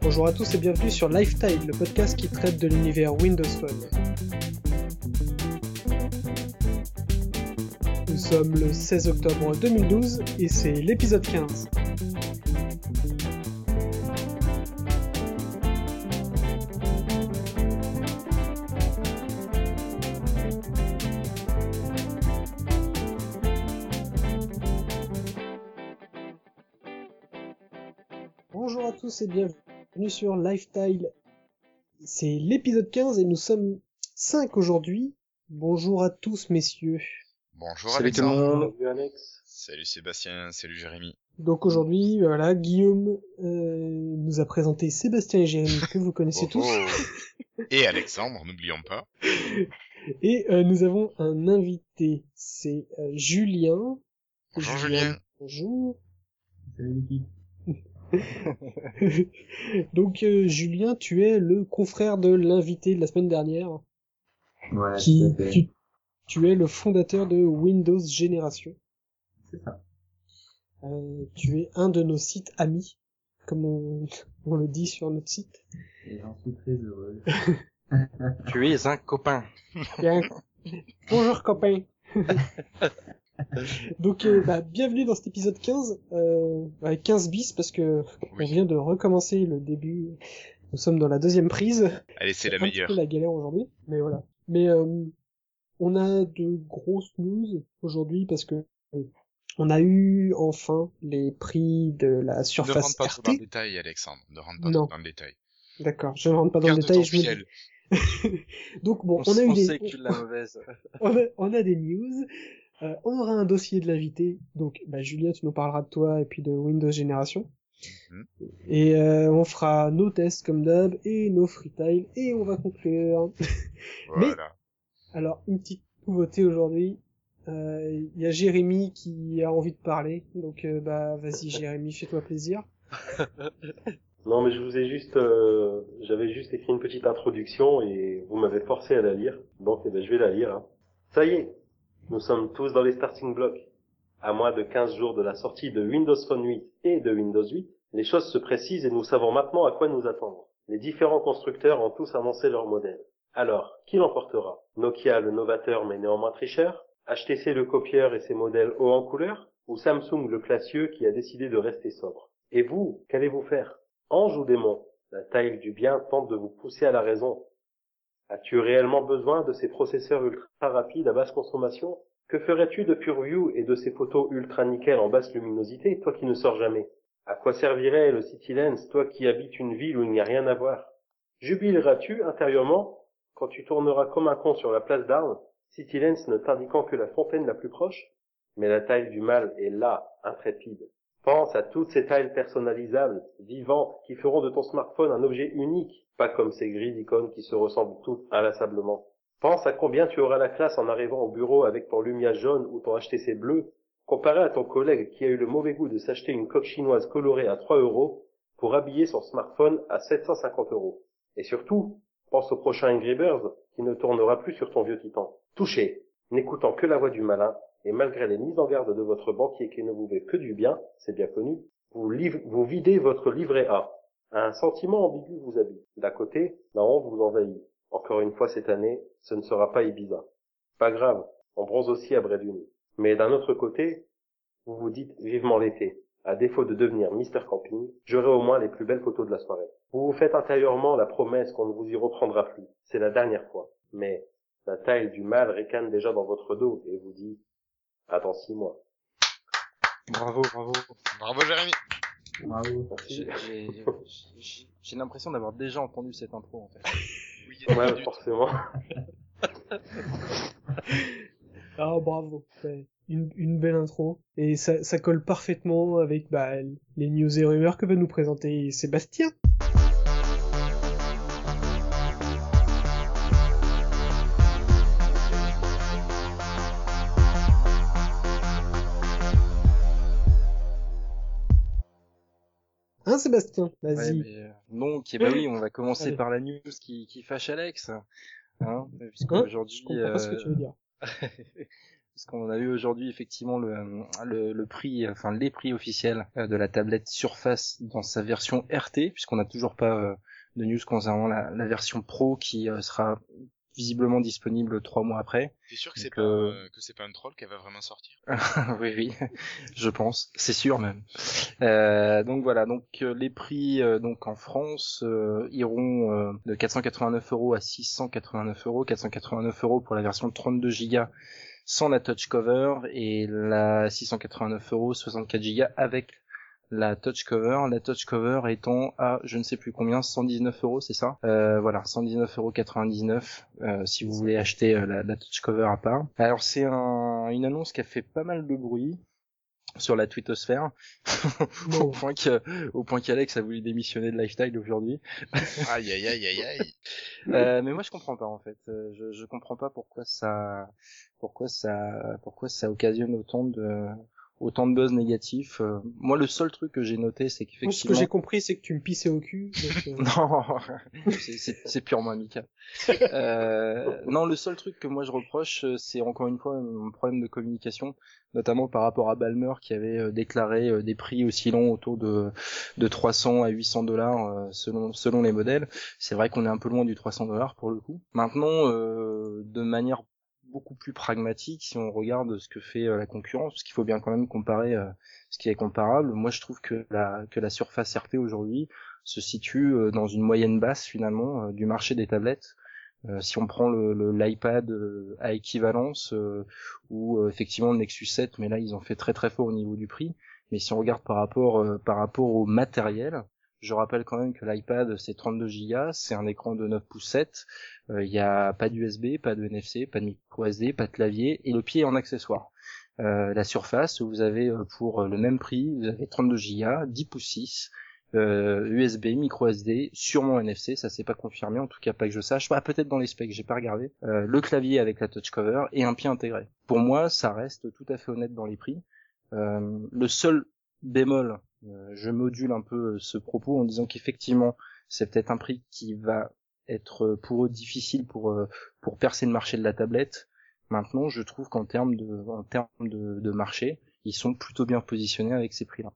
Bonjour à tous et bienvenue sur Lifetime, le podcast qui traite de l'univers Windows Phone. Nous sommes le 16 octobre 2012 et c'est l'épisode 15. Tous et bienvenue sur Lifetime. C'est l'épisode 15 et nous sommes 5 aujourd'hui. Bonjour à tous messieurs. Bonjour Salut tout le Alexandre. monde. Salut Alex. Salut Sébastien, salut Jérémy. Donc aujourd'hui, voilà, Guillaume euh, nous a présenté Sébastien et Jérémy que vous connaissez Oh, tous. Et Alexandre, n'oublions pas. Et euh, nous avons un invité, c'est euh, Julien. Bonjour Julien. Bonjour. Salut l'équipe. Donc euh, Julien, tu es le confrère de l'invité de la semaine dernière, Voilà, qui tu, tu es le fondateur de Windows Génération. C'est ça. Euh, tu es un de nos sites amis, comme on, on le dit sur notre site. Et j'en suis très heureux. Tu es un copain. Bien. Bonjour copain. Donc euh, bah, bienvenue dans cet épisode 15, euh, avec 15 bis parce que on vient de recommencer le début. Nous sommes dans la deuxième prise. Allez, c'est la meilleure. la galère aujourd'hui, mais voilà. Mais euh, on a de grosses news aujourd'hui parce que euh, on a eu enfin les prix de la Ne surface rentre pas trop dans le détail, Alexandre. Ne rentre pas Non. trop dans le détail. D'accord, je ne rentre pas dans le détail. ton Je me... Donc bon, on, on, a eu on des, sait que tu l'as mauvaise. on a, on a des news. Euh, on aura un dossier de l'invité. Donc, bah, Julien, tu nous parleras de toi et puis de Windows Génération. Mhm. Et euh, on fera nos tests comme d'hab et nos freetiles et on va conclure. Voilà. Alors, une petite nouveauté aujourd'hui. Euh, Il y a Jérémy qui a envie de parler. Donc, euh, bah, vas-y, Jérémy, fais-toi plaisir. Non, mais je vous ai juste, euh, j'avais juste écrit une petite introduction et vous m'avez forcé à la lire. Donc, eh ben, je vais la lire. hein. Ça y est, nous sommes tous dans les starting blocks. À moins de 15 jours de la sortie de Windows Phone 8 et de Windows 8, les choses se précisent et nous savons maintenant à quoi nous attendre. Les différents constructeurs ont tous annoncé leur modèle. Alors, qui l'emportera? Nokia le novateur mais néanmoins tricheur HTC le copieur et ses modèles haut en couleur? Ou Samsung le classieux qui a décidé de rester sobre? Et vous, qu'allez-vous faire? Ange ou démon? La taille du bien tente de vous pousser à la raison. As-tu réellement besoin de ces processeurs ultra rapides à basse consommation? Que ferais-tu de PureView et de ces photos ultra nickel en basse luminosité, toi qui ne sors jamais? À quoi servirait le CityLens, toi qui habites une ville où il n'y a rien à voir? Jubileras-tu intérieurement quand tu tourneras comme un con sur la place d'armes, CityLens ne t'indiquant que la fontaine la plus proche? Mais la taille du mal est là, intrépide. Pense à toutes ces tailles personnalisables, vivantes, qui feront de ton smartphone un objet unique, pas comme ces grilles d'icônes qui se ressemblent toutes inlassablement. Pense à combien tu auras la classe en arrivant au bureau avec ton Lumia jaune ou ton HTC bleu, comparé à ton collègue qui a eu le mauvais goût de s'acheter une coque chinoise colorée à 3 euros pour habiller son smartphone à 750 euros. Et surtout, pense au prochain Angry qui ne tournera plus sur ton vieux titan. Touché, n'écoutant que la voix du malin, et malgré les mises en garde de votre banquier qui ne vous veut que du bien, c'est bien connu, vous, vous videz votre livret A. Un sentiment ambigu vous habite. D'un côté, la honte vous envahit. Encore une fois cette année, ce ne sera pas Ibiza. Pas grave, on bronze aussi à Bredune. Mais d'un autre côté, vous vous dites vivement l'été. À défaut de devenir Mr. Camping, j'aurai au moins les plus belles photos de la soirée. Vous vous faites intérieurement la promesse qu'on ne vous y reprendra plus. C'est la dernière fois. Mais la taille du mal ricane déjà dans votre dos et vous dit Attends six mois. Bravo, bravo. Bravo Jérémy. Bravo. J'ai l'impression d'avoir déjà entendu cette intro en fait. Oui, Ouais, forcément. Ah bravo, Ouais, une, une belle intro et ça, ça colle parfaitement avec bah, les news et rumeurs que va nous présenter Sébastien. Sébastien, Ouais, vas-y. mais, euh, donc, eh ben oui, on va commencer Allez. par la news qui, qui fâche Alex. Hein, Hein puisqu'aujourd'hui, Je comprends pas ce que euh, tu veux dire. puisqu'on a eu aujourd'hui effectivement le, le, le prix, enfin les prix officiels euh, de la tablette Surface dans sa version RT, puisqu'on n'a toujours pas euh, de news concernant la, la version Pro qui euh, sera visiblement disponible trois mois après. T'es sûr que c'est pas, euh, euh, que c'est pas un troll qui va vraiment sortir? Oui, oui, je pense, c'est sûr même. Euh, donc voilà, donc les prix euh, donc en France euh, iront euh, de 489 euros à 689 euros, 489 euros pour la version 32 Go sans la touch cover et la 689 euros 64 Go avec la touch cover, la touch cover étant à je ne sais plus combien, 119 euros, c'est ça? Euh, Voilà, 119,99 euros euh, si vous voulez acheter euh, la, la touch cover à part. Alors c'est un, une annonce qui a fait pas mal de bruit sur la twittosphère au Bon. point que au point qu'Alex a voulu démissionner de Lifestyle aujourd'hui Aïe aïe aïe aïe aïe. euh, mais moi je comprends pas en fait Euh, je, je comprends pas pourquoi ça pourquoi ça pourquoi ça occasionne autant de autant de buzz négatifs Euh, moi le seul truc que j'ai noté c'est Moi, ce que qu'effectivement j'ai compris, c'est que tu me pissais au cul. donc, euh, non, c'est- purement amical. Euh, non, le seul truc que moi je reproche, euh, c'est encore une fois un problème de communication, notamment par rapport à Balmer qui avait euh, déclaré euh, des prix oscillant autour de, de 300 à 800 dollars euh, selon selon les modèles. C'est vrai qu'on est un peu loin du 300 dollars pour le coup. Maintenant, euh, de manière beaucoup plus pragmatique, si on regarde ce que fait euh, la concurrence, parce qu'il faut bien quand même comparer euh, ce qui est comparable. Moi, je trouve que la que la Surface RT aujourd'hui se situe euh, dans une moyenne basse finalement du marché des tablettes. Si on prend l'iPad à équivalence ou effectivement le Nexus 7, mais là ils ont fait très très fort au niveau du prix. Mais si on regarde par rapport par rapport au matériel, je rappelle quand même que l'iPad c'est 32 Go, c'est un écran de 9 pouces 7, euh, il y a pas d'USB, pas de NFC, pas de micro SD, pas de clavier et le pied en accessoire. Euh, la surface, vous avez euh, pour le même prix, vous avez 32 Go, 10 pouces 6, euh, USB, micro SD, sûrement NFC, ça c'est pas confirmé, en tout cas pas que je sache, bah, peut-être dans les specs, j'ai pas regardé, euh, le clavier avec la touch cover et un pied intégré. Pour moi, ça reste tout à fait honnête dans les prix. Euh, le seul bémol, euh, je module un peu euh, ce propos en disant qu'effectivement, c'est peut-être un prix qui va être euh, pour eux difficile pour euh, percer le marché de la tablette. Maintenant, je trouve qu'en termes de termes de, marché, ils sont plutôt bien positionnés avec ces prix-là.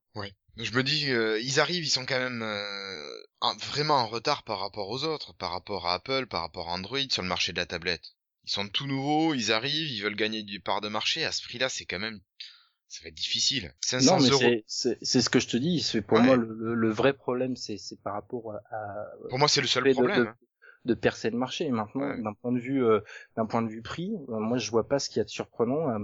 Donc je me dis, euh, ils arrivent, ils sont quand même euh, en- vraiment en retard par rapport aux autres, par rapport à Apple, par rapport à Android sur le marché de la tablette. Ils sont tout nouveaux, ils arrivent, ils veulent gagner du part de marché. À ce prix-là, c'est quand même, ça va être difficile. 500 Non, mais c'est- ce que je te dis. C'est pour Ouais. moi le, le- le vrai problème, c'est par rapport à, Pour moi, c'est le seul de- problème. de, hein. de percer le marché. Maintenant, Ouais. d'un point de vue euh, d'un point de vue prix, euh, moi je vois pas ce qu'il y a de surprenant à,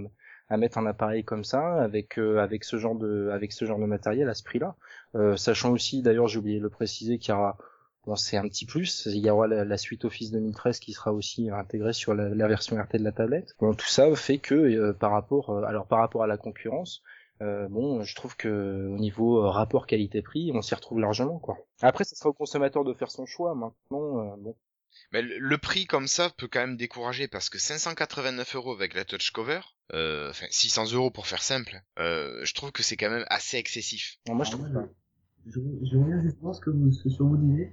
à mettre un appareil comme ça avec euh, avec ce genre de avec ce genre de matériel à ce prix-là. Euh, sachant aussi, d'ailleurs, j'ai oublié de le préciser, qu'il y aura Bon, c'est un petit plus. Il y aura la, la suite Office 2013 qui sera aussi intégrée sur la, la version RT de la tablette. Bon, tout ça fait que euh, par rapport, euh, alors par rapport à la concurrence, euh, bon, je trouve que au niveau euh, rapport qualité-prix, on s'y retrouve largement, quoi. Après, ça sera au consommateur de faire son choix. Maintenant, euh, bon, Mais le, prix comme ça peut quand même décourager parce que 589 euros avec la touch cover, euh, enfin 600 euros pour faire simple, euh, je trouve que c'est quand même assez excessif. non, moi je trouve pas. Je, je reviens justement à ce que vous, ce sur vous disiez.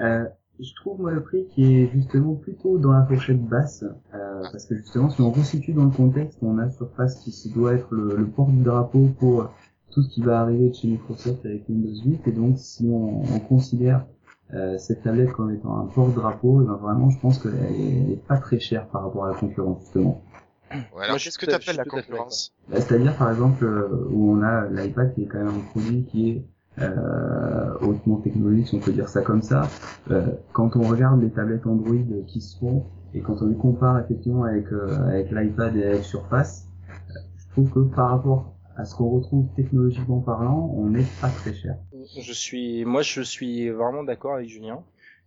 Euh, je trouve moi le prix qui est justement plutôt dans la fourchette basse, euh, parce que justement si on resitue dans le contexte, on a Surface qui doit être le, le port du drapeau pour tout ce qui va arriver de chez Microsoft avec Windows 8, et donc si on, on considère euh, cette tablette comme étant un port drapeau, eh ben vraiment je pense qu'elle est, pas très chère par rapport à la concurrence justement. Ouais, Moi, alors je qu'est-ce que tu appelles la concurrence Bah, C'est-à-dire par exemple euh, où on a l'iPad qui est quand même un produit qui est hautement technologique, si on peut dire ça comme ça. Euh, quand on regarde les tablettes Android qui se font et quand on les compare effectivement avec euh, avec l'iPad et avec Surface, euh, je trouve que par rapport à ce qu'on retrouve technologiquement parlant, on n'est pas très cher. Je suis, moi, je suis vraiment d'accord avec Julien.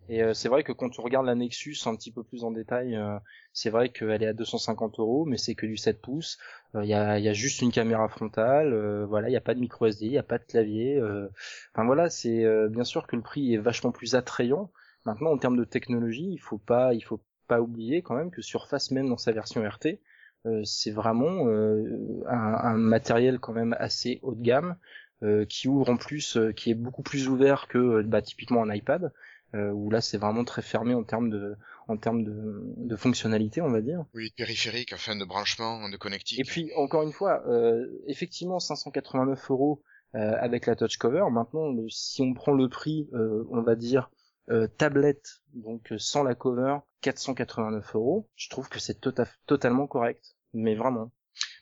Et euh, c'est vrai que quand on regarde la Nexus un petit peu plus en détail, euh, c'est vrai qu'elle est à 250 euros, mais c'est que du 7 pouces. Il y, a, y a juste une caméra frontale, euh, voilà, il n'y a pas de micro SD, il n'y a pas de clavier. euh. Enfin voilà, c'est euh, bien sûr que le prix est vachement plus attrayant. Maintenant, en termes de technologie, il faut pas, il faut pas oublier quand même que Surface, même dans sa version RT, euh, c'est vraiment euh, un, un matériel quand même assez haut de gamme. euh, qui ouvre en plus, euh, qui est beaucoup plus ouvert que euh, bah, typiquement un iPad. Euh, où là c'est vraiment très fermé en termes de en termes de, de fonctionnalité, on va dire. Oui, périphérique, enfin de branchement, de connectique. Et puis encore une fois, euh, effectivement 589 euros euh, avec la touch cover. Maintenant, si on prend le prix, euh, on va dire euh, tablette, donc sans la cover, 489 euros, je trouve que c'est tota- totalement correct. Mais vraiment.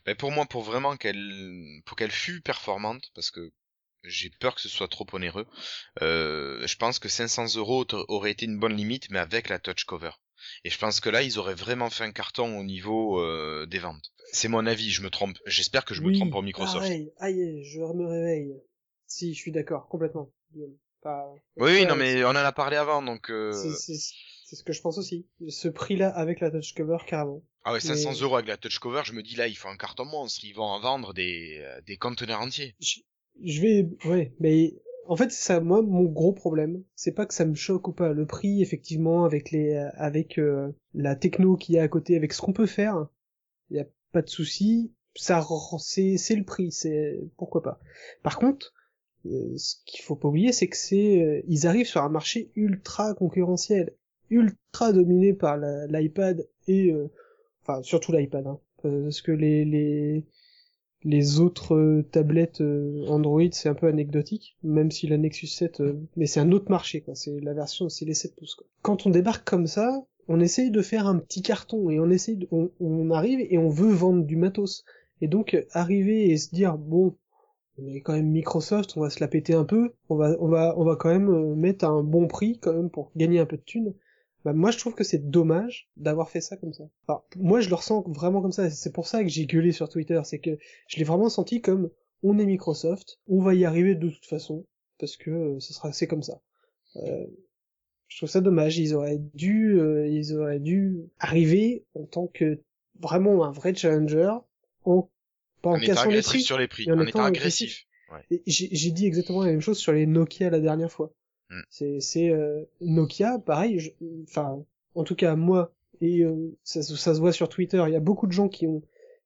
Mais pour moi, pour vraiment qu'elle, pour qu'elle fût performante, parce que j'ai peur que ce soit trop onéreux, euh, je pense que 500 euros aurait été une bonne limite, mais avec la touch cover. Et je pense que là, ils auraient vraiment fait un carton au niveau euh, des ventes. C'est mon avis, je me trompe. J'espère que je me trompe pour Microsoft. Pareil, aïe, je me réveille. Si, je suis d'accord, complètement. Pas- Oui, Ouais, non, mais on en a parlé avant, donc. Euh... C'est ce que je pense aussi. Ce prix-là avec la touch cover, carrément. Ah ouais, 500 mais- euros avec la touch cover, je me dis là, il faut un carton monstre. Ils vont en vendre des euh, des conteneurs entiers. Je, je vais, ouais, mais en fait, c'est ça, moi, mon gros problème, c'est pas que ça me choque ou pas. Le prix, effectivement, avec les, avec euh, la techno qu'il y a à côté, avec ce qu'on peut faire, il y a pas de souci. Ça, c'est, c'est le prix, c'est pourquoi pas. Par contre, euh, ce qu'il faut pas oublier, c'est que c'est, euh, ils arrivent sur un marché ultra concurrentiel, ultra dominé par l'iPad et, euh, enfin, surtout l'iPad, hein, parce que les, les, les autres euh, tablettes euh, Android, c'est un peu anecdotique, même si la Nexus 7, euh, mais c'est un autre marché, quoi. C'est la version, c'est les 7 pouces. Quand on débarque comme ça, on essaye de faire un petit carton et on essaye, de- on, arrive et on veut vendre du matos. Et donc arriver et se dire bon, on est quand même Microsoft, on va se la péter un peu, on va, on va, on va quand même mettre un bon prix quand même pour gagner un peu de thunes. Bah, moi, je trouve que c'est dommage d'avoir fait ça comme ça. Enfin, moi, je le ressens vraiment comme ça. C'est pour ça que j'ai gueulé sur Twitter. C'est que je l'ai vraiment senti comme on est Microsoft, on va y arriver de toute façon parce que euh, ce sera c'est comme ça. Euh, je trouve ça dommage. Ils auraient dû, euh, ils auraient dû arriver en tant que vraiment un vrai challenger en pas en, étant cassant les prix. sur les prix, en étant agressif. agressif. Ouais. J'ai dit exactement la même chose sur les Nokia la dernière fois. Hmm. C'est c'est euh, Nokia, pareil. Enfin, en tout cas moi et euh, ça, se- voit sur Twitter. Il y a beaucoup de gens qui ont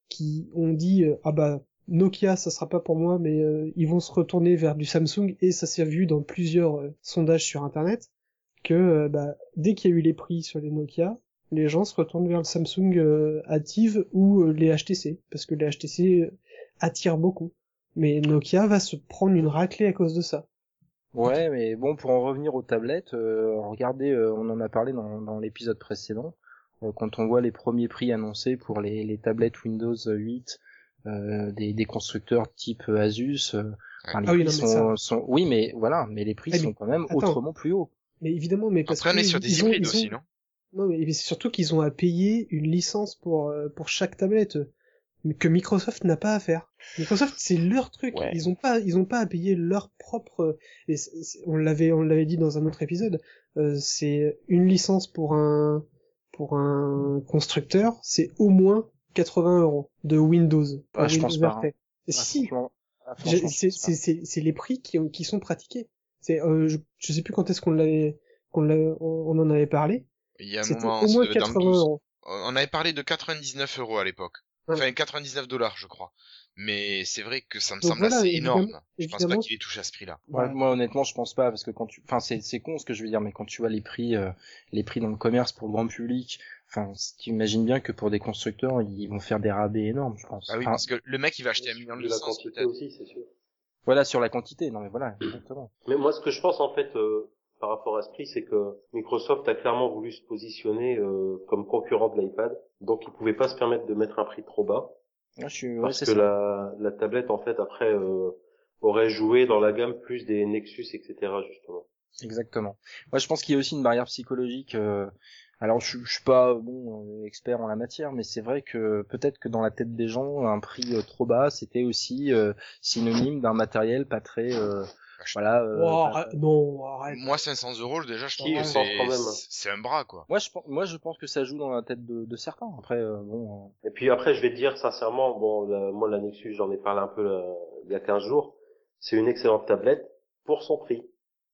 qui ont dit euh, ah bah Nokia ça sera pas pour moi, mais euh, ils vont se retourner vers du Samsung et ça s'est vu dans plusieurs euh, sondages sur internet que bah, dès qu'il y a eu les prix sur les Nokia, les gens se retournent vers le Samsung euh, Active ou euh, les HTC parce que les HTC attirent beaucoup. Mais Nokia va se prendre une raclée à cause de ça. Ouais, mais bon, pour en revenir aux tablettes, euh, regardez, euh, on en a parlé dans, dans l'épisode précédent, euh, quand on voit les premiers prix annoncés pour les, les tablettes Windows 8 euh, des, des constructeurs type Asus, euh, enfin, les Ah oui, prix non, mais sont, sont- oui, mais voilà, mais les prix Ah, mais sont quand même attends. autrement plus hauts. Mais évidemment, mais parce Après, on que est sur ils des hybrides ont- aussi, non? Non, mais c'est surtout qu'ils ont à payer une licence pour euh, pour chaque tablette que Microsoft n'a pas à faire. Microsoft, c'est leur truc. Ouais. Ils ont pas ils ont pas à payer leur propre et on l'avait on l'avait dit dans un autre épisode, euh, c'est une licence pour un pour un constructeur, c'est au moins 80 euros de Windows. Ah, je Windows pense pas, hein. Ah, si, ah, c'est les prix qui ont- qui sont pratiqués. C'est euh, je, je sais plus quand est-ce qu'on l'avait qu'on l'a on, en avait parlé. Il y a un C'était moment, au moins devait être dans le 80 12. euros. On avait parlé de 99 euros à l'époque. Ouais. Enfin, 99 dollars, je crois. Mais c'est vrai que ça me Donc semble voilà, assez évidemment- énorme. Je pense pas qu'il ait touché à ce prix-là. Ouais, Ouais. moi honnêtement je pense pas parce que quand tu enfin c'est c'est con ce que je veux dire mais quand tu vois les prix euh, les prix dans le commerce pour le grand public enfin tu imagines bien que pour des constructeurs ils vont faire des rabais énormes je pense Ah oui, Enfin, parce que le mec, il va acheter un million de licences, quantité peut-être. aussi, c'est sûr. voilà sur la quantité non mais voilà exactement Mais moi, ce que je pense en fait euh, par rapport à ce prix, c'est que Microsoft a clairement voulu se positionner euh, comme concurrent de l'iPad, donc ils pouvaient pas se permettre de mettre un prix trop bas, Ouais, je suis ouais, parce que ça. la, la tablette en fait après euh, aurait joué dans la gamme plus des Nexus, etc. justement. exactement moi je pense qu'il y a aussi une barrière psychologique euh, alors je, je suis pas bon euh, expert en la matière mais c'est vrai que peut-être que dans la tête des gens un prix euh, trop bas c'était aussi euh, synonyme d'un matériel pas très euh, voilà euh, Oh, arrête- non, arrête. Moi, 500 euros, déjà, je trouve que je c'est, un bras, quoi. moi je pense moi je pense que ça joue dans la tête de, de certains après euh, bon euh, Et puis après, je vais te dire sincèrement, bon, la- moi la Nexus, j'en ai parlé un peu là, il y a 15 jours, c'est une excellente tablette pour son prix.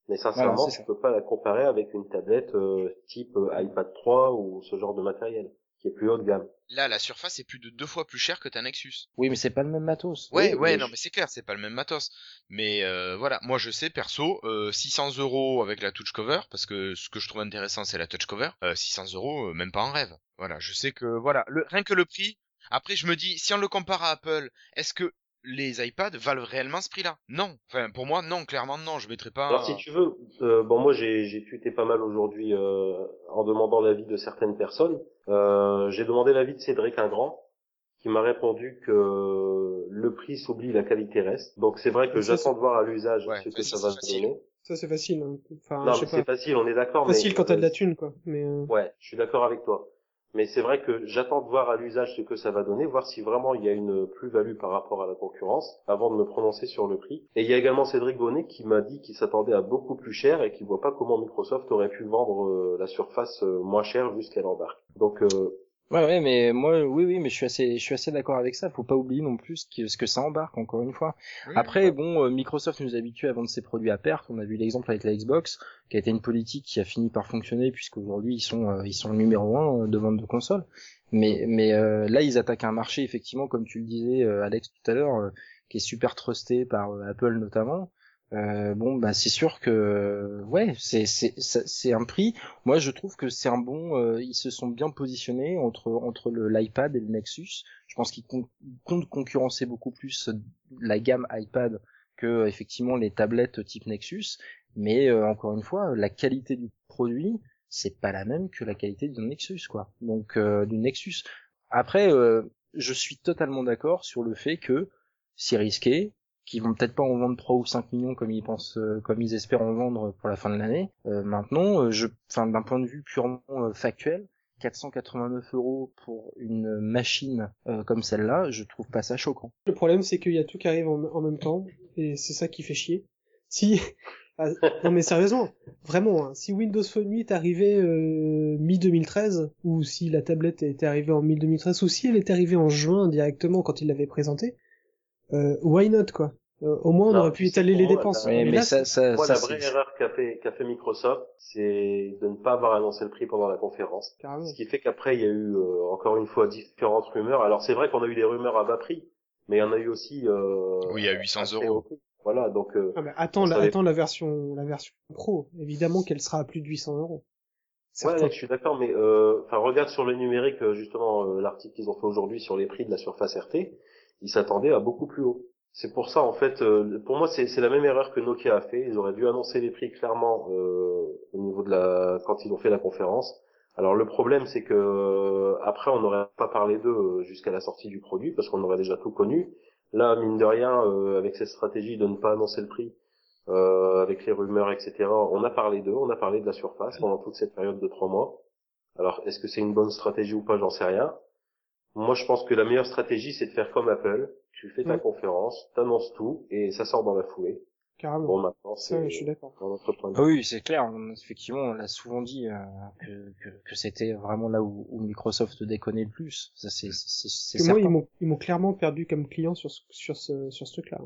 Mais sincèrement, Voilà, ça. peux pas la comparer avec une tablette euh, type euh, iPad 3 ou ce genre de matériel, qui est plus haut de gamme. Là, la surface est plus de deux fois plus chère que ta Nexus. Oui, mais c'est pas le même matos. Ouais, Oui, ouais, mais non, mais c'est clair, c'est pas le même matos. Mais euh, voilà, moi je sais perso, euh, 600 euros avec la touch cover, parce que ce que je trouve intéressant c'est la touch cover. Euh, 600 euros, euh, même pas en rêve. Voilà, je sais que voilà, le, rien que le prix. Après, je me dis, si on le compare à Apple, est-ce que les iPads valent réellement ce prix-là? Non. Enfin, pour moi, non, clairement non. Je mettrais pas. Alors si tu veux, euh, bon moi j'ai j'ai tweeté pas mal aujourd'hui euh, en demandant l'avis de certaines personnes. Euh, j'ai demandé l'avis de Cédric Ingrand qui m'a répondu que le prix s'oublie, la qualité reste. Donc c'est vrai que j'attends de voir à l'usage Ouais, ce que ça ça, va facile. donner. Ça c'est facile. hein. Enfin, non je c'est facile, on est d'accord. Facile mais, quand t'as de euh, la thune, quoi. Mais euh, Ouais, je suis d'accord avec toi. Mais c'est vrai que j'attends de voir à l'usage ce que ça va donner, voir si vraiment il y a une plus-value par rapport à la concurrence, avant de me prononcer sur le prix. Et il y a également Cédric Bonnet qui m'a dit qu'il s'attendait à beaucoup plus cher et qu'il voit pas comment Microsoft aurait pu vendre euh, la surface euh, moins chère vu ce qu'elle embarque. Donc euh, Ouais, ouais, mais moi, oui, oui, mais je suis assez, je suis assez d'accord avec ça. Faut pas oublier non plus ce, que ça embarque, encore une fois. Oui, Après, bon, euh, Microsoft nous habitue à vendre ses produits à perte. On a vu l'exemple avec la Xbox, qui a été une politique qui a fini par fonctionner, puisqu'aujourd'hui ils sont, euh, ils sont le numéro un euh, de vente de consoles. Mais, mais euh, là, ils attaquent un marché, effectivement, comme tu le disais, euh, Alex tout à l'heure, qui est super trusté par Apple notamment. Euh, bon, bah c'est sûr que, euh, ouais, c'est c'est un prix. Moi, je trouve que c'est un bon. euh, ils se sont bien positionnés entre entre l'iPad et le Nexus. Je pense qu'ils comptent concurrencer beaucoup plus la gamme iPad que effectivement les tablettes type Nexus. Mais euh, encore une fois, la qualité du produit, c'est pas la même que la qualité du Nexus, quoi. Donc euh, du Nexus. Après, euh, je suis totalement d'accord sur le fait que c'est risqué, qu'ils vont peut-être pas en vendre 3 ou 5 millions comme ils pensent, euh, comme ils espèrent en vendre pour la fin de l'année. Euh, maintenant, euh, je, enfin, d'un point de vue purement euh, factuel, 489 euros pour une machine euh, comme celle-là, je trouve pas ça choquant. le problème c'est qu'il y a tout qui arrive en, même temps et c'est ça qui fait chier. Si Ah, non mais sérieusement, vraiment, hein, si Windows Phone 8 arrivait euh, mi 2013 ou si la tablette était arrivée en mi 2013 ou si elle était arrivée en juin directement quand il l'avait présenté, euh, why not quoi? Euh, Au moins on Non, aurait pu étaler les dépenses. Oui, Mais mais là, ça, ça, moi ça, la vraie erreur qu'a fait qu'a fait Microsoft, c'est de ne pas avoir annoncé le prix pendant la conférence. carrément. Ce qui fait qu'après, il y a eu euh, encore une fois différentes rumeurs. Alors c'est vrai qu'on a eu des rumeurs à bas prix, mais il y en a eu aussi. Euh, Oui, à 800 à très euros. Voilà, donc euh, Ah, mais attends, la, savait- attends la version, la version pro. Évidemment qu'elle sera à plus de 800 euros. ouais, je suis d'accord, mais euh, enfin regarde sur le numérique euh, justement euh, l'article qu'ils ont fait aujourd'hui sur les prix de la surface RT, ils s'attendaient à beaucoup plus haut. C'est pour ça en fait, euh, pour moi c'est la même erreur que Nokia a fait. Ils auraient dû annoncer les prix clairement euh, au niveau de la quand ils ont fait la conférence. Alors le problème c'est que euh, après on n'aurait pas parlé d'eux euh, jusqu'à la sortie du produit parce qu'on aurait déjà tout connu. Là mine de rien euh, avec cette stratégie de ne pas annoncer le prix, euh, avec les rumeurs etc. On a parlé d'eux, on a parlé de la surface pendant toute cette période de trois mois. Alors est-ce que c'est une bonne stratégie ou pas, j'en sais rien. Moi je pense que la meilleure stratégie c'est de faire comme Apple. Tu fais ta Mm. conférence, t'annonces tout et ça sort dans la foulée. Carrément. Bon maintenant c'est je suis d'accord. dans notre point de Ah vue. oui, c'est clair. On- Effectivement, on l'a souvent dit euh, que, que, que c'était vraiment là où, où Microsoft déconnait le plus. Ça, c'est c'est- c'est moi, ils m'ont, ils m'ont clairement perdu comme client sur ce, sur ce, sur ce truc-là.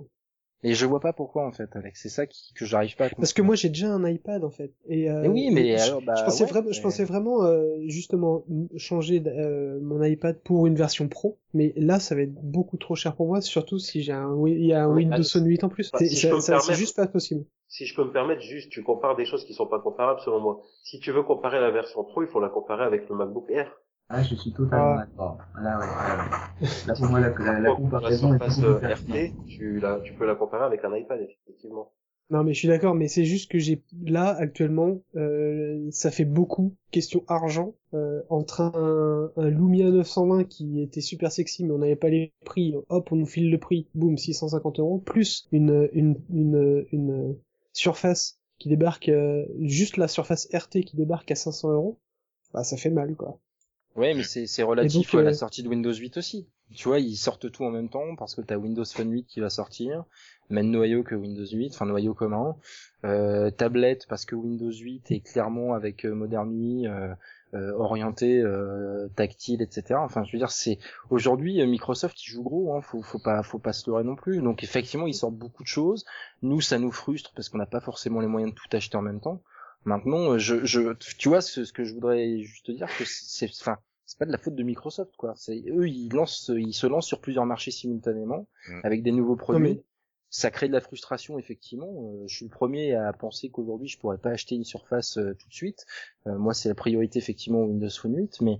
Et je vois pas pourquoi en fait, Alex. C'est ça qui, que j'arrive pas à comprendre. Parce que moi, j'ai déjà un iPad, en fait. Et, euh, Mais oui, mais je, alors, bah, je pensais ouais, vraiment, je mais- pensais vraiment, euh, justement, changer euh, mon iPad pour une version pro. Mais là, ça va être beaucoup trop cher pour moi, surtout si j'ai un, il y a un Oui, Windows Alex, Phone 8 en plus. bah, C'est- si je ça- peux me ça- c'est permettre- juste pas possible. Si je peux me permettre, juste, tu compares des choses qui sont pas comparables selon moi. Si tu veux comparer la version Pro, il faut la comparer avec le MacBook Air. Ah, je suis totalement Ah. d'accord. Là, ouais, là, ouais. Là, pour moi, la, la, la comparaison est euh. RT, tu, la, tu peux la comparer avec un iPad, effectivement. Non, mais je suis d'accord, mais c'est juste que j'ai là actuellement, euh, ça fait beaucoup question argent euh, entre un, un Lumia 920 qui était super sexy, mais on n'avait pas les prix. Hop, on nous file le prix, boum, 650 euros, plus une une une une surface qui débarque euh, juste la surface RT qui débarque à 500 euros. Bah, ça fait mal, quoi. Ouais, mais c'est c'est relatif donc, à la euh, sortie de Windows 8 aussi. Tu vois, ils sortent tout en même temps parce que t'as Windows Phone 8 qui va sortir, même noyau que Windows 8, enfin noyau commun, euh, tablette parce que Windows 8 est clairement avec euh, Modern UI euh, euh, orienté euh, tactile, etc. Enfin, je veux dire, c'est aujourd'hui Microsoft il joue gros, hein, faut, faut pas, faut pas se leurrer non plus. Donc effectivement, ils sortent beaucoup de choses. Nous, ça nous frustre parce qu'on n'a pas forcément les moyens de tout acheter en même temps. Maintenant, euh, je, je, tu vois, ce, ce que je voudrais juste te dire, que c'est, enfin, c'est pas de la faute de Microsoft quoi. C'est eux ils lancent, ils se lancent sur plusieurs marchés simultanément Mm. avec des nouveaux produits. mais- Ça crée de la frustration effectivement. Euh, je suis le premier à penser qu'aujourd'hui je pourrais pas acheter une Surface euh, tout de suite. Euh, moi c'est la priorité effectivement Windows Phone 8, mais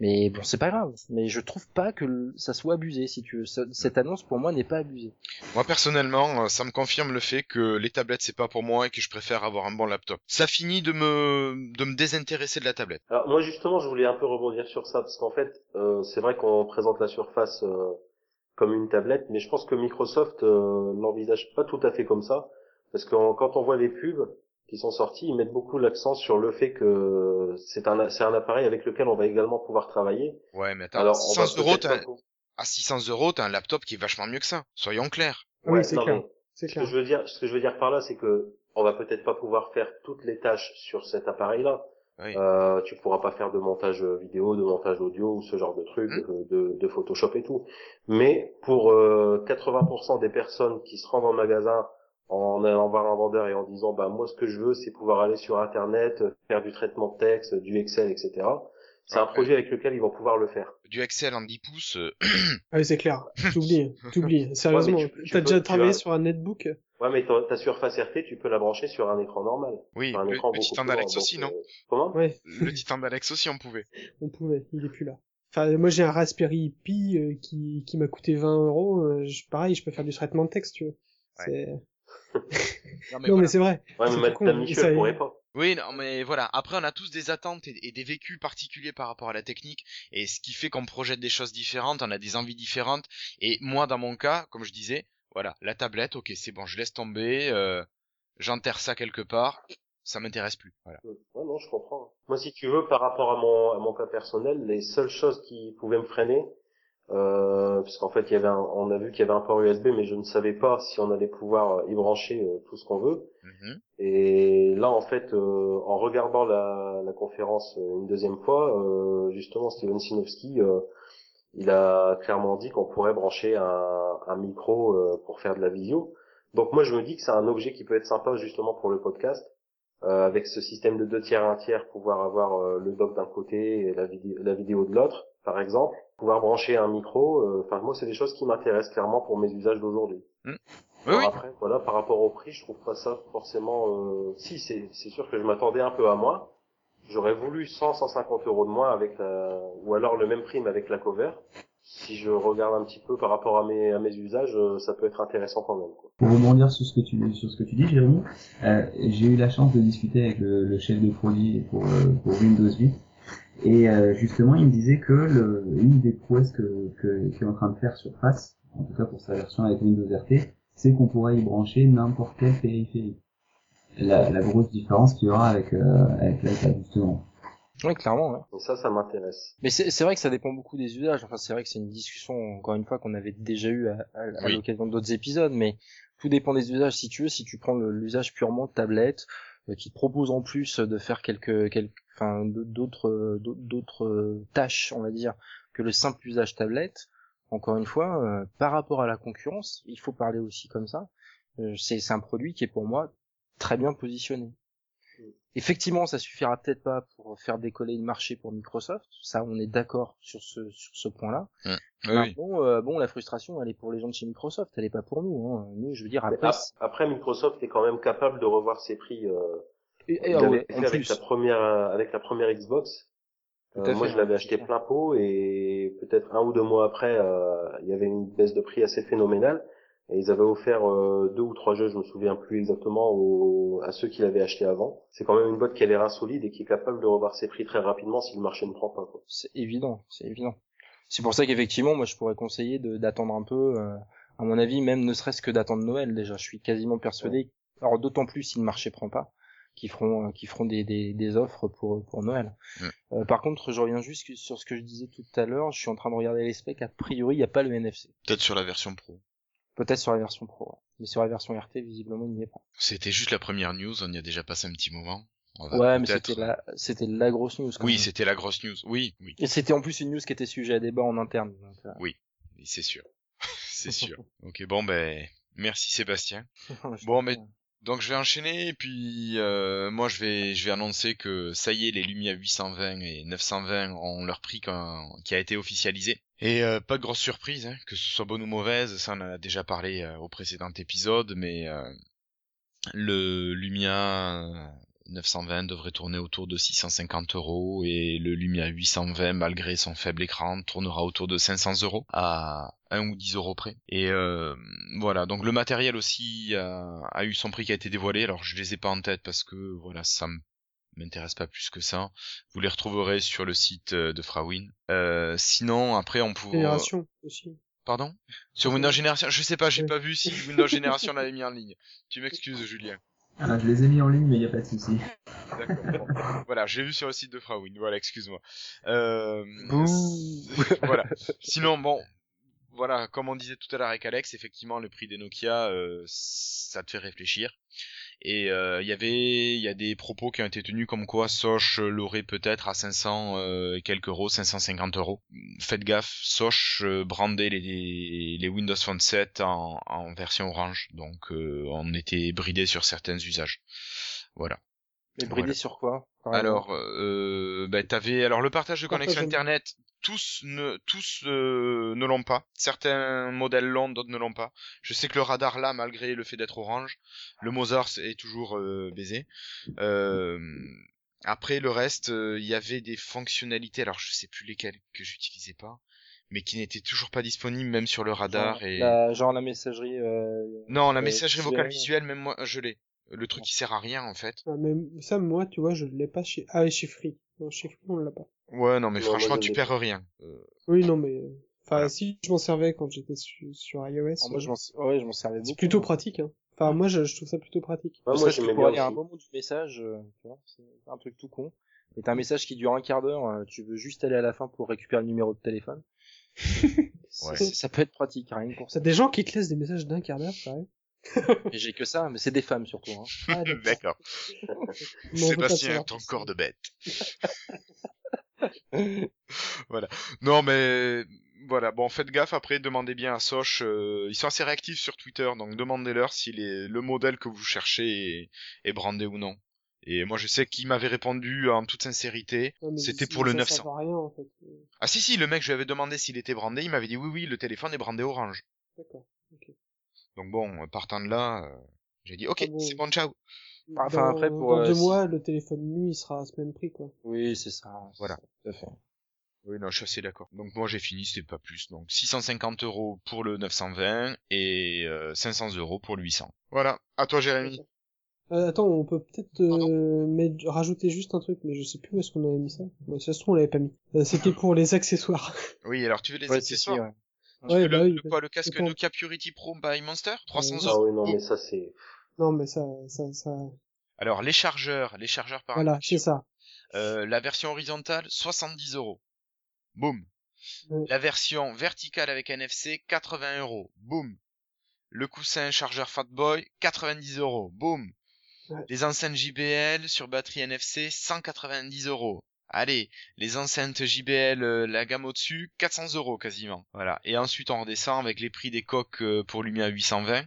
mais bon c'est pas grave. Mais je trouve pas que ça soit abusé si tu veux. Cette annonce pour moi n'est pas abusée. Moi personnellement, euh, ça me confirme le fait que les tablettes c'est pas pour moi et que je préfère avoir un bon laptop. Ça finit de me de me désintéresser de la tablette. Alors moi justement, je voulais un peu rebondir sur ça parce qu'en fait, euh, c'est vrai qu'on présente la Surface euh, comme une tablette, mais je pense que Microsoft euh, l'envisage pas tout à fait comme ça, parce que quand on voit les pubs qui sont sortis, ils mettent beaucoup l'accent sur le fait que c'est un c'est un appareil avec lequel on va également pouvoir travailler. Ouais, mais attends, Alors on va 600 euros, t'as à 600 euros, t'as un laptop qui est vachement mieux que ça. Soyons clairs. Oui, Ouais, c'est non, clair. mais C'est Ce que clair. je veux dire, ce que je veux dire par là, c'est que on va peut-être pas pouvoir faire toutes les tâches sur cet appareil-là. Oui. Euh, tu pourras pas faire de montage vidéo, de montage audio ou ce genre de trucs, Hmm. de, de Photoshop et tout. Mais pour euh, 80% des personnes qui se rendent en magasin en allant voir un vendeur et en disant bah moi ce que je veux c'est pouvoir aller sur internet, faire du traitement de texte, du Excel, etc. C'est un Ouais. projet avec lequel ils vont pouvoir le faire. Du Excel en 10 pouces, euh, Ah oui, c'est clair. T'oublies, t'oublies. Sérieusement, t'as déjà tu travaillé as- sur un netbook Ouais mais ta, surface RT tu peux la brancher sur un écran normal. oui, un le, écran le titan d'Alex aussi, non euh, Comment? Ouais, Le titan d'Alex aussi, on pouvait. on pouvait. Il est plus là. Enfin, moi j'ai un Raspberry Pi euh, qui, qui m'a coûté 20 euros. euh, pareil, je peux faire du traitement de texte, tu vois. C'est... Non, non, voilà. mais c'est vrai. Ouais, mais tout con, Madame et Michel pourrait pas. Oui, non, mais voilà. Après, on a tous des attentes et, et des vécus particuliers par rapport à la technique, et ce qui fait qu'on projette des choses différentes, on a des envies différentes. Et moi, dans mon cas, comme je disais, voilà, la tablette, ok, c'est bon, je laisse tomber, euh, j'enterre ça quelque part, ça m'intéresse plus. Voilà. Ouais, non, je comprends. Moi, si tu veux, par rapport à mon, à mon cas personnel, les seules choses qui pouvaient me freiner, euh, parce qu'en fait, il y avait un, on a vu qu'il y avait un port USB, mais je ne savais pas si on allait pouvoir y brancher euh, tout ce qu'on veut. Mhm. Et là, en fait, euh, en regardant la, la conférence euh, une deuxième fois, euh, justement, Steven Sinofsky, euh, il a clairement dit qu'on pourrait brancher un, un micro euh, pour faire de la visio. Donc moi, je me dis que c'est un objet qui peut être sympa justement pour le podcast, euh, avec ce système de deux tiers, un tiers, pouvoir avoir le dock d'un côté et la, la vidéo de l'autre, par exemple. Pouvoir brancher un micro, euh, enfin moi, c'est des choses qui m'intéressent clairement pour mes usages d'aujourd'hui. Oui, Alors oui. après, voilà, par rapport au prix, je trouve pas ça forcément. Euh... Si, c'est c'est sûr que je m'attendais un peu à moins. J'aurais voulu 100, 150 euros de moins avec la, ou alors le même prix mais avec la cover. Si je regarde un petit peu par rapport à mes à mes usages, euh, ça peut être intéressant quand même. Quoi. Pour rebondir sur ce que tu sur ce que tu dis, Jérémy, euh, j'ai eu la chance de discuter avec le, le chef de produit pour, euh, pour Windows 8 et euh, justement il me disait que le, une des prouesses que que qu'est en train de faire Surface, en tout cas pour sa version avec Windows RT, c'est qu'on pourrait y brancher n'importe quel périphérique. La, la grosse différence qu'il y aura avec euh, avec l'iPad justement. Ouais, clairement. Ouais. Et ça, ça m'intéresse. Mais c'est c'est vrai que ça dépend beaucoup des usages. Enfin, c'est vrai que c'est une discussion encore une fois qu'on avait déjà eu à, à- à Oui. l'occasion d'autres épisodes, mais tout dépend des usages. Si tu veux, si tu prends le- l'usage purement tablette, euh, qui te propose en plus de faire quelques, quelques, enfin, d'autres, euh, d'autres- euh, tâches, on va dire, que le simple usage tablette. Encore une fois, euh, par rapport à la concurrence, il faut parler aussi comme ça. Euh, c'est c'est un produit qui est pour moi très bien positionné. Effectivement, ça suffira peut-être pas pour faire décoller le marché pour Microsoft. Ça, on est d'accord sur ce sur ce point-là. Oui. Bon, euh, bon, la frustration, elle est pour les gens de chez Microsoft, elle est pas pour nous. Hein. Nous, je veux dire après. ap- après, Microsoft est quand même capable de revoir ses prix. Euh, Et, et, ah ouais, en avec plus. la première avec la première Xbox. Euh, moi, je l'avais acheté plein pot et peut-être un ou deux mois après, euh, il y avait une baisse de prix assez phénoménale. Et ils avaient offert euh, deux ou trois jeux, je me souviens plus exactement, aux- à ceux qui l'avaient acheté avant. C'est quand même une boîte qui a l'air insolide et qui est capable de revoir ses prix très rapidement si le marché ne prend pas. Quoi. C'est évident, c'est évident. C'est pour ça qu'effectivement, moi, je pourrais conseiller de- d'attendre un peu. euh, à mon avis, même ne serait-ce que d'attendre Noël. Déjà, je suis quasiment persuadé. Alors, d'autant plus si le marché prend pas, qu'ils feront, euh, qu'ils feront des, des, des offres pour pour Noël. Euh, par contre, je reviens juste sur ce que je disais tout à l'heure. Je suis en train de regarder les specs. A priori, il n'y a pas le NFC. Peut-être sur la version pro. Peut-être sur la version Pro, ouais. mais sur la version RT, visiblement, il n'y est pas. C'était juste la première news, on y a déjà passé un petit moment. Ouais, mais c'était la, c'était la grosse news. quand Oui, c'était la grosse news. Oui, oui, Et c'était en plus une news qui était sujet à débat en interne. donc, euh, oui, c'est sûr. c'est sûr. Ok, bon ben, merci Sébastien. Bon, mais- Donc je vais enchaîner et puis euh, moi je vais je vais annoncer que ça y est les Lumia 820 et 920 ont leur prix qui a été officialisé. Et euh, pas de grosse surprise hein, que ce soit bonne ou mauvaise ça on en a déjà parlé euh, au précédent épisode mais euh, le Lumia 920 devrait tourner autour de 650 euros et le Lumia 820 malgré son faible écran tournera autour de 500 euros à 1 ou 10 euros près. Et euh, voilà. Donc le matériel aussi a, a eu son prix qui a été dévoilé. Alors je les ai pas en tête parce que voilà ça m'intéresse pas plus que ça. Vous les retrouverez sur le site euh, de Frawin. Euh, sinon après on pourra Génération aussi. pardon? Sur Windows Génération? Je sais pas j'ai Oui. pas vu si Windows Génération l'avait mis en ligne. Tu m'excuses Julien Ah, je les ai mis en ligne, mais il n'y a pas de souci. D'accord. bon. voilà, j'ai vu sur le site de Frawin. Voilà, excuse-moi. Euh... Voilà. Sinon, bon, voilà, comme on disait tout à l'heure avec Alex, effectivement, le prix des Nokia, euh, ça te fait réfléchir. Et euh, il y avait, il y a des propos qui ont été tenus comme quoi Soch l'aurait peut-être à 500 euh, et quelques euros, 550 euros. Faites gaffe, Soch euh, brandait les, les Windows Phone 7 en, en version orange, donc euh, on était bridé sur certains usages. Voilà. Mais bridé Voilà. sur quoi Alors, euh, bah, t'avais alors le partage de connexion internet. Tous ne tous euh, ne l'ont pas. Certains modèles l'ont, d'autres ne l'ont pas. Je sais que le radar là, malgré le fait d'être orange, le Mozart est toujours euh, baisé. Euh, après le reste, euh, il y avait des fonctionnalités. Alors je sais plus lesquelles que j'utilisais pas, mais qui n'étaient toujours pas disponibles même sur le radar. genre, Et la, genre la messagerie. Euh... non, la messagerie vocale visuelle, même moi je l'ai. Le truc qui sert à rien en fait. Ah, mais ça, moi, tu vois, je l'ai pas chez... Ah, chez Free. Non, chez Free, on l'a pas. Ouais, non mais franchement tu perds pas. rien. Euh, Oui, non, mais... euh, Enfin, Voilà. si, je m'en servais quand j'étais su- sur iOS. Ah, moi, euh, je m'en ouais, je m'en servais beaucoup. C'est plutôt pratique, hein. Enfin, moi, je, je trouve ça plutôt pratique. Ouais, moi, j'aimais pour bien aller à un moment du message, euh, tu vois, c'est un truc tout con. Et t'as un message qui dure un quart d'heure, euh, tu veux juste aller à la fin pour récupérer le numéro de téléphone. Ouais. C'est- Ça peut être pratique, rien que pour ça. T'as des gens qui te laissent des messages d'un quart d'heure, pareil. Et j'ai que ça, mais c'est des femmes surtout. Hein. Ah, D'accord. Sébastien, ton corps de bête. voilà. Non, mais voilà. Bon, faites gaffe après. Demandez bien à Soch. euh, ils sont assez réactifs sur Twitter, donc demandez-leur si les- le modèle que vous cherchez est, est brandé ou non. Et moi, je sais qu'il m'avait répondu en toute sincérité. Ouais, mais C'était pour le ça 900. sert à rien, en fait. Ah si si, le mec, je lui avais demandé s'il était brandé. Il m'avait dit oui oui, le téléphone est brandé orange. D'accord. Donc bon, partant de là, euh, j'ai dit ok, Ah bon. c'est bon, ciao. Enfin, Dans- après, pour, Dans euh, deux mois, le téléphone nu, il sera à ce même prix, quoi. Oui, c'est ça. Voilà. ça, Tout à fait. Oui, non, je suis assez d'accord. Donc moi j'ai fini, c'était pas plus. Donc 650 euros pour le 920 et euh, 500 euros pour le 800. Voilà. À toi Jérémy. Euh, attends, on peut peut-être euh, mettre- rajouter juste un truc, mais je sais plus où est-ce qu'on avait mis ça. Ouais, ça se trouve, on l'avait pas mis. Euh, C'était pour les accessoires. Oui, alors tu veux les Ouais, si, si, accessoires ouais. Ouais, bah le, oui, le quoi, le casque Nokia Purity Pro by Monster 300 Euh, Ah euros. oui, non, mais ça, c'est... Non, mais ça, ça, ça, Alors les chargeurs, les chargeurs par voilà, c'est ça. Euh, la version horizontale 70 euros. Boum. Ouais. La version verticale avec NFC 80 euros. Boum. Le coussin chargeur Fatboy 90 euros. Boum. Ouais. Les enceintes JBL sur batterie NFC 190 euros. Allez, les enceintes JBL, euh, la gamme au-dessus, 400 euros quasiment. Voilà. Et ensuite on redescend avec les prix des coques euh, pour Lumia 820.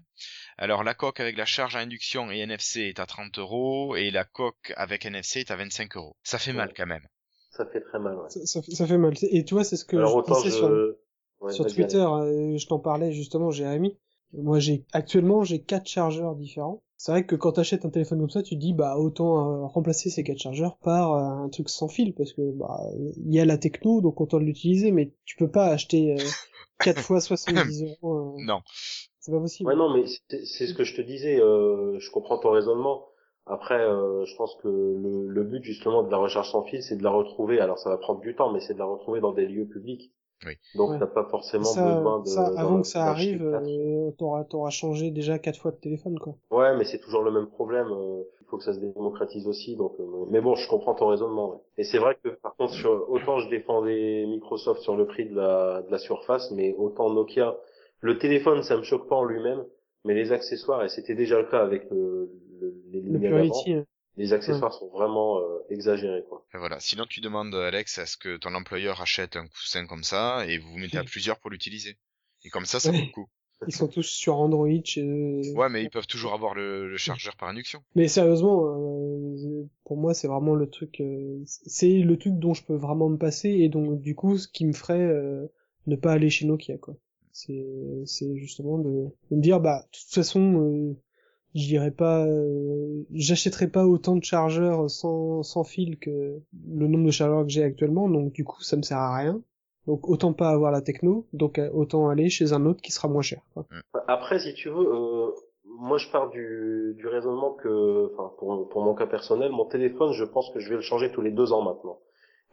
Alors la coque avec la charge à induction et NFC est à 30 euros et la coque avec NFC est à 25 euros. Ça fait mal quand même. Ça fait très mal, ouais. Ça, ça, fait- ça fait mal. Et tu vois, c'est ce que Alors je je... sur, Ouais, sur vas-y, Twitter. euh, je t'en parlais justement, Jérémy. Moi, j'ai actuellement j'ai quatre chargeurs différents. C'est vrai que quand t'achètes un téléphone comme ça, tu te dis bah autant euh, remplacer ces quatre chargeurs par euh, un truc sans fil parce que bah il y a la techno, donc autant l'utiliser. Mais tu peux pas acheter euh, quatre fois 70 euros. euh, Non. c'est pas possible. Ouais, non, mais c'est c'est ce que je te disais, euh, je comprends ton raisonnement. Après, euh, je pense que le, le but justement de la recharge sans fil, c'est de la retrouver. Alors, ça va prendre du temps, mais c'est de la retrouver dans des lieux publics. Oui. Donc, Ouais. t'as pas forcément ça, besoin de. ça, avant que ça arrive, euh, t'auras t'auras changé déjà quatre fois de téléphone quoi. Ouais, mais c'est toujours le même problème. euh, Il faut que ça se démocratise aussi. Donc, euh, mais bon, je comprends ton raisonnement. ouais. Et c'est vrai que par contre, sur- autant je défendais Microsoft sur le prix de la, de la surface, mais autant Nokia, le téléphone, ça me choque pas en lui-même, mais les accessoires, et c'était déjà le cas avec le, le- les Le Purity. hein. Les accessoires sont vraiment euh, exagérés, quoi. Et voilà. Sinon, tu demandes, Alex, à ce que ton employeur achète un coussin comme ça et vous vous mettez à plusieurs pour l'utiliser. Et comme ça, ça vaut le coup. ils sont tous sur Android. chez- Ouais, mais ils peuvent toujours avoir le, le chargeur par induction. Mais sérieusement, euh, pour moi, c'est vraiment le truc. euh, c'est le truc dont je peux vraiment me passer et donc du coup, ce qui me ferait euh, ne pas aller chez Nokia, quoi. C'est, c'est justement de, de me dire, bah, de toute façon, euh, j'irai pas, euh, j'achèterai pas autant de chargeurs sans sans fil que le nombre de chargeurs que j'ai actuellement, donc du coup, ça me sert à rien. Donc autant pas avoir la techno, donc euh, autant aller chez un autre qui sera moins cher. Après, si tu veux, euh, moi je pars du, du raisonnement que, enfin, pour, pour mon cas personnel, mon téléphone, je pense que je vais le changer tous les deux ans maintenant.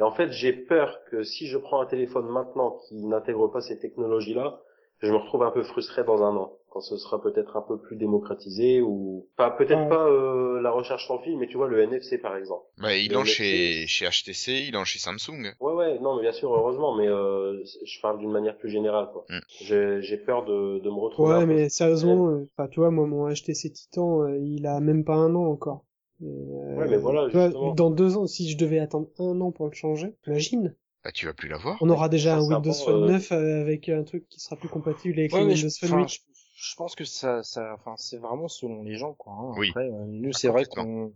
Et en fait, j'ai peur que si je prends un téléphone maintenant qui n'intègre pas ces technologies-là, je me retrouve un peu frustré dans un an, quand ce sera peut-être un peu plus démocratisé ou, pas peut-être Ouais. pas euh, la recherche sans fil, mais tu vois le NFC par exemple. Bah, l'ont NFC. chez, chez HTC, ils l'ont chez Samsung. Ouais, ouais, non, mais bien sûr, heureusement, mais euh, je parle d'une manière plus générale, quoi. Mm. J'ai j'ai peur de, de me retrouver. Ouais, mais sérieusement, euh, enfin, tu vois, moi, mon HTC Titan, euh, il a même pas un an encore. Et, euh, Ouais, mais voilà, vois, dans deux ans, si je devais attendre un an pour le changer, imagine, Bah, tu vas plus l'avoir. on aura déjà un Windows Phone euh, 9 euh, avec un truc qui sera plus compatible avec Ouais, le mais Windows Phone enfin, 8. Je, pense que ça, ça, enfin, c'est vraiment selon les gens, quoi. hein. Oui. Après, euh, nous, c'est vrai qu'on,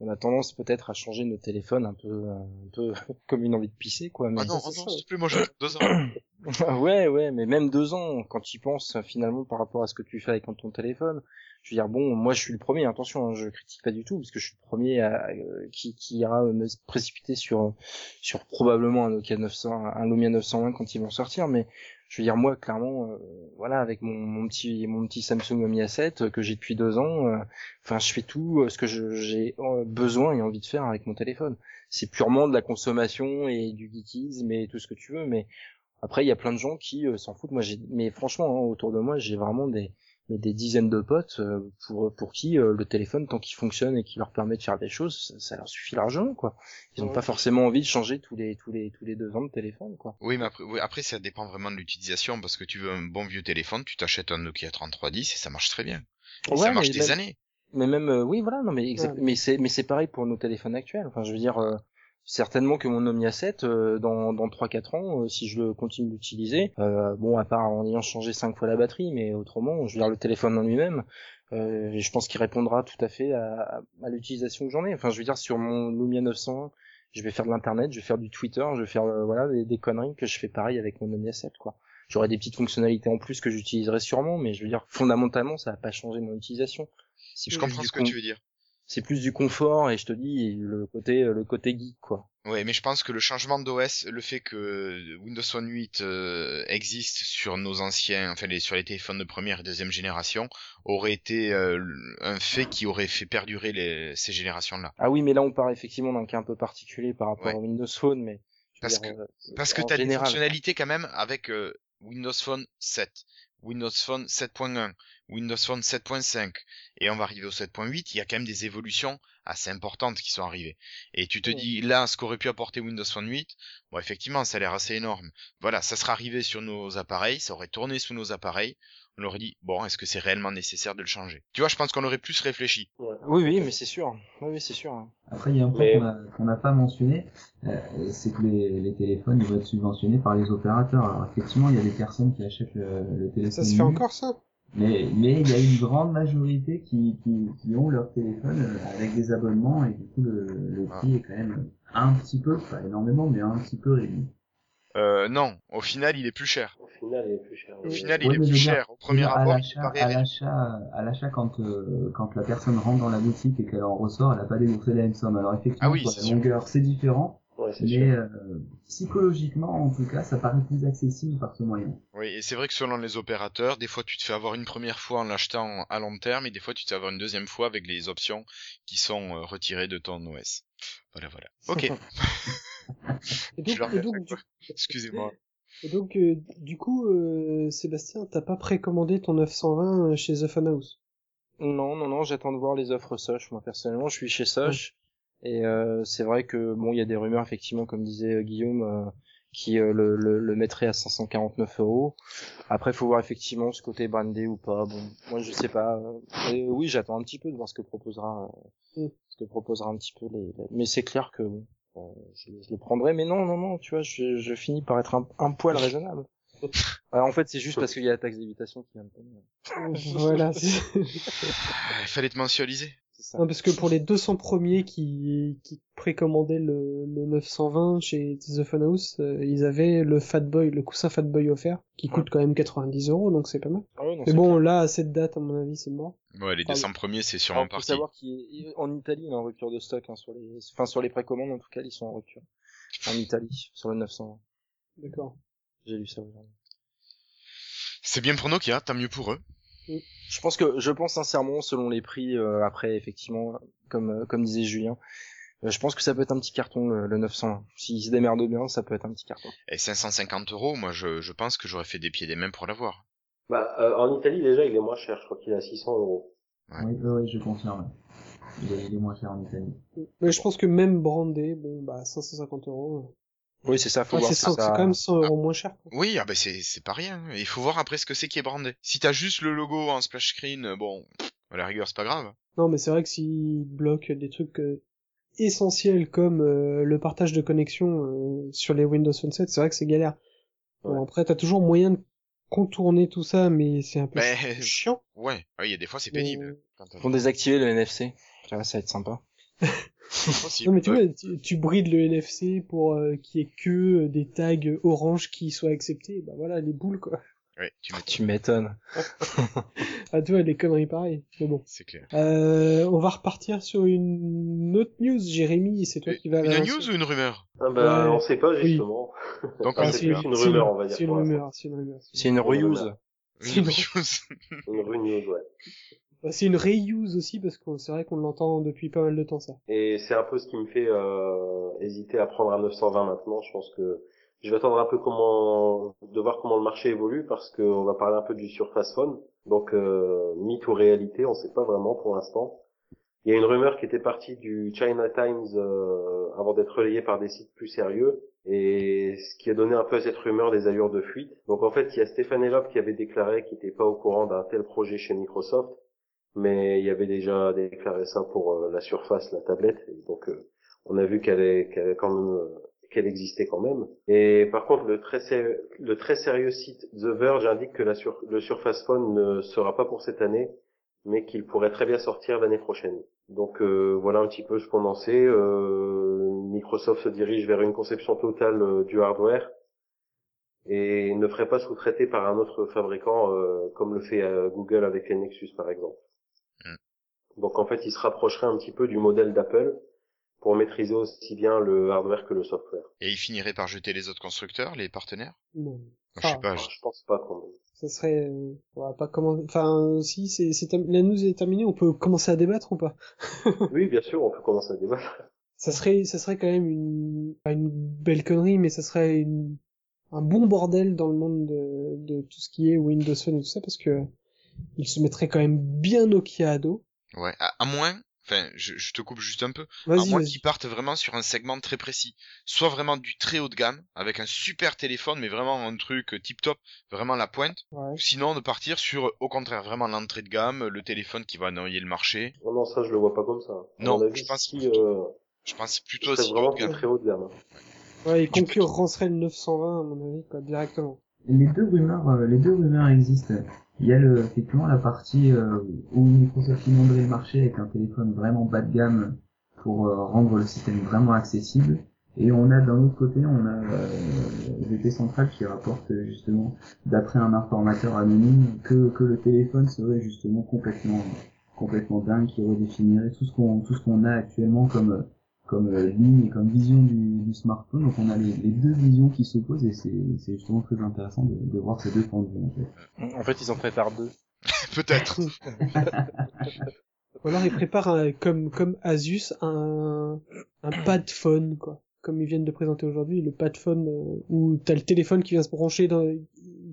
on a tendance peut-être à changer nos téléphones un peu, un peu comme une envie de pisser, quoi. Mais Ah non, non, s'il te plaît, moi j'attends deux ans. ouais, ouais, mais même deux ans, quand tu y penses finalement par rapport à ce que tu fais avec ton téléphone, je veux dire, bon, moi je suis le premier, attention, hein, je critique pas du tout, parce que je suis le premier à, euh, qui, qui ira me précipiter sur, sur probablement un Nokia 900, un Lumia 920 quand ils vont sortir, mais je veux dire, moi, clairement, euh, voilà, avec mon, mon petit, mon petit Samsung Mi A7 euh, que j'ai depuis deux ans, euh, enfin, je fais tout euh, ce que j'ai besoin et envie de faire avec mon téléphone. C'est purement de la consommation et du geekisme et tout ce que tu veux, mais après, il y a plein de gens qui euh, s'en foutent. Moi, j'ai, mais franchement, hein, autour de moi, j'ai vraiment des, mais des dizaines de potes euh, pour pour qui euh, le téléphone, tant qu'il fonctionne et qu'il leur permet de faire des choses, ça, ça leur suffit largement, quoi. Ils ont Ouais. pas forcément envie de changer tous les tous les tous les deux ans de téléphone, quoi. Oui, mais après, oui, après, ça dépend vraiment de l'utilisation, parce que tu veux un bon vieux téléphone, tu t'achètes un Nokia 3310 et ça marche très bien. Et Ouais, ça marche des même- années. Mais même, euh, oui, voilà, non, mais exact, Ouais. mais c'est mais c'est pareil pour nos téléphones actuels. Enfin, je veux dire. euh, Certainement que mon Nomi A7, euh, dans, dans 3-4 ans, euh, si je le continue d'utiliser, euh, bon, à part en ayant changé 5 fois la batterie, mais autrement, je veux dire, le téléphone en lui-même, euh, je pense qu'il répondra tout à fait à, à, à l'utilisation que j'en ai. Enfin, je veux dire, sur mon Lumia 901, je vais faire de l'internet, je vais faire du Twitter, je vais faire euh, voilà des, des conneries que je fais pareil avec mon Lumia 7, quoi. J'aurai des petites fonctionnalités en plus que j'utiliserai sûrement, mais je veux dire, fondamentalement, ça va pas changer mon utilisation. Je comprends ce que tu veux dire. C'est plus du confort et je te dis le côté le côté geek, quoi. Ouais, mais je pense que le changement d'OS, le fait que Windows Phone 8 euh, existe sur nos anciens, enfin les, sur les téléphones de première et deuxième génération, aurait été euh, un fait qui aurait fait perdurer les, ces générations-là. Ah oui, mais là on part effectivement d'un cas un peu particulier par rapport Ouais. à Windows Phone, mais Parce dire, euh, Parce que en tu as des fonctionnalités quand même avec Windows Phone 7, Windows Phone 7.1, Windows Phone 7.5, et on va arriver au 7.8, il y a quand même des évolutions assez importantes qui sont arrivées. Et tu te dis, là, ce qu'aurait pu apporter Windows Phone 8, bon, effectivement, ça a l'air assez énorme. Voilà, ça sera arrivé sur nos appareils, ça aurait tourné sous nos appareils, on aurait dit, bon, est-ce que c'est réellement nécessaire de le changer? Tu vois, je pense qu'on aurait plus réfléchi. Ouais. Oui, oui, mais c'est sûr. Oui, oui, c'est sûr. hein. Après, il y a un point Mais- qu'on n'a pas mentionné, euh, c'est que les, les téléphones ils vont être subventionnés par les opérateurs. Alors effectivement, il y a des personnes qui achètent le, le téléphone. Ça se fait encore ça? Mais mais il y a une grande majorité qui, qui, qui ont leur téléphone euh, avec des abonnements et du coup le, le Ah. prix est quand même un petit peu, pas énormément, mais un petit peu réduit. Euh, non, au final, il est plus cher. Au final, il est plus cher. Au final, il est plus cher. Premier rapport, il paraît à l'achat, à l'achat quand euh, quand la personne rentre dans la boutique et qu'elle en ressort, elle n'a pas déboursé la même somme. Alors effectivement, Ah oui, sur c'est la longueur, c'est différent, Ouais, mais euh, psychologiquement, en tout cas, ça paraît plus accessible par ce moyen. Oui, et c'est vrai que selon les opérateurs, des fois tu te fais avoir une première fois en l'achetant à long terme, et des fois tu te fais avoir une deuxième fois avec les options qui sont euh, retirées de ton OS. Voilà, voilà. Ok, excusez-moi. et donc euh, du coup, euh, Sébastien, t'as pas précommandé ton 920 chez The Fun House Non, non, non, j'attends de voir les offres Soch. Moi, personnellement, je suis chez Soch. Et euh, c'est vrai que, bon, il y a des rumeurs, effectivement, comme disait euh, Guillaume, euh, qui euh, le, le, le mettrait à 549 euros. Après, faut voir effectivement ce côté brandé ou pas. Bon, moi, je sais pas. Euh, et oui, j'attends un petit peu de voir ce que proposera, euh, Mm. ce que proposera un petit peu les. les- Mais c'est clair que bon, euh, je, je le prendrai. Mais non, non, non, tu vois, je, je finis par être un, un poil raisonnable. En fait, c'est juste parce qu'il y a la taxe d'évitation qui vient de tomber. voilà. Il fallait te mensualiser. Ça. Non, parce que pour les 200 premiers qui, qui précommandaient le, le 920 chez The Funhouse, euh, ils avaient le Fatboy, le coussin Fatboy offert, qui coûte quand même 90 euros, donc c'est pas mal. Ah ouais, non, Mais bon, là, à cette date, à mon avis, c'est mort. Ouais, les Ah, 200 premiers, c'est Alors, sûrement faut parti. savoir qu'en Italie, il est en rupture de stock, hein, sur les, enfin, sur les précommandes, en tout cas, ils sont en rupture. En Italie, sur le 900. D'accord. J'ai lu ça aujourd'hui. C'est bien pour Nokia, tant mieux pour eux. Je pense que, je pense sincèrement, selon les prix, euh, après, effectivement, comme, euh, comme disait Julien, euh, je pense que ça peut être un petit carton, le, le 900. S'ils se démerdent bien, ça peut être un petit carton. Et 550 euros, moi, je, je pense que j'aurais fait des pieds et des mains pour l'avoir. Bah, euh, en Italie, déjà, il est moins cher. Je crois qu'il est à 600 euros. Ouais. Oui, oui, oui, je confirme. Il est, il est moins cher en Italie. Mais je pense que même brandé, bon, bah, 550 euros. Oui, c'est ça, faut Ah, voir c'est si 100 c'est ça... quand même 100 euros moins cher. quoi. Oui, ah ben c'est c'est pas rien. Il faut voir après ce que c'est qui est brandé. Si t'as juste le logo en splash screen, euh, bon, à la rigueur c'est pas grave. Non, mais c'est vrai que s'ils bloquent des trucs euh, essentiels comme euh, le partage de connexion euh, sur les Windows Phone 7, c'est vrai que c'est galère. Bon, Ouais. après, t'as toujours moyen de contourner tout ça, mais c'est un peu Mais chiant. ouais, ouais, il y a des fois c'est Mais- pénible. Ils vont désactiver le NFC. Ça va être sympa. Non, mais tu Ouais. vois, tu, tu brides le NFC pour euh, qu'il y ait que euh, des tags orange qui soient acceptés. Bah voilà, les boules, quoi. Ouais, tu m'étonnes, Tu m'étonnes. Ah, tu vois, les conneries pareilles. Mais bon. c'est clair. Euh, on va repartir sur une autre news, Jérémy, c'est toi qui vas Une la news ou une rumeur? Ah bah, Ouais. on sait pas, justement. Donc Ah, on c'est sait plus pas. une rumeur, on va dire, C'est une rumeur, c'est une rumeur. C'est une reuse. c'est Une une- news. Une news, ouais. Bah, C'est une reuse aussi parce que c'est vrai qu'on l'entend depuis pas mal de temps ça. Et c'est un peu ce qui me fait euh, hésiter à prendre un 920 maintenant. Je pense que je vais attendre un peu comment de voir comment le marché évolue parce qu'on va parler un peu du Surface Phone. Donc euh, mythe ou réalité, on sait pas vraiment pour l'instant. Il y a une rumeur qui était partie du China Times euh, avant d'être relayée par des sites plus sérieux et ce qui a donné un peu à cette rumeur des allures de fuite. Donc en fait, il y a Stéphane Elop qui avait déclaré qu'il n'était pas au courant d'un tel projet chez Microsoft mais il y avait déjà déclaré ça pour euh, la surface, la tablette, et donc euh, on a vu qu'elle est quand même, euh, qu'elle existait quand même. Et par contre, le très, sérieux site The Verge indique que le Surface Phone ne sera pas pour cette année, mais qu'il pourrait très bien sortir l'année prochaine. Donc euh, voilà un petit peu ce qu'on en sait. Euh, Microsoft se dirige vers une conception totale du hardware et ne ferait pas sous-traiter par un autre fabricant comme le fait Google avec les Nexus par exemple. Donc en fait, il se rapprocherait un petit peu du modèle d'Apple pour maîtriser aussi bien le hardware que le software. Et il finirait par jeter les autres constructeurs, les partenaires? Non. Je sais pas. Je- je pense pas qu'on Ça serait, euh, on va pas comment, enfin, si c'est, la news est terminée, on peut commencer à débattre ou pas? Oui, bien sûr, on peut commencer à débattre. Ça serait, ça serait quand même une, pas une belle connerie, mais ça serait une, un bon bordel dans le monde de, de tout ce qui est Windows Phone et tout ça, parce que il se mettrait quand même bien Nokia à dos. Ouais, à, à moins, enfin, je, je te coupe juste un peu, à moins qu'ils partent vraiment sur un segment très précis. Soit vraiment du très haut de gamme, avec un super téléphone, mais vraiment un truc tip top, vraiment la pointe. Ouais. Ou sinon de partir sur, au contraire, vraiment l'entrée de gamme, le téléphone qui va noyer le marché. Non, non, ça, je le vois pas comme ça. À Non, avis, je pense si, plutôt- euh, Je pense ce plutôt haut vraiment de gamme. très haut de gamme. Ouais, il Tu peux- concurrencerait le 920 à mon avis, quoi, directement. Les deux rumeurs, euh, les deux rumeurs existent. Il y a le, effectivement la partie euh, où Microsoft inonderait le marché avec un téléphone vraiment bas de gamme pour euh, rendre le système vraiment accessible. Et on a d'un autre côté, on a euh, VT Central qui rapporte euh, justement, d'après un informateur anonyme, que, que le téléphone serait justement complètement complètement dingue, qui redéfinirait tout ce qu'on tout ce qu'on a actuellement comme comme euh, ligne et comme vision du, du smartphone. Donc on a les, les deux visions qui s'opposent et c'est c'est justement très intéressant de, de voir ces deux points de vue en fait. En fait, ils en préparent deux. Peut-être. Ou alors ils préparent un- comme comme Asus un un pad phone quoi, comme ils viennent de présenter aujourd'hui le pad phone euh, où t'as le téléphone qui vient se brancher dans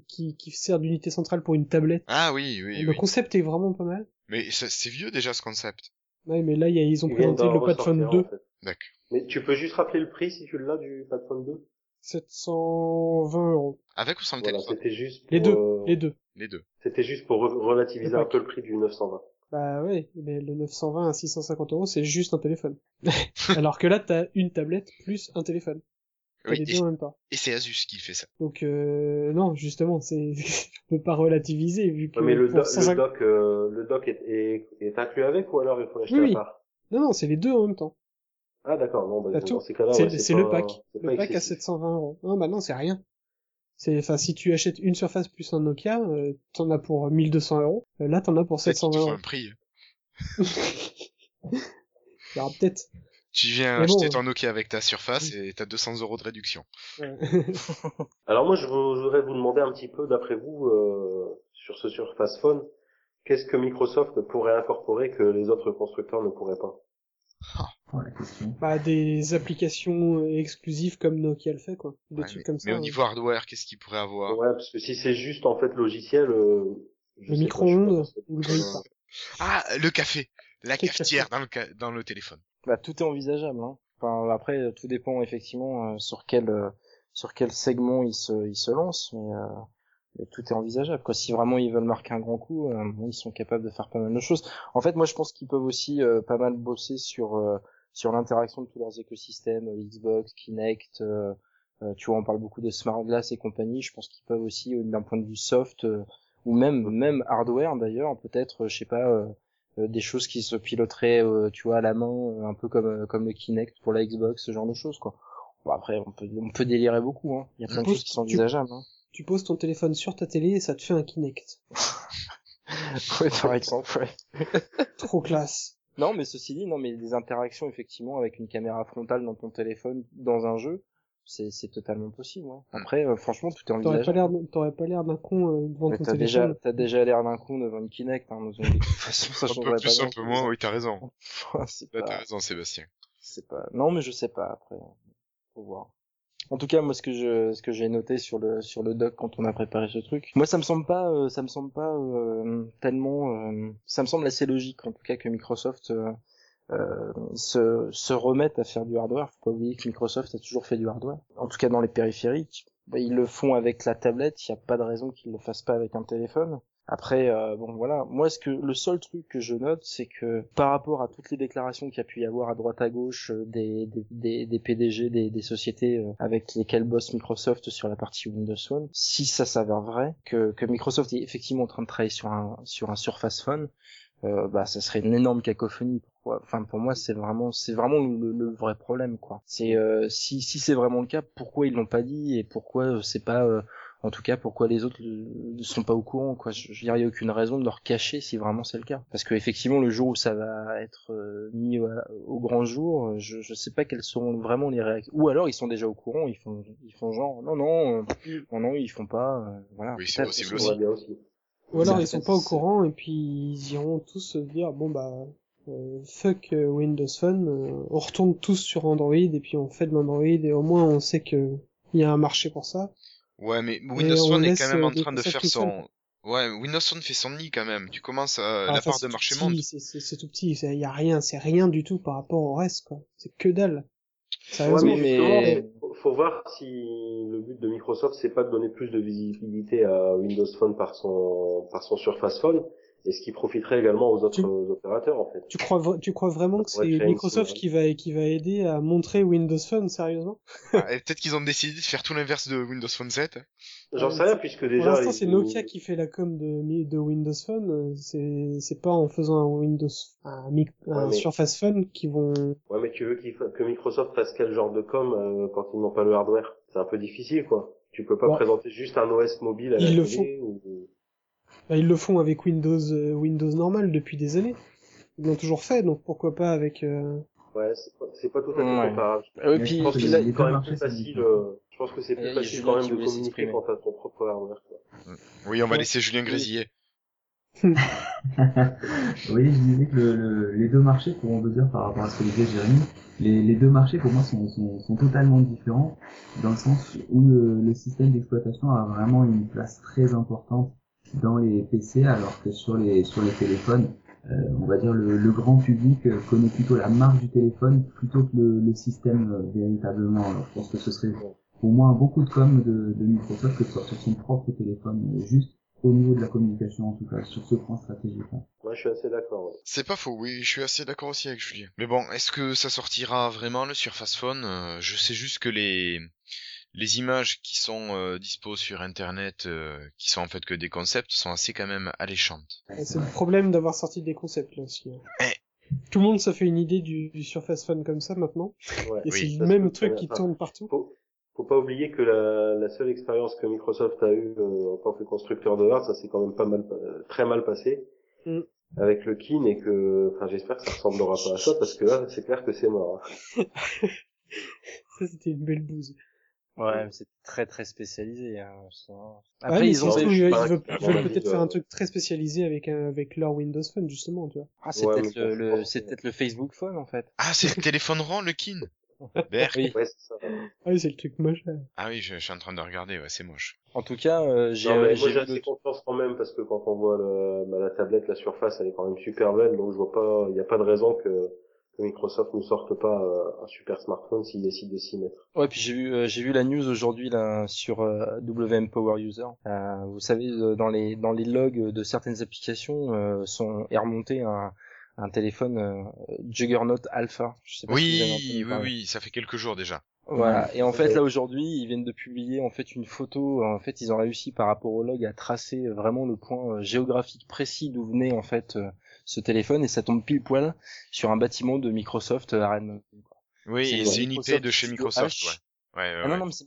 qui qui sert d'unité centrale pour une tablette. Ah oui, oui, le oui. concept est vraiment pas mal. Mais c'est vieux déjà ce concept. Ouais, mais là il y a- ils ont Ils présenté le pad phone ressortir, 2 en fait. D'accord. Mais tu peux juste rappeler le prix si tu l'as du Padphone 2 720 euros. Avec ou sans le Voilà, téléphone c'était juste pour, Les deux, euh, les deux. Les deux. C'était juste pour re- relativiser un peu le prix du 920. Bah ouais, mais le 920 à 650 euros c'est juste un téléphone. alors que là t'as une tablette plus un téléphone. Oui, les et- deux en même temps. Et c'est Asus qui fait ça. Donc euh, non, justement, c'est on peut pas relativiser vu que Ouais, mais le, doc, 150 le doc, euh, le doc est, est, est inclus avec ou alors il faut l'acheter oui. à part? Non non, c'est les deux en même temps. Ah d'accord, non, bah, tout. ces cas-là, c'est ouais, le pack, le pack à excessif. 720 euros. Non bah non, c'est rien. C'est enfin si tu achètes une surface plus un Nokia, euh, t'en as pour 1200 euros. Euh, Là t'en as pour Peut-être qu'ils te 720 font euros. un prix. Aura peut-être. Tu viens bon, acheter euh, ton Nokia avec ta surface et t'as 200 euros de réduction. Ouais. Alors moi, je, vous- je voudrais vous demander un petit peu, d'après vous, euh, sur ce Surface Phone, qu'est-ce que Microsoft pourrait incorporer que les autres constructeurs ne pourraient pas? Oh, la question. bah des applications euh, exclusives comme Nokia le fait quoi. Des Ouais, trucs mais, comme ça. mais au niveau hardware, qu'est-ce qu'il pourrait avoir? Ouais, parce que si c'est juste en fait logiciel, euh, Le micro-ondes ou le. Ah, le café La cafetière café dans le, ca- dans le téléphone. Bah, tout est envisageable. Hein. Enfin, après, euh, tout dépend effectivement euh, sur quel euh, sur quel segment ils se ils se lancent, mais, euh, mais tout est envisageable. Quoi. Si vraiment ils veulent marquer un grand coup, euh, bon, ils sont capables de faire pas mal de choses. En fait, moi, je pense qu'ils peuvent aussi euh, pas mal bosser sur euh, sur l'interaction de tous leurs écosystèmes, euh, Xbox, Kinect. euh, euh, tu vois, on parle beaucoup de Smart Glass et compagnie. Je pense qu'ils peuvent aussi, euh, d'un point de vue soft euh, ou même même hardware d'ailleurs, peut-être, je sais pas. euh, des choses qui se piloteraient euh, tu vois à la main un peu comme comme le Kinect pour la Xbox ce genre de choses quoi bon après on peut on peut délirer beaucoup hein il y a plein de choses qui sont envisageables hein. Tu poses ton téléphone sur ta télé et ça te fait un Kinect. ouais par exemple ouais. Trop classe. Non mais ceci dit non mais des interactions effectivement avec une caméra frontale dans ton téléphone dans un jeu c'est c'est totalement possible ouais. après euh, franchement tout est T'aurais pas envisageable l'air t'aurais pas l'air d'un con euh, devant mais ton t'as téléphone. déjà t'as déjà l'air d'un con devant une Kinect hein, donc, de toute façon ça Un peu plus, pas un peu moins, oui, t'as raison. Là, pas t'as raison, Sébastien. c'est pas non mais je sais pas après faut voir en tout cas moi ce que je ce que j'ai noté sur le sur le doc quand on a préparé ce truc moi ça me semble pas euh, ça me semble pas euh, tellement euh, ça me semble assez logique en tout cas que Microsoft euh, se se remette à faire du hardware. Faut pas oublier que Microsoft a toujours fait du hardware. En tout cas dans les périphériques Bah, ils le font avec la tablette. Il y a pas de raison qu'ils le fassent pas avec un téléphone après, euh, bon voilà, moi ce que le seul truc que je note, c'est que par rapport à toutes les déclarations qu'il y a pu y avoir à droite à gauche euh, des, des, des, des PDG des, des sociétés euh, avec lesquelles bosse Microsoft sur la partie Windows Phone, si ça s'avère vrai, que, que Microsoft est effectivement en train de travailler sur un sur un Surface Phone, euh, bah ça serait une énorme cacophonie. Enfin pour moi c'est vraiment c'est vraiment le, le vrai problème quoi. C'est euh, si si c'est vraiment le cas, pourquoi ils l'ont pas dit et pourquoi euh, c'est pas euh, en tout cas, pourquoi les autres ne sont pas au courant quoi Je je veux dire, il n'y a aucune raison de leur cacher si vraiment c'est le cas. Parce que effectivement, le jour où ça va être euh, mis au, au grand jour, je je sais pas quelles seront vraiment les réactions. Ou alors ils sont déjà au courant, ils font ils font genre non non euh, non non ils font pas. euh, voilà. Oui, c'est possible aussi. Ouais, bien aussi. Ou alors ils sont pas au courant et puis ils iront tous se dire bon bah euh, fuck Windows Phone, euh, on retourne tous sur Android et puis on fait de l'Android et au moins on sait que il y a un marché pour ça. Ouais, mais Windows on Phone est quand même euh, en des train de faire son... Ouais, Windows Phone fait son nid quand même. Tu commences à... Ah, la part de marché petit, monte. C'est tout petit, il y a rien, c'est rien du tout par rapport au reste quoi. C'est que dalle. Ouais, Sérieusement. mais faut- faut voir si le but de Microsoft c'est pas de donner plus de visibilité à Windows Phone par son par son Surface Phone, et ce qui profiterait également aux autres Tu- opérateurs en fait. Tu crois, tu crois vraiment que c'est Microsoft qui va, qui va aider à montrer Windows Phone, sérieusement? Ah, et Peut-être qu'ils ont décidé de faire tout l'inverse de Windows Phone 7. J'en Ouais, sais rien puisque Pour déjà. l'instant, ils- c'est Nokia qui fait la com de, de Windows Phone. euh, C'est, c'est pas en faisant un Windows, un, mic- un mais- Surface Phone qui vont. Ouais, mais tu veux qu'il fa- que Microsoft fasse quel genre de com euh, quand ils n'ont pas le hardware? C'est un peu difficile, quoi. Tu peux pas Bon. présenter juste un OS mobile à la télé ou... Bah, ils le font avec Windows, euh, Windows normal depuis des années. Ils l'ont toujours fait, donc pourquoi pas avec. euh, Ouais, c'est pas, c'est pas tout à fait Ouais. comparable. Euh, Mais puis, Je pense que c'est quand même plus facile. euh, Je pense que c'est plus il y a facile quand même de communiquer quand t'as ton propre hardware. Quoi. Oui, on va Ouais. laisser Julien grésiller. oui, je disais que le, le- les deux marchés, pour rebondir par rapport à ce que disait Jérémy, les, les deux marchés pour moi sont, sont, sont totalement différents dans le sens où le, le système d'exploitation a vraiment une place très importante dans les PC alors que sur les sur les téléphones, euh, on va dire le, le grand public euh, connaît plutôt la marque du téléphone plutôt que le, le système euh, véritablement. Alors, je pense que ce serait pour moi beaucoup de com de, de Microsoft que de sortir son propre téléphone euh, juste au niveau de la communication en tout cas sur ce point stratégique. Moi, je suis assez d'accord. ouais. C'est pas faux, oui, je suis assez d'accord aussi avec Julien. Mais bon, est-ce que ça sortira vraiment le Surface Phone? Euh, Je sais juste que les les images qui sont euh, dispo sur internet, euh, qui sont en fait que des concepts, sont assez quand même alléchantes. Et C'est le problème d'avoir sorti des concepts là aussi. hein. Eh. Tout le monde se fait une idée du, du Surface Phone comme ça maintenant. Ouais. Et Oui. c'est le même truc qui enfin, tourne partout. Faut, faut pas oublier que la, la seule expérience que Microsoft a eue euh, en tant que constructeur de hardware, ça s'est quand même pas mal, euh, très mal passé Mm. avec le Kin et que, enfin, j'espère que ça ressemblera pas à ça parce que là, c'est clair que c'est mort. hein. Ça c'était une belle bouse. Ouais, mais c'est très très spécialisé. Hein. Ah, Après, mais ils ont surtout, des- ils, ils veulent, peut-être faire euh, un truc très spécialisé avec un, avec leur Windows Phone justement, tu vois. Ah, c'est Ouais, peut-être le, le- c'est peut-être le Facebook Phone en fait. Ah, c'est le téléphone rond, le kin Berk. Oui. Ouais, c'est ça. Ah oui, c'est le truc moche. là. Ah oui, je, je suis en train de regarder, ouais, c'est moche. En tout cas, euh, j'ai euh, j'ai assez confiance quand même parce que quand on voit le, bah, la tablette, la surface, elle est quand même super belle, donc je vois pas, il n'y a pas de raison que, que Microsoft ne sorte pas euh, un super smartphone s'il décide de s'y mettre. Ouais, puis j'ai vu euh, j'ai vu la news aujourd'hui là sur euh, WM Power User. Euh, vous savez euh, dans les dans les logs de certaines applications euh, sont est remonté un un téléphone euh, Juggernaut Alpha. Je sais pas si vous avez Oui, oui, parler. oui, ça fait quelques jours déjà. Voilà. Et en fait, là aujourd'hui, ils viennent de publier en fait une photo. En fait, ils ont réussi par rapport au log à tracer vraiment le point géographique précis d'où venait en fait euh, ce téléphone et ça tombe pile poil sur un bâtiment de Microsoft à Rennes. Oui, C'est une IP de chez Microsoft, H. ouais. Ouais, ouais, Ah non non, mais c'est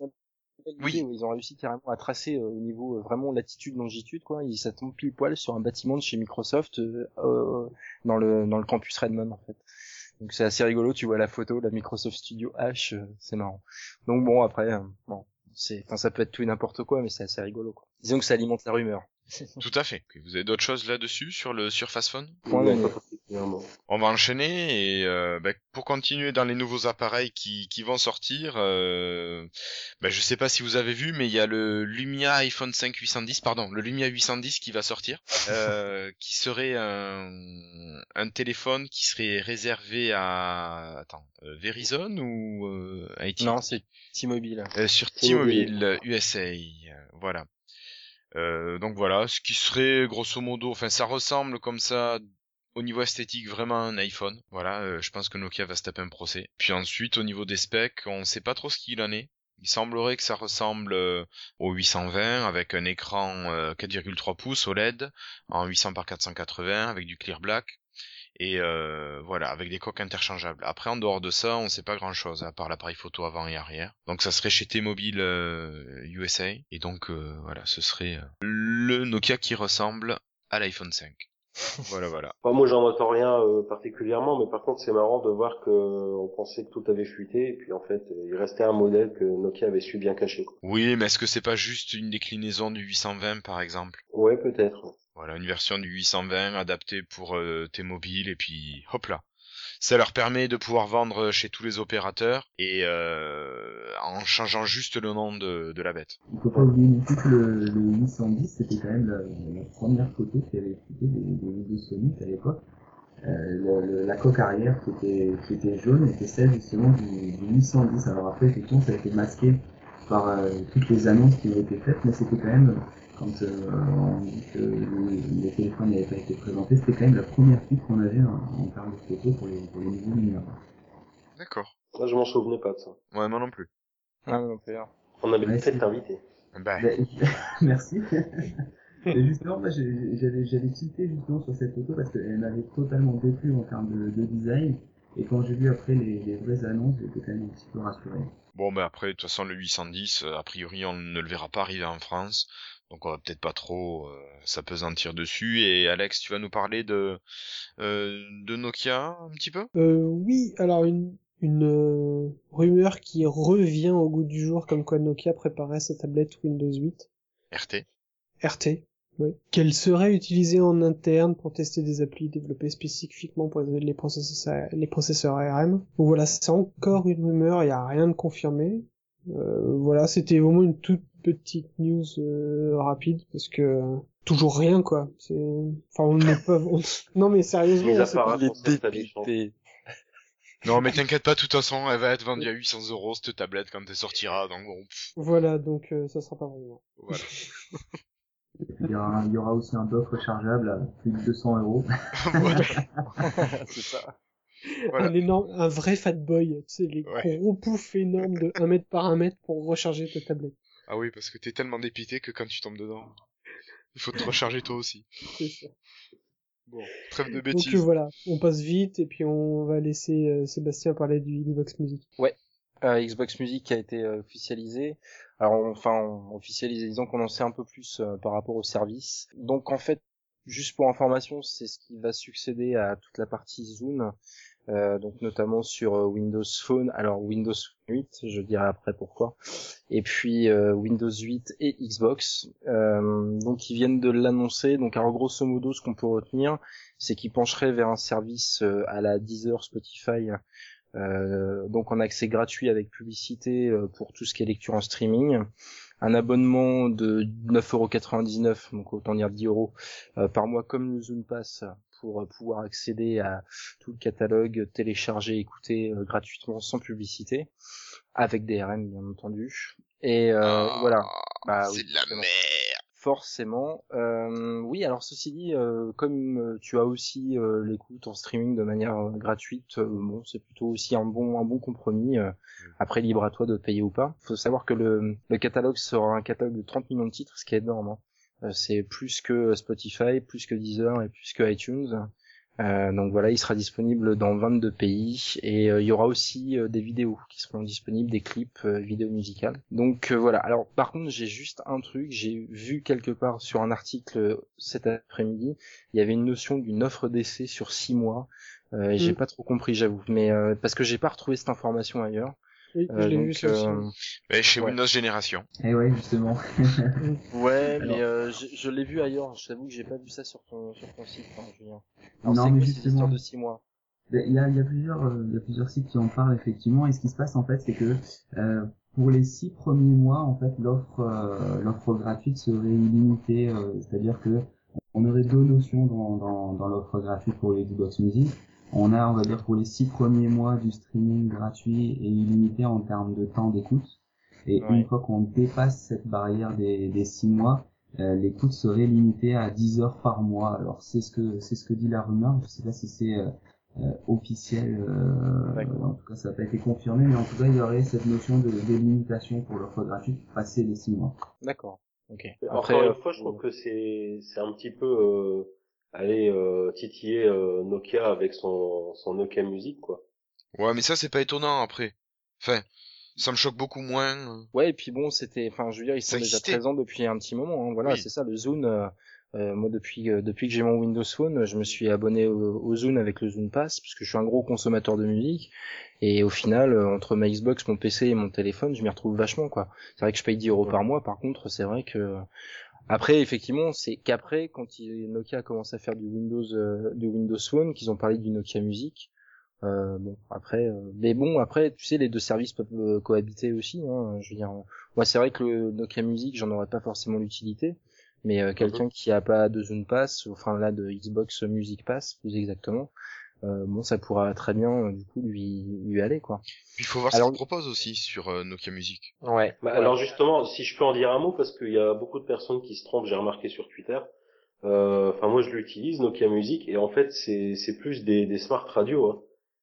Oui. ils ont réussi carrément à tracer euh, au niveau euh, vraiment latitude longitude quoi. Et ça tombe pile poil sur un bâtiment de chez Microsoft euh, euh, dans le dans le campus Redmond en fait. Donc c'est assez rigolo, tu vois la photo, la Microsoft Studio H, euh, c'est marrant. Donc bon après, euh, bon, c'est, enfin ça peut être tout et n'importe quoi, mais c'est assez rigolo quoi. Disons que ça alimente la rumeur. Tout à fait. Vous avez d'autres choses là-dessus sur le Surface Phone. On va enchaîner et euh, bah, pour continuer dans les nouveaux appareils qui, qui vont sortir, euh, bah, je sais pas si vous avez vu, mais il y a le Lumia iPhone 5 810, pardon, le Lumia 810 qui va sortir, euh, qui serait un, un téléphone qui serait réservé à attends euh, Verizon ou euh, AT&T Non, c'est T-Mobile. Euh, sur T-Mobile. Euh, USA, euh, voilà. Euh, donc voilà, ce qui serait grosso modo, enfin ça ressemble comme ça au niveau esthétique vraiment un iPhone. Voilà, euh, je pense que Nokia va se taper un procès. Puis ensuite au niveau des specs, on sait pas trop ce qu'il en est. Il semblerait que ça ressemble euh, au 820 avec un écran euh, 4,3 pouces OLED en 800 par 480 avec du clear black et euh, voilà avec des coques interchangeables. Après en dehors de ça, on sait pas grand chose à part l'appareil photo avant et arrière. Donc ça serait chez T-Mobile euh, USA et donc euh, voilà, ce serait euh, le Nokia qui ressemble à l'iPhone 5. voilà voilà. Enfin, moi, j'en entends rien euh, particulièrement, mais par contre, c'est marrant de voir que euh, on pensait que tout avait fuité, et puis en fait, euh, il restait un modèle que Nokia avait su bien cacher. Quoi. Oui, mais est-ce que c'est pas juste une déclinaison du 820 par exemple? Ouais, peut-être. Voilà, une version du 820 adaptée pour euh, T-Mobile et puis hop là. Ça leur permet de pouvoir vendre chez tous les opérateurs et euh, en changeant juste le nom de, la bête. Il faut pas oublier que le, le 810, c'était quand même la, première photo qui avait été des, des Sonic à l'époque. Euh, la coque arrière qui était, jaune était celle justement du, du 810. Alors après, effectivement, ça a été masqué par euh, toutes les annonces qui ont été faites, mais c'était quand même, quand euh, que le- les téléphones n'avaient pas été présentés, c'était quand même la première piste qu'on avait en, en termes de photos pour les, pour les nouveaux numéros. D'accord. Moi, je m'en souvenais pas de ça. Ouais, moi non plus. Ah, non, plus. On avait Ouais, peut-être t'inviter. Bah, Ben, Merci. Et justement, moi, j'avais, j'avais tilté justement sur cette photo parce qu'elle m'avait totalement déplu en termes de, de design. Et quand j'ai vu après les, les vraies annonces, j'étais quand même un petit peu rassuré. bon, bah après, de toute façon, le 810, euh, a priori, on ne le verra pas arriver en France. Donc on va peut-être pas trop euh, s'apesantir dessus. Et Alex, tu vas nous parler de, euh, de Nokia un petit peu? Euh, oui, alors une, une euh, rumeur qui revient au goût du jour comme quoi Nokia préparait sa tablette Windows 8 RT RT, oui, qu'elle serait utilisée en interne pour tester des applis développées spécifiquement pour les processeurs, les processeurs ARM. Donc voilà, c'est encore une rumeur, il n'y a rien de confirmé. Euh, voilà, c'était vraiment une toute petite news euh, rapide parce que toujours rien quoi. C'est, enfin on n'est pas, on- non mais sérieusement, on sait pas- dépité. Non, mais t'inquiète pas, de toute façon, elle va être vendue à 800 euros cette tablette quand elle sortira. Donc bon, pff, Voilà, donc euh, ça sera pas vraiment. voilà. Il y aura, il y aura aussi un dock rechargeable à plus de 200 euros. Voilà. c'est ça. Voilà. Un énorme, un vrai fat boy, tu sais, les Ouais. gros poufs énormes de 1 mètre par 1 mètre pour recharger ta tablette. Ah oui, parce que t'es tellement dépité que quand tu tombes dedans, il faut te recharger toi aussi. C'est ça. Bon, trêve de Donc bêtises. euh, voilà, on passe vite et puis on va laisser euh, Sébastien parler du Xbox Music. Euh, Xbox Music a été euh, officialisé. Alors on- enfin on officialisé, disons qu'on en sait un peu plus euh, par rapport au service. Donc en fait, juste pour information, c'est ce qui va succéder à toute la partie Zune, euh, donc notamment sur euh, Windows Phone. Alors Windows 8, je dirai après pourquoi. Et puis euh, Windows 8 et Xbox. Euh, donc ils viennent de l'annoncer. Donc alors grosso modo, ce qu'on peut retenir, c'est qu'ils pencheraient vers un service euh, à la Deezer, Spotify. Donc en accès gratuit avec publicité pour tout ce qui est lecture en streaming, un abonnement de 9,99€, donc autant dire 10 euros euh, par mois comme le Zoom Pass pour euh, pouvoir accéder à tout le catalogue, télécharger, écouter euh, gratuitement sans publicité, avec DRM bien entendu. Et euh, Ah, voilà, Bah c'est oui, de la justement. merde. Forcément. Euh, oui, alors ceci dit, euh, comme euh, tu as aussi euh, l'écoute en streaming de manière gratuite, bon, c'est plutôt aussi un bon un bon compromis. euh, après, libre à toi de payer ou pas. faut savoir que le, le catalogue sera un catalogue de 30 millions de titres, ce qui est énorme. hein. Euh, c'est plus que Spotify, plus que Deezer et plus que iTunes. Euh, donc voilà, il sera disponible dans 22 pays et euh, il y aura aussi euh, des vidéos qui seront disponibles, des clips euh, vidéo musicales. Donc euh, voilà. Alors par contre, j'ai juste un truc, j'ai vu quelque part sur un article cet après-midi, il y avait une notion d'une offre d'essai sur 6 mois. Euh, et j'ai Mm. pas trop compris, j'avoue, mais euh, parce que j'ai pas retrouvé cette information ailleurs. Oui, Euh, je l'ai vu donc, ça aussi. euh, Mais chez Ouais. Windows Génération. Et ouais, justement. Ouais, Alors- mais euh, je, je l'ai vu ailleurs. Je t'avoue que j'ai pas vu ça sur ton sur ton site, hein, Julien. Alors Non, c'est mais justement. histoire de 6 mois Il y a, il y a plusieurs, euh, il y a plusieurs sites qui en parlent effectivement. Et ce qui se passe en fait, c'est que euh, pour les six premiers mois, en fait, l'offre, euh, l'offre gratuite serait illimitée. euh, C'est-à-dire que on aurait deux notions dans, dans, dans l'offre gratuite pour les Xbox Music. On a, on va dire, pour les six premiers mois du streaming gratuit et illimité en termes de temps d'écoute. Et Ouais. une fois qu'on dépasse cette barrière des, des six mois, euh, l'écoute serait limitée à 10 heures par mois. Alors c'est ce que c'est ce que dit la rumeur. Je sais pas si c'est euh, euh, officiel. euh, D'accord. en tout cas, ça n'a pas été confirmé, mais en tout cas, il y aurait cette notion de délimitation pour l'offre gratuite passer les six mois. D'accord. Ok. Encore euh, une fois, je trouve que c'est c'est un petit peu euh, aller euh, titiller euh, Nokia avec son son Nokia Music quoi. Ouais, mais ça, c'est pas étonnant après. Enfin, ça me choque beaucoup moins. euh. Ouais, et puis bon, c'était, enfin, je veux dire, ils sont déjà présents depuis un petit moment. hein. Voilà, Oui. c'est ça, le Zune. euh, euh, moi, depuis euh, depuis que j'ai mon Windows Phone, je me suis abonné au, au Zune avec le Zune Pass parce que je suis un gros consommateur de musique. Et au final, euh, entre ma Xbox, mon PC et mon téléphone, je m'y retrouve vachement, quoi. C'est vrai que je paye 10 euros Ouais. par mois. Par contre, c'est vrai que après, effectivement, c'est qu'après, quand il, Nokia a commencé à faire du Windows, euh, du Windows Phone, qu'ils ont parlé du Nokia Music. Euh, bon, après, euh, mais bon, après, tu sais, les deux services peuvent euh, cohabiter aussi. Hein, je veux dire, moi, c'est vrai que le Nokia Music, j'en aurais pas forcément l'utilité, mais euh, quelqu'un qui a pas de Zone Pass, enfin là, de Xbox Music Pass, plus exactement, bon, ça pourra très bien, euh, du coup, lui lui aller, quoi. Puis il faut voir Alors- ce qu'ils proposent aussi sur euh, Nokia Music. Ouais. Bah, Alors justement, si je peux en dire un mot, parce qu'il y a beaucoup de personnes qui se trompent, j'ai remarqué sur Twitter. Euh, Enfin moi je l'utilise, Nokia Music, et en fait c'est c'est plus des, des smart radios. Hein.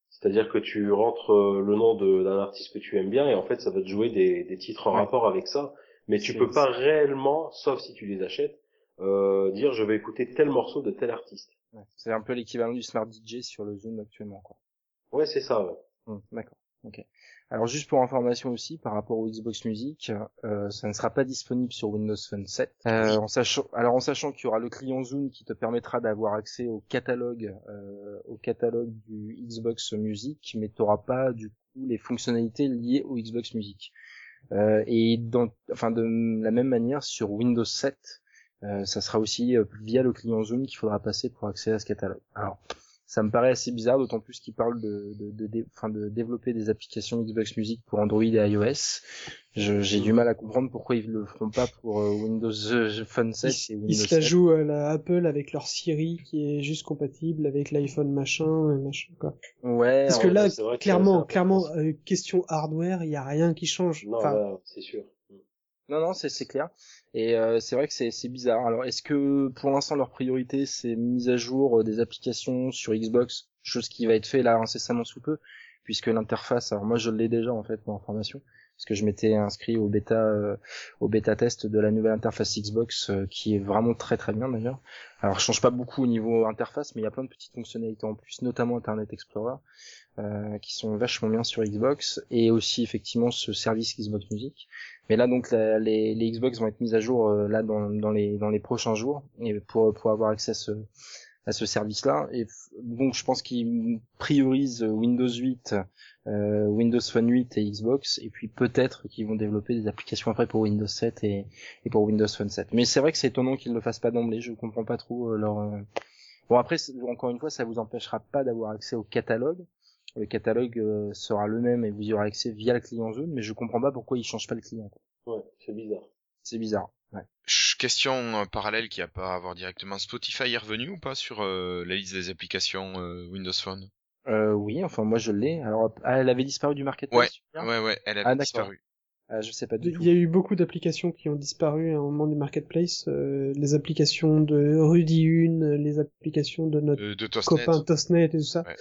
C'est-à-dire que tu rentres euh, le nom de- d'un artiste que tu aimes bien, et en fait ça va te jouer des, des titres en Ouais. rapport avec ça. Mais tu peux pas réellement, sauf si tu les achètes, euh, dire je vais écouter tel morceau de tel artiste. Ouais. C'est un peu l'équivalent du Smart DJ sur le Zone actuellement, quoi. Ouais c'est ça. Ouais. Hum, D'accord. Ok. Alors juste pour information aussi par rapport au Xbox Music, euh, ça ne sera pas disponible sur Windows Phone 7. Euh, en sachant, alors en sachant qu'il y aura le client Zoom qui te permettra d'avoir accès au catalogue, euh, au catalogue du Xbox Music, mais tu n'auras pas du coup les fonctionnalités liées au Xbox Music. Euh, et dans, enfin de la même manière sur Windows 7, euh, ça sera aussi euh, via le client Zoom qu'il faudra passer pour accéder à ce catalogue. Alors ça me paraît assez bizarre, d'autant plus qu'ils parlent de, de, de, enfin, de développer des applications Xbox Music pour Android et iOS. Je- J'ai du mal à comprendre pourquoi ils le feront pas pour euh, Windows euh, Phone 7 et Ils, Windows ils se la 7. jouent à la Apple avec leur Siri qui est juste compatible avec l'iPhone machin, et machin quoi. Ouais, Parce que là, vrai clairement, clairement, euh, question hardware, il y a rien qui change. Non Enfin, c'est sûr. Non, non, c'est c'est clair. Et euh, c'est vrai que c'est bizarre. Alors, est-ce que pour l'instant leur priorité c'est mise à jour euh, des applications sur Xbox, chose qui va être fait là incessamment sous peu, puisque l'interface. Alors moi je l'ai déjà en fait pour information, parce que je m'étais inscrit au bêta euh, au bêta test de la nouvelle interface Xbox euh, qui est vraiment très très bien d'ailleurs. Alors je change pas beaucoup au niveau interface, mais il y a plein de petites fonctionnalités en plus, notamment Internet Explorer. Euh, qui sont vachement bien sur Xbox et aussi effectivement ce service Xbox Music. Mais là donc les, les Xbox vont être mises à jour euh, là dans, dans les dans les prochains jours et pour pour avoir accès à ce à ce service-là. Et donc je pense qu'ils priorisent Windows 8, euh, Windows Phone 8 et Xbox, et puis peut-être qu'ils vont développer des applications après pour Windows 7 et, et pour Windows Phone 7. Mais c'est vrai que c'est étonnant qu'ils ne le fassent pas d'emblée. Je comprends pas trop euh, leur. euh, Bon après encore une fois ça vous empêchera pas d'avoir accès au catalogue. Le catalogue euh, sera le même et vous y aurez accès via le client Zone, mais je comprends pas pourquoi ils changent pas le client. quoi. Ouais, c'est bizarre. C'est bizarre. Ouais. Question euh, parallèle qui a pas à voir directement. Spotify est revenu ou pas sur euh, la liste des applications euh, Windows Phone? Euh, oui, enfin moi je l'ai. Alors ah, elle avait disparu du marketplace. Ouais, elle avait Ah, d'accord. disparu. Ah, je sais pas du tout. Il y a eu beaucoup d'applications qui ont disparu à un moment du marketplace. euh, les applications de Rudy Une, les applications de notre Euh, de Tosnet. copain Tosnet et tout ça Ouais.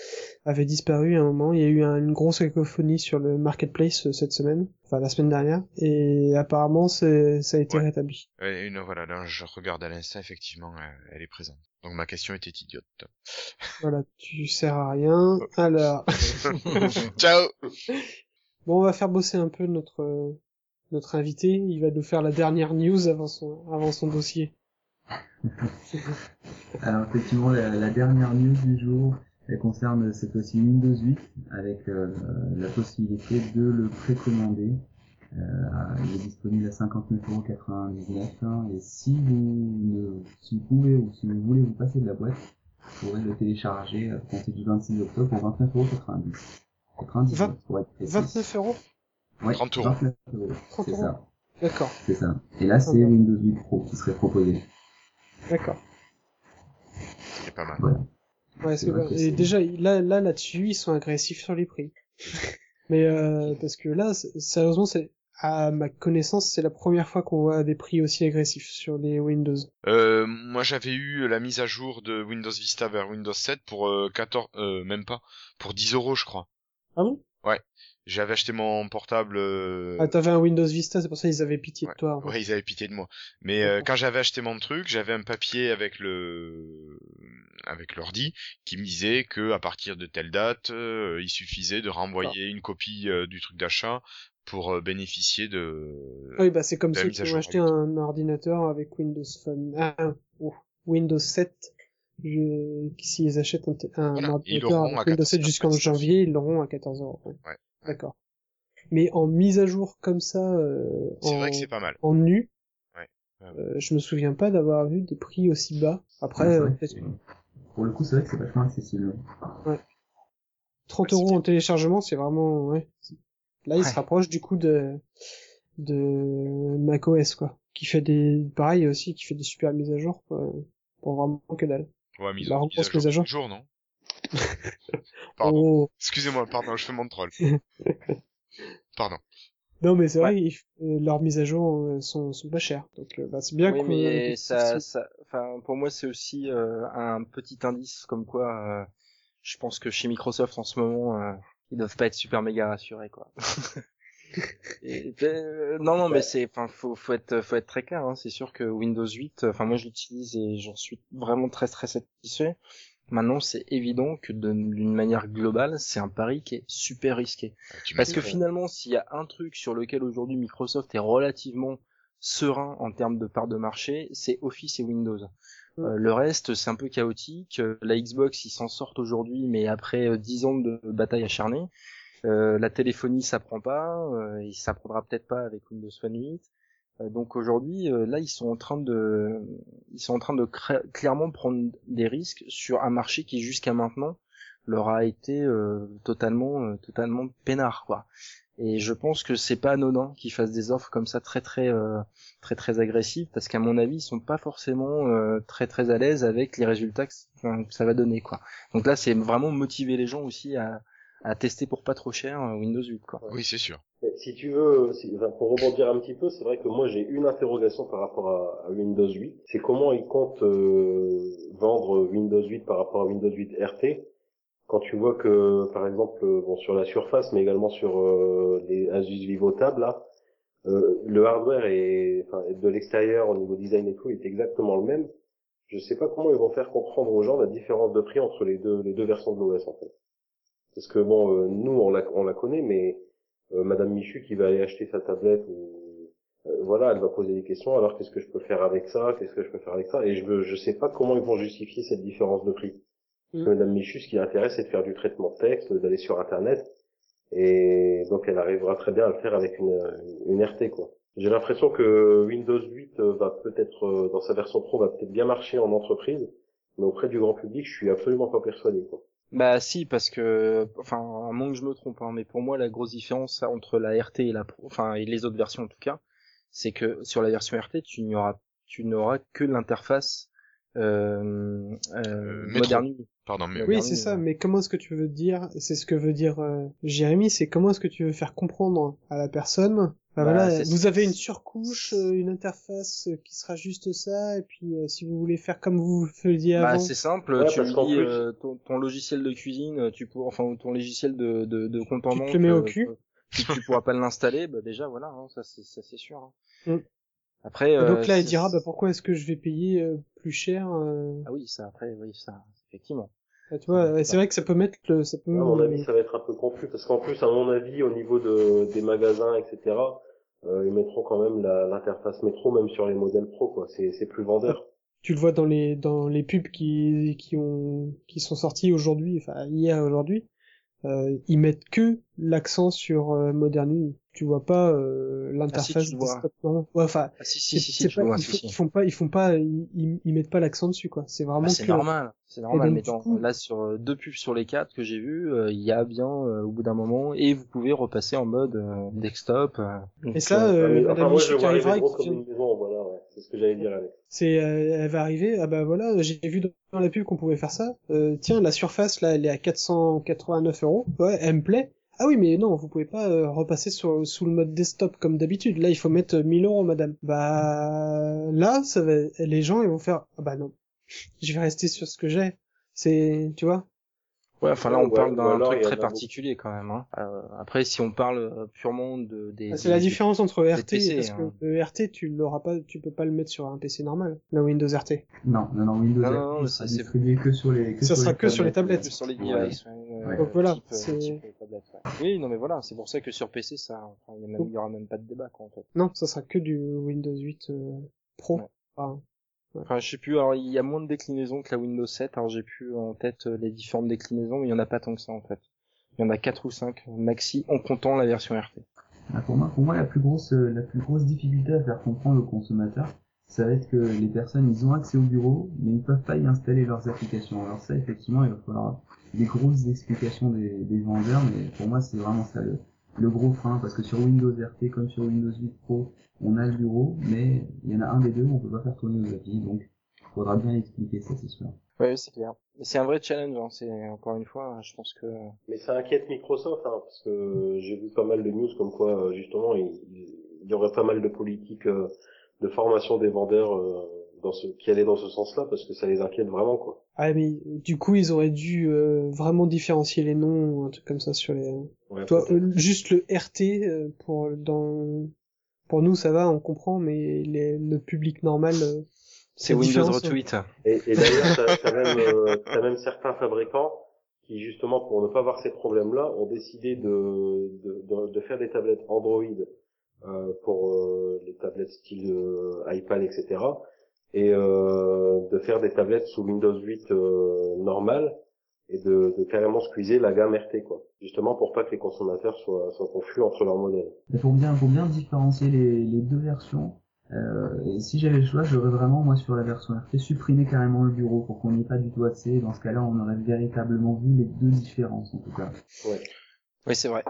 avaient disparu à un moment. Il y a eu un- une grosse cacophonie sur le marketplace euh, cette semaine, enfin la semaine dernière, et apparemment ça a été Ouais. rétabli. Ouais, une, voilà, là, je regarde à l'instant, effectivement, euh, elle est présente. Donc ma question était idiote. Voilà, tu sers à rien. Alors, Ciao bon, on va faire bosser un peu notre euh, notre invité. Il va nous faire la dernière news avant son avant son dossier. Alors effectivement, la, dernière news du jour, elle concerne cette fois-ci Windows 8 avec euh, la possibilité de le précommander. Euh, il est disponible à 59,99€ hein, et si vous, si vous pouvez ou si vous voulez vous passer de la boîte, vous pourrez le télécharger à compter du 26 octobre pour 29,90€. 90 Vingt- pour être précis. 29 euros. Ouais, 30 euros. 29 euros. 30 C'est euros. ça, D'accord, c'est ça. Et là, c'est Ah. Windows 8 Pro qui serait proposé. d'accord. C'est pas mal. Voilà. Ouais, C'est Et déjà, là, là, là-dessus, ils sont agressifs sur les prix. Mais euh, parce que là, sérieusement, c'est à ma connaissance, c'est la première fois qu'on voit des prix aussi agressifs sur les Windows. Euh, moi j'avais eu la mise à jour de Windows Vista vers Windows 7 pour euh, 14, euh, même pas, pour 10 euros je crois. Ah bon? J'avais acheté mon portable. euh, Ah, t'avais un Windows Vista, c'est pour ça qu'ils avaient pitié Ouais. de toi. en fait. Ouais, ils avaient pitié de moi. Mais euh, quand j'avais acheté mon truc, j'avais un papier avec le avec l'ordi qui me disait que à partir de telle date, euh, il suffisait de renvoyer une copie euh, du truc d'achat pour bénéficier de. Oui, bah c'est comme ceux qui ont acheté un ordinateur avec Windows Phone, ah, oh, Windows 7. Je... S'ils achètent un, un Voilà, ils ordinateur l'auront avec à Windows 7 14,99. jusqu'en janvier, ils l'auront à 14 euros. Ouais. Ouais. D'accord. Mais en mise à jour comme ça, euh, C'est en, vrai que c'est pas mal. en nu, Ouais. Euh, je me souviens pas d'avoir vu des prix aussi bas. Après, euh, Pour le coup, c'est vrai que c'est vachement accessible. 30 Ouais, euros c'est en téléchargement, c'est vraiment, ouais. Là, il Ouais. se rapproche du coup de, de macOS, quoi. Qui fait des, pareil aussi, qui fait des super mises à jour, quoi, pour vraiment que dalle. Ouais, mise, La mise à grosse jour mise à jour. les non Pardon. Oh. Excusez-moi, pardon, je fais mon troll. Pardon. Non, mais c'est Ouais. vrai, ils- euh, leurs mises à jour euh, sont, sont pas chères. Donc, euh, bah, c'est bien oui, mais que- ça, ça, enfin, pour moi, c'est aussi euh, un petit indice comme quoi, euh, je pense que chez Microsoft en ce moment, euh, ils doivent pas être super méga rassurés, quoi. Et, ben, non, non, mais c'est, enfin, faut, faut être, faut être très clair. Hein. C'est sûr que Windows 8, enfin, moi, je l'utilise et j'en suis vraiment très, très satisfait. Maintenant, c'est évident que d'une manière globale, c'est un pari qui est super risqué. Tu Parce que finalement, s'il y a un truc sur lequel aujourd'hui Microsoft est relativement serein en termes de part de marché, c'est Office et Windows. Mm. Euh, le reste, c'est un peu chaotique. Euh, La Xbox, ils s'en sortent aujourd'hui, mais après euh, 10 ans de bataille acharnée. Euh, la téléphonie, ça prend pas, euh, et ça prendra peut-être pas avec Windows Phone 8. Euh, donc aujourd'hui, euh, là, ils sont en train de, ils sont en train de clairement prendre des risques sur un marché qui jusqu'à maintenant leur a été euh, totalement, euh, totalement peinard, quoi. Et je pense que c'est pas anodin qu'ils fassent des offres comme ça très très euh, très très agressives parce qu'à mon avis ils sont pas forcément euh, très très à l'aise avec les résultats que, que ça va donner quoi. Donc là c'est vraiment motiver les gens aussi à, à tester pour pas trop cher euh, Windows 8 quoi. Oui, c'est sûr. Mais Si tu veux, si, enfin, pour rebondir un petit peu, c'est vrai que moi j'ai une interrogation par rapport à, à Windows 8. C'est comment ils comptent euh, vendre Windows 8 par rapport à Windows 8 RT. Quand tu vois que, par exemple, euh, bon sur la surface, mais également sur euh, les Asus Vivo Tab là, euh, le hardware est, enfin, de l'extérieur au niveau design et tout est exactement le même. Je sais pas comment ils vont faire comprendre aux gens la différence de prix entre les deux les deux versions de l'OS en fait. Parce que bon, euh, nous on la on la connaît, mais euh, Madame Michu qui va aller acheter sa tablette ou euh, voilà, elle va poser des questions. Alors qu'est-ce que je peux faire avec ça? Qu'est-ce que je peux faire avec ça? Et je veux, je sais pas comment ils vont justifier cette différence de prix. Parce que Mm. Madame Michu, ce qui l'intéresse, c'est de faire du traitement de texte, d'aller sur Internet, et donc elle arrivera très bien à le faire avec une, une RT quoi. J'ai l'impression que Windows 8 euh, va peut-être dans sa version pro va peut-être bien marcher en entreprise, mais auprès du grand public, je suis absolument pas persuadé quoi. Bah si parce que enfin à moins que je me trompe hein, mais pour moi la grosse différence entre la RT et la Pro- enfin et les autres versions en tout cas c'est que sur la version RT tu n'auras tu n'auras que l'interface euh, euh, métro. Modern UI. Pardon, mais Oui, c'est ça, euh, mais comment est-ce que tu veux dire, c'est ce que veut dire euh, Jérémy, c'est comment est-ce que tu veux faire comprendre à la personne, bah, Bah, voilà, c'est- vous avez une surcouche, euh, une interface euh, qui sera juste ça, et puis euh, si vous voulez faire comme vous faisiez Bah, avant, c'est simple, Ouais, tu plus- euh, ton, ton logiciel de cuisine, tu pourras, enfin ton logiciel de, de, de compte en Tu te banque, le mets au euh, cul. tu, tu pourras pas l'installer, bah déjà voilà, hein, ça c'est ça c'est sûr. hein. Mm. Après, Et euh, donc là, il dira, bah pourquoi est-ce que je vais payer euh, plus cher euh, ah oui ça après oui ça effectivement. Tu vois, c'est vrai que ça peut mettre le, ça peut. À mon avis, ça va être un peu confus parce qu'en plus, à mon avis, au niveau de, des magasins, etc., euh, ils mettront quand même la- l'interface métro, même sur les modèles pro, quoi. C'est, c'est plus vendeur. tu le vois dans les dans les pubs qui qui ont qui sont sortis aujourd'hui, enfin hier aujourd'hui, euh, ils mettent que l'accent sur euh, Modern UI. Tu vois pas euh, l'interface desktop normale. Ouais, enfin, Ah si si c'est- si, c'est si, pas- vois, ils, si, font, si. ils font pas, ils font pas, ils, ils- mettent pas l'accent dessus quoi. C'est vraiment Bah, c'est que- normal, c'est normal. donc, Mais du dans, coup- là, sur euh, deux pubs sur les quatre que j'ai vus, euh, il y a bien euh, au bout d'un moment, et vous pouvez repasser en mode euh, desktop. euh, donc, Et ça, euh, euh, Ah, mais, Madame enfin, moi, je Michu le qui vois arriver arrivera et gros qui comme vient- une maison, voilà, ouais. C'est ce que j'allais dire, c'est, euh, elle va arriver. Ah bah voilà, j'ai vu dans la pub qu'on pouvait faire ça. Euh, tiens, la surface là, elle est à 489 euros. Ouais, elle me plaît. Ah oui, mais non, vous pouvez pas euh, repasser sur, sous le mode desktop comme d'habitude. Là, il faut mettre 1000 euros, madame. Bah là, ça va, les gens ils vont faire. Ah bah non, je vais rester sur ce que j'ai. C'est, tu vois. Ouais, enfin là, on Ou parle d'un truc très beaucoup. particulier quand même. Hein. Euh, après, si on parle euh, purement de des, Ah, c'est la différence entre RT PC, parce hein. que le RT, tu l'auras pas, tu peux pas le mettre sur un PC normal. La Windows RT. Non, non, non, Windows Non, RT non, non, sera c'est- que sur les, que Ça sur sera les que sur les tablettes. sur les Ouais. devices. ouais, ouais, Donc voilà, type, euh. Oui, non mais voilà, c'est pour ça que sur PC, ça, enfin, il y, il y aura même pas de débat quoi en fait. Non, ça sera que du Windows 8 euh, Pro. Ouais. Enfin, je sais plus. Alors, il y a moins de déclinaisons que la Windows 7. Alors, j'ai plus en tête euh, les différentes déclinaisons, mais il y en a pas tant que ça en fait. Il y en a quatre ou cinq maxi en comptant la version RT. Ah, Pour moi, pour moi, la plus grosse, euh, la plus grosse difficulté à faire comprendre au consommateur, ça va être que les personnes, ils ont accès au bureau, mais ils peuvent pas y installer leurs applications. Alors ça, effectivement, il va falloir des grosses explications des, des vendeurs, mais pour moi, c'est vraiment ça le, le gros frein, parce que sur Windows RT comme sur Windows 8 Pro, on a le bureau, mais il y en a un des deux où on peut pas faire tourner nos applis, donc il faudra bien expliquer ça, c'est sûr. Ouais, c'est clair. Mais c'est un vrai challenge. Hein. C'est encore une fois, je pense que Mais ça inquiète Microsoft, hein, parce que j'ai vu pas mal de news comme quoi, euh, justement, il, il y aurait pas mal de politiques euh, de formation des vendeurs euh, dans ce, qui allaient dans ce sens-là, parce que ça les inquiète vraiment, quoi. Ah mais du coup ils auraient dû euh, vraiment différencier les noms ou un truc comme ça sur les. Ouais, Toi, euh, juste le RT euh, pour dans pour nous ça va, on comprend, mais les... le public normal. euh, c'est Windows Retweet. Et, et d'ailleurs, t'as, t'as même, euh, t'as même certains fabricants qui, justement, pour ne pas avoir ces problèmes-là, ont décidé de, de, de, de faire des tablettes Android euh, pour euh, les tablettes style euh, iPad, etc. Et euh, de faire des tablettes sous Windows 8 euh, normal et de, de carrément squeezer la gamme RT, quoi. Justement pour pas que les consommateurs soient, soient confus entre leurs modèles. Mais pour bien, pour bien différencier les, les deux versions, euh, et si j'avais le choix, j'aurais vraiment, moi, sur la version RT, supprimé carrément le bureau pour qu'on n'ait pas du tout accès. Dans ce cas-là, on aurait véritablement vu les deux différences, en tout cas. Ouais. Oui, c'est vrai.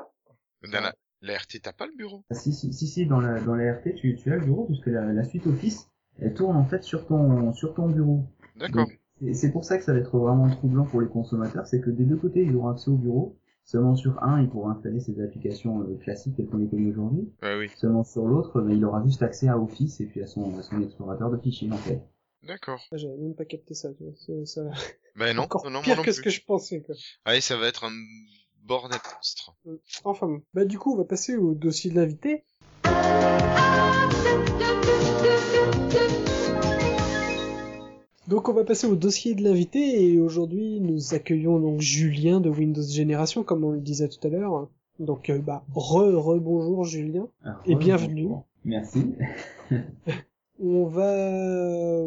Dans la, la RT, t'as pas le bureau? Ah, si, si, si, si, dans la, dans la RT, tu, tu as le bureau, puisque la, la suite Office, elle tourne en fait sur ton, sur ton bureau. D'accord. Et c'est pour ça que ça va être vraiment troublant pour les consommateurs, c'est que des deux côtés, ils auront accès au bureau, Seulement sur un, il pourra installer ses applications euh, classiques telles qu'on les connaît aujourd'hui. Ouais, oui. Seulement sur l'autre, ben, il aura juste accès à Office et puis à son, à son explorateur de fichiers en fait. D'accord. Ah, J'avais même pas capté ça, tu vois. Ça... Ben non, Encore non, non, moi pire non que ce que je pensais, quoi. Allez, ça va être un bordel monstre. Enfin bon. Bah du coup, on va passer au dossier de l'invité. Donc on va passer au dossier de l'invité et aujourd'hui nous accueillons donc Julien de Windows Génération comme on le disait tout à l'heure. Donc euh, bah re re bonjour Julien. Alors, Et bienvenue. Merci. On va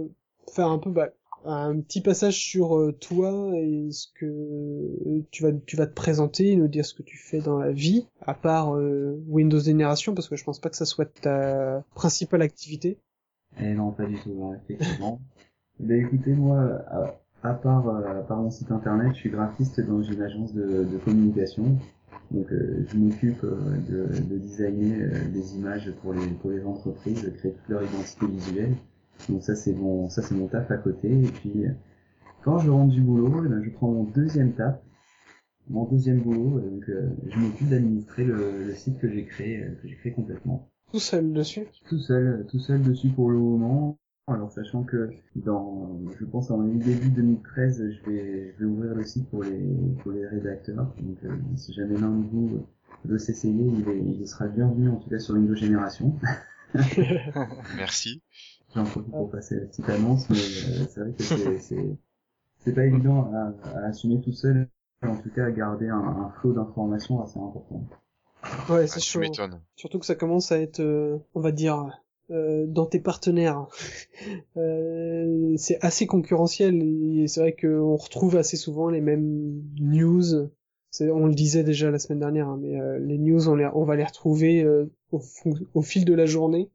faire un peu bah, un petit passage sur euh, toi et ce que tu vas tu vas te présenter, nous dire ce que tu fais dans la vie à part euh, Windows Génération parce que je pense pas que ça soit ta principale activité. Eh non, pas du tout, effectivement. Ben écoutez, moi, à, à part, euh, à part mon site internet, je suis graphiste dans une agence de, de communication. Donc euh, je m'occupe euh, de, de designer euh, des images pour les, pour les entreprises, de créer toute leur identité visuelle. Donc ça c'est mon ça c'est mon taf à côté. Et puis quand je rentre du boulot, eh ben, je prends mon deuxième taf, mon deuxième boulot, donc euh, je m'occupe d'administrer le, le site que j'ai créé, que j'ai créé complètement Tout seul dessus? tout seul, tout seul dessus pour le moment. Alors sachant que dans, je pense en début 2013, je vais, je vais ouvrir le site pour les, pour les rédacteurs. Donc euh, si jamais l'un de vous veut s'essayer, il, est- il sera bienvenu en tout cas sur Windows Génération. Merci. J'en profite pour passer la petite annonce, mais euh, c'est vrai que c'est, c'est, c'est pas évident à, à assumer tout seul. En tout cas, à garder un, un flot d'informations assez important. Ouais, Ah, c'est tu chaud. Surtout que ça commence à être, euh, on va dire, euh, dans tes partenaires. Euh, c'est assez concurrentiel et c'est vrai qu'on retrouve assez souvent les mêmes news. On le disait déjà la semaine dernière, hein, mais euh, les news, on, les, on va les retrouver euh, au, au fil de la journée,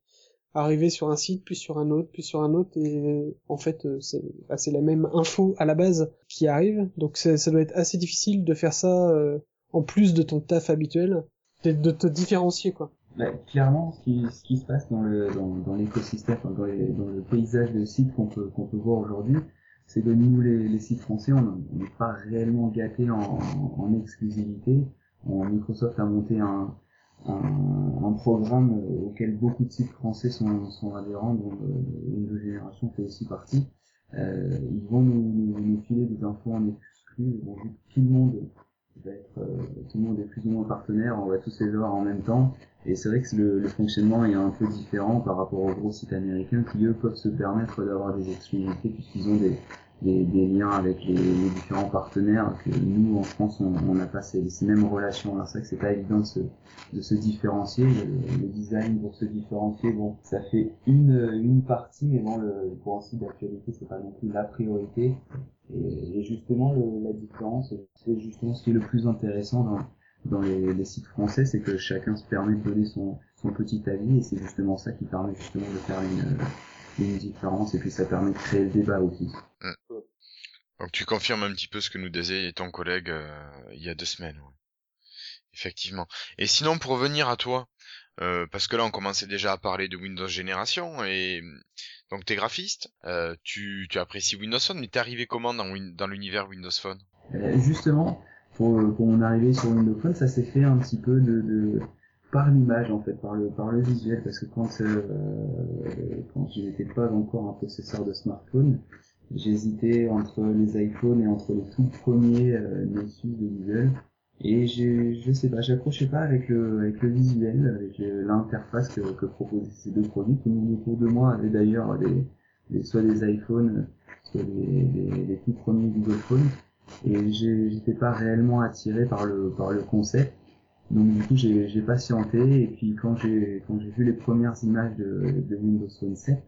arriver sur un site, puis sur un autre, puis sur un autre, et en fait, euh, c'est bah, la même info à la base qui arrive. Donc ça doit être assez difficile de faire ça euh, en plus de ton taf habituel, de, de te différencier quoi. Bah, clairement, ce qui, ce qui se passe dans le dans, l'écosystème, dans, le paysage de sites qu'on peut qu'on peut voir aujourd'hui, c'est que nous les, sites français, on n'est pas réellement gâtés en, en exclusivité. Microsoft a monté un, un, un programme auquel beaucoup de sites français sont, sont adhérents, dont euh, Windows Génération fait aussi partie. Euh, ils vont nous, nous, nous filer des infos en exclu. Vu que tout le monde être, euh, tout le monde est plus ou moins partenaire, on va tous les avoir en même temps. Et c'est vrai que le, le fonctionnement est un peu différent par rapport aux gros sites américains qui eux peuvent se permettre d'avoir des exclusivités puisqu'ils ont des, des, liens avec les, différents partenaires que nous en France on n'a pas ces, mêmes relations. Alors c'est vrai que c'est pas évident de se, différencier. Le, design pour se différencier, bon, ça fait une, une partie, mais bon, le, pour d'actualité c'est pas non plus la priorité. Et, justement la différence, c'est justement ce qui est le plus intéressant dans dans les, sites français, c'est que chacun se permet de donner son, son petit avis et c'est justement ça qui permet justement de faire une, une différence et puis ça permet de créer le débat aussi. Donc tu confirmes un petit peu ce que nous disait ton collègue euh, il y a deux semaines. ouais. Effectivement. Et sinon, pour revenir à toi, euh, parce que là on commençait déjà à parler de Windows Génération et donc t'es graphiste, euh, tu, tu apprécies Windows Phone, mais t'es arrivé comment dans, dans l'univers Windows Phone? Euh, justement, pour, pour mon arrivée sur Windows Phone, ça s'est fait un petit peu de, de par l'image en fait, par le par le visuel, parce que quand euh, quand je n'étais pas encore un possesseur de smartphone, j'hésitais entre les iPhones et entre les tout premiers euh, Nexus de Google. Et j'ai, je sais pas, j'accrochais pas avec le, avec le visuel, avec l'interface que, que proposaient ces deux produits. Tout le monde autour de moi avait d'ailleurs des, des- soit des iPhones, soit des, des, des tout premiers Google Phone. Et j'étais pas réellement attiré par le, par le concept. Donc du coup j'ai, j'ai patienté et puis quand j'ai, quand j'ai vu les premières images de, de Windows Phone 7,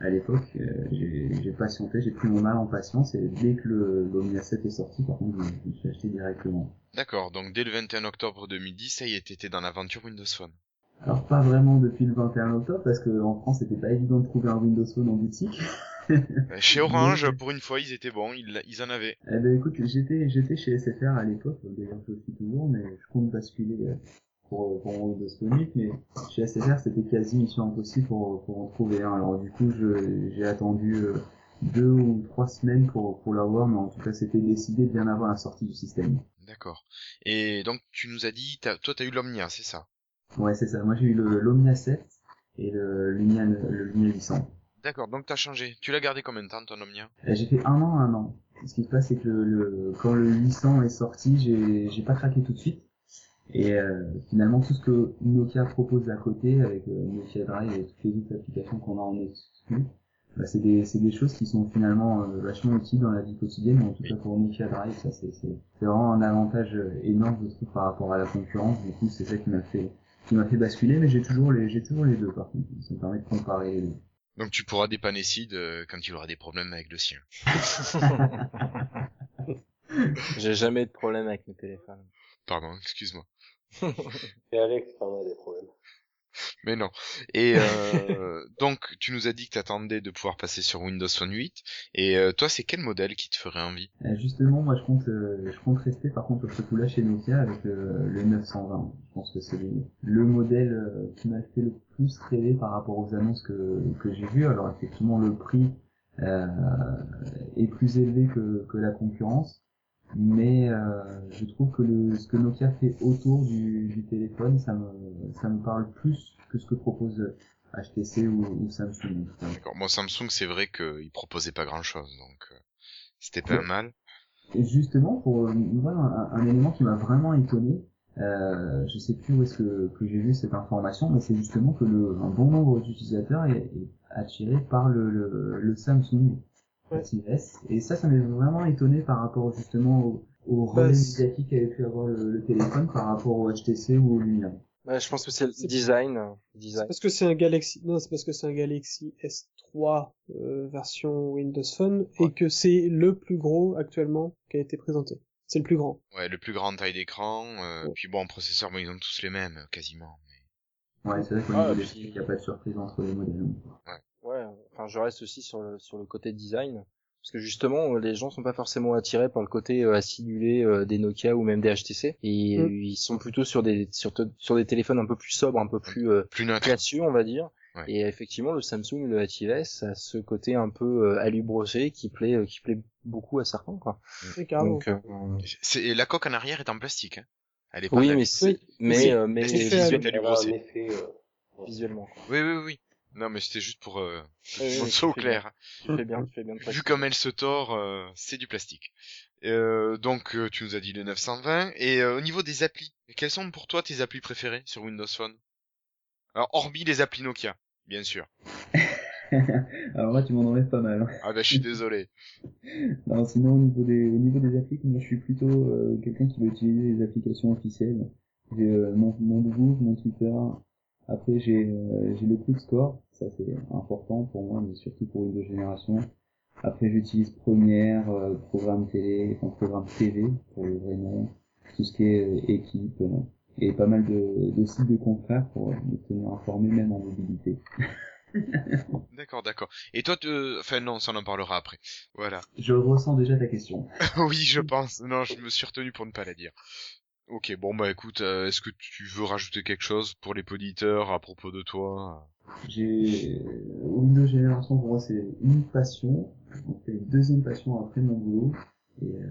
à l'époque, euh, j'ai, patienté, j'ai pris mon mal en patience et dès que le l'Omnia 7 est sorti, par contre, je, me suis acheté directement. D'accord, donc dès le 21 octobre 2010, ça y est, t'étais dans l'aventure Windows Phone. Alors pas vraiment depuis le 21 octobre parce que en France c'était pas évident de trouver un Windows Phone en boutique. Euh, Chez Orange, pour une fois, ils étaient bons, ils, ils en avaient. Eh ben écoute, j'étais j'étais chez SFR à l'époque, d'ailleurs je le suis toujours, mais je compte basculer euh, pour, pour mon 8, mais chez SFR c'était quasi mission impossible pour, pour en trouver un. Alors du coup j'ai attendu euh, deux ou trois semaines pour, pour l'avoir, mais en tout cas c'était décidé bien avant la sortie du système. D'accord. Et donc tu nous as dit, toi t'as eu l'Omnia, c'est ça? Ouais, c'est ça. Moi, j'ai eu l'Omnia 7 et le Lumia, le Lumia 800. D'accord, donc t'as changé. Tu l'as gardé combien de temps ton Omnia? Euh, J'ai fait un an, un an. Ce qui se passe, c'est que le, le- quand le 800 est sorti, j'ai j'ai pas craqué tout de suite. Et euh, finalement, tout ce que Nokia propose à côté, avec euh, Nokia Drive et toutes les autres applications qu'on a en exclu, bah, c'est des, c'est des choses qui sont finalement euh, vachement utiles dans la vie quotidienne. En tout cas pour Nokia Drive, ça c'est c'est- c'est vraiment un avantage euh, énorme, je trouve, par rapport à la concurrence. Du coup, c'est ça qui m'a fait qui m'a fait basculer, mais j'ai toujours les j'ai toujours les deux par contre. Ça me permet de comparer les deux. Donc tu pourras dépanner Sid euh, quand il aura des problèmes avec le sien. J'ai jamais de problème avec mes téléphones. Pardon, excuse-moi. Et Alex, as des problèmes. Mais non. Et euh, donc tu nous as dit que t'attendais de pouvoir passer sur Windows Phone 8. Et euh, toi, c'est quel modèle qui te ferait envie? Euh, Justement, moi je compte, euh, je compte rester par contre sur ce coup-là chez Nokia avec euh, le 920. Je pense que c'est le, le modèle euh, qui m'a fait le plus rêver par rapport aux annonces que, que j'ai vues. Alors effectivement, le prix euh, est plus élevé que, que la concurrence, mais euh, je trouve que le, ce que Nokia fait autour du, du téléphone, ça me, ça me parle plus que ce que propose HTC ou, ou Samsung. D'accord. Bon, Samsung, c'est vrai qu'il proposait pas grand-chose, donc euh, c'était pas Ouais. mal. Et justement, pour euh, voilà, un, un élément qui m'a vraiment étonné, euh, je sais plus où est-ce que, que j'ai vu cette information, mais c'est justement que le, un bon nombre d'utilisateurs est, est attiré par le, le, le Samsung Ouais. S. Et ça, ça m'a vraiment étonné par rapport justement au, au Bah, relais c'est- médiatique qu'avait pu avoir le, le téléphone par rapport au HTC ou au Lumia. Ouais, je pense que c'est le design. euh, C'est design. parce que c'est un Galaxy, non, c'est parce que c'est un Galaxy S3 euh, version Windows Phone Ouais. et que c'est le plus gros actuellement qui a été présenté. C'est le plus grand. Ouais, le plus grand taille d'écran. Euh, Ouais. Puis bon, en processeur, bon, ils ont tous les mêmes, quasiment. Ouais, c'est vrai qu'au Ah, niveau des il n'y a pas de surprise entre les modèles. Ouais, enfin je reste aussi sur le, sur le côté design. Parce que justement, euh, les gens sont pas forcément attirés par le côté euh, acidulé euh, des Nokia ou même des HTC. Et Mm. ils sont plutôt sur des sur, sur des téléphones un peu plus sobres, un peu plus euh, Plus classieux, on va dire. Ouais. Et effectivement, le Samsung, le Active-S, a ce côté un peu euh, alu brossé qui plaît euh, qui plaît beaucoup à certains. Quoi. C'est carrément. Donc, euh, C'est la coque en arrière est en plastique. Hein. Elle est pas oui, mais c'est Oui. mais C'est- euh, mais c'est visuel, euh, visuellement. Quoi. Oui, oui, oui. Non, mais c'était juste pour euh, Oui, oui, au clair. Tu fais bien, tu fais bien. de Vu comme elle se tord, euh, c'est du plastique. Euh, donc, euh, tu nous as dit le 920. Et euh, au niveau des applis, quelles sont pour toi tes applis préférées sur Windows Phone? Alors, hormis les applis Nokia, bien sûr. Alors moi, tu m'en enlèves pas mal. hein. Ah bah, je suis désolé. Non, sinon au niveau des au niveau des applis, moi je suis plutôt euh, quelqu'un qui va utiliser les applications officielles. J'ai euh, mon mon Google, mon Twitter. Après j'ai euh, le Quick Score, ça c'est important pour moi, mais surtout pour Windows Génération. Après j'utilise Premiere, euh, programme télé, enfin programme TV pour le vrai nom, tout ce qui est euh, équipe euh, et pas mal de, de sites de confrères pour me tenir informé même en mobilité. D'accord, d'accord. Et toi, te... enfin non, ça en parlera après. Voilà. Je ressens déjà ta question. oui, je pense. Non, je me suis retenu pour ne pas la dire. Ok, bon bah écoute, euh, est-ce que tu veux rajouter quelque chose pour les auditeurs à propos de toi? J'ai Windows Génération pour moi c'est une passion, donc c'est une deuxième passion après mon boulot et euh,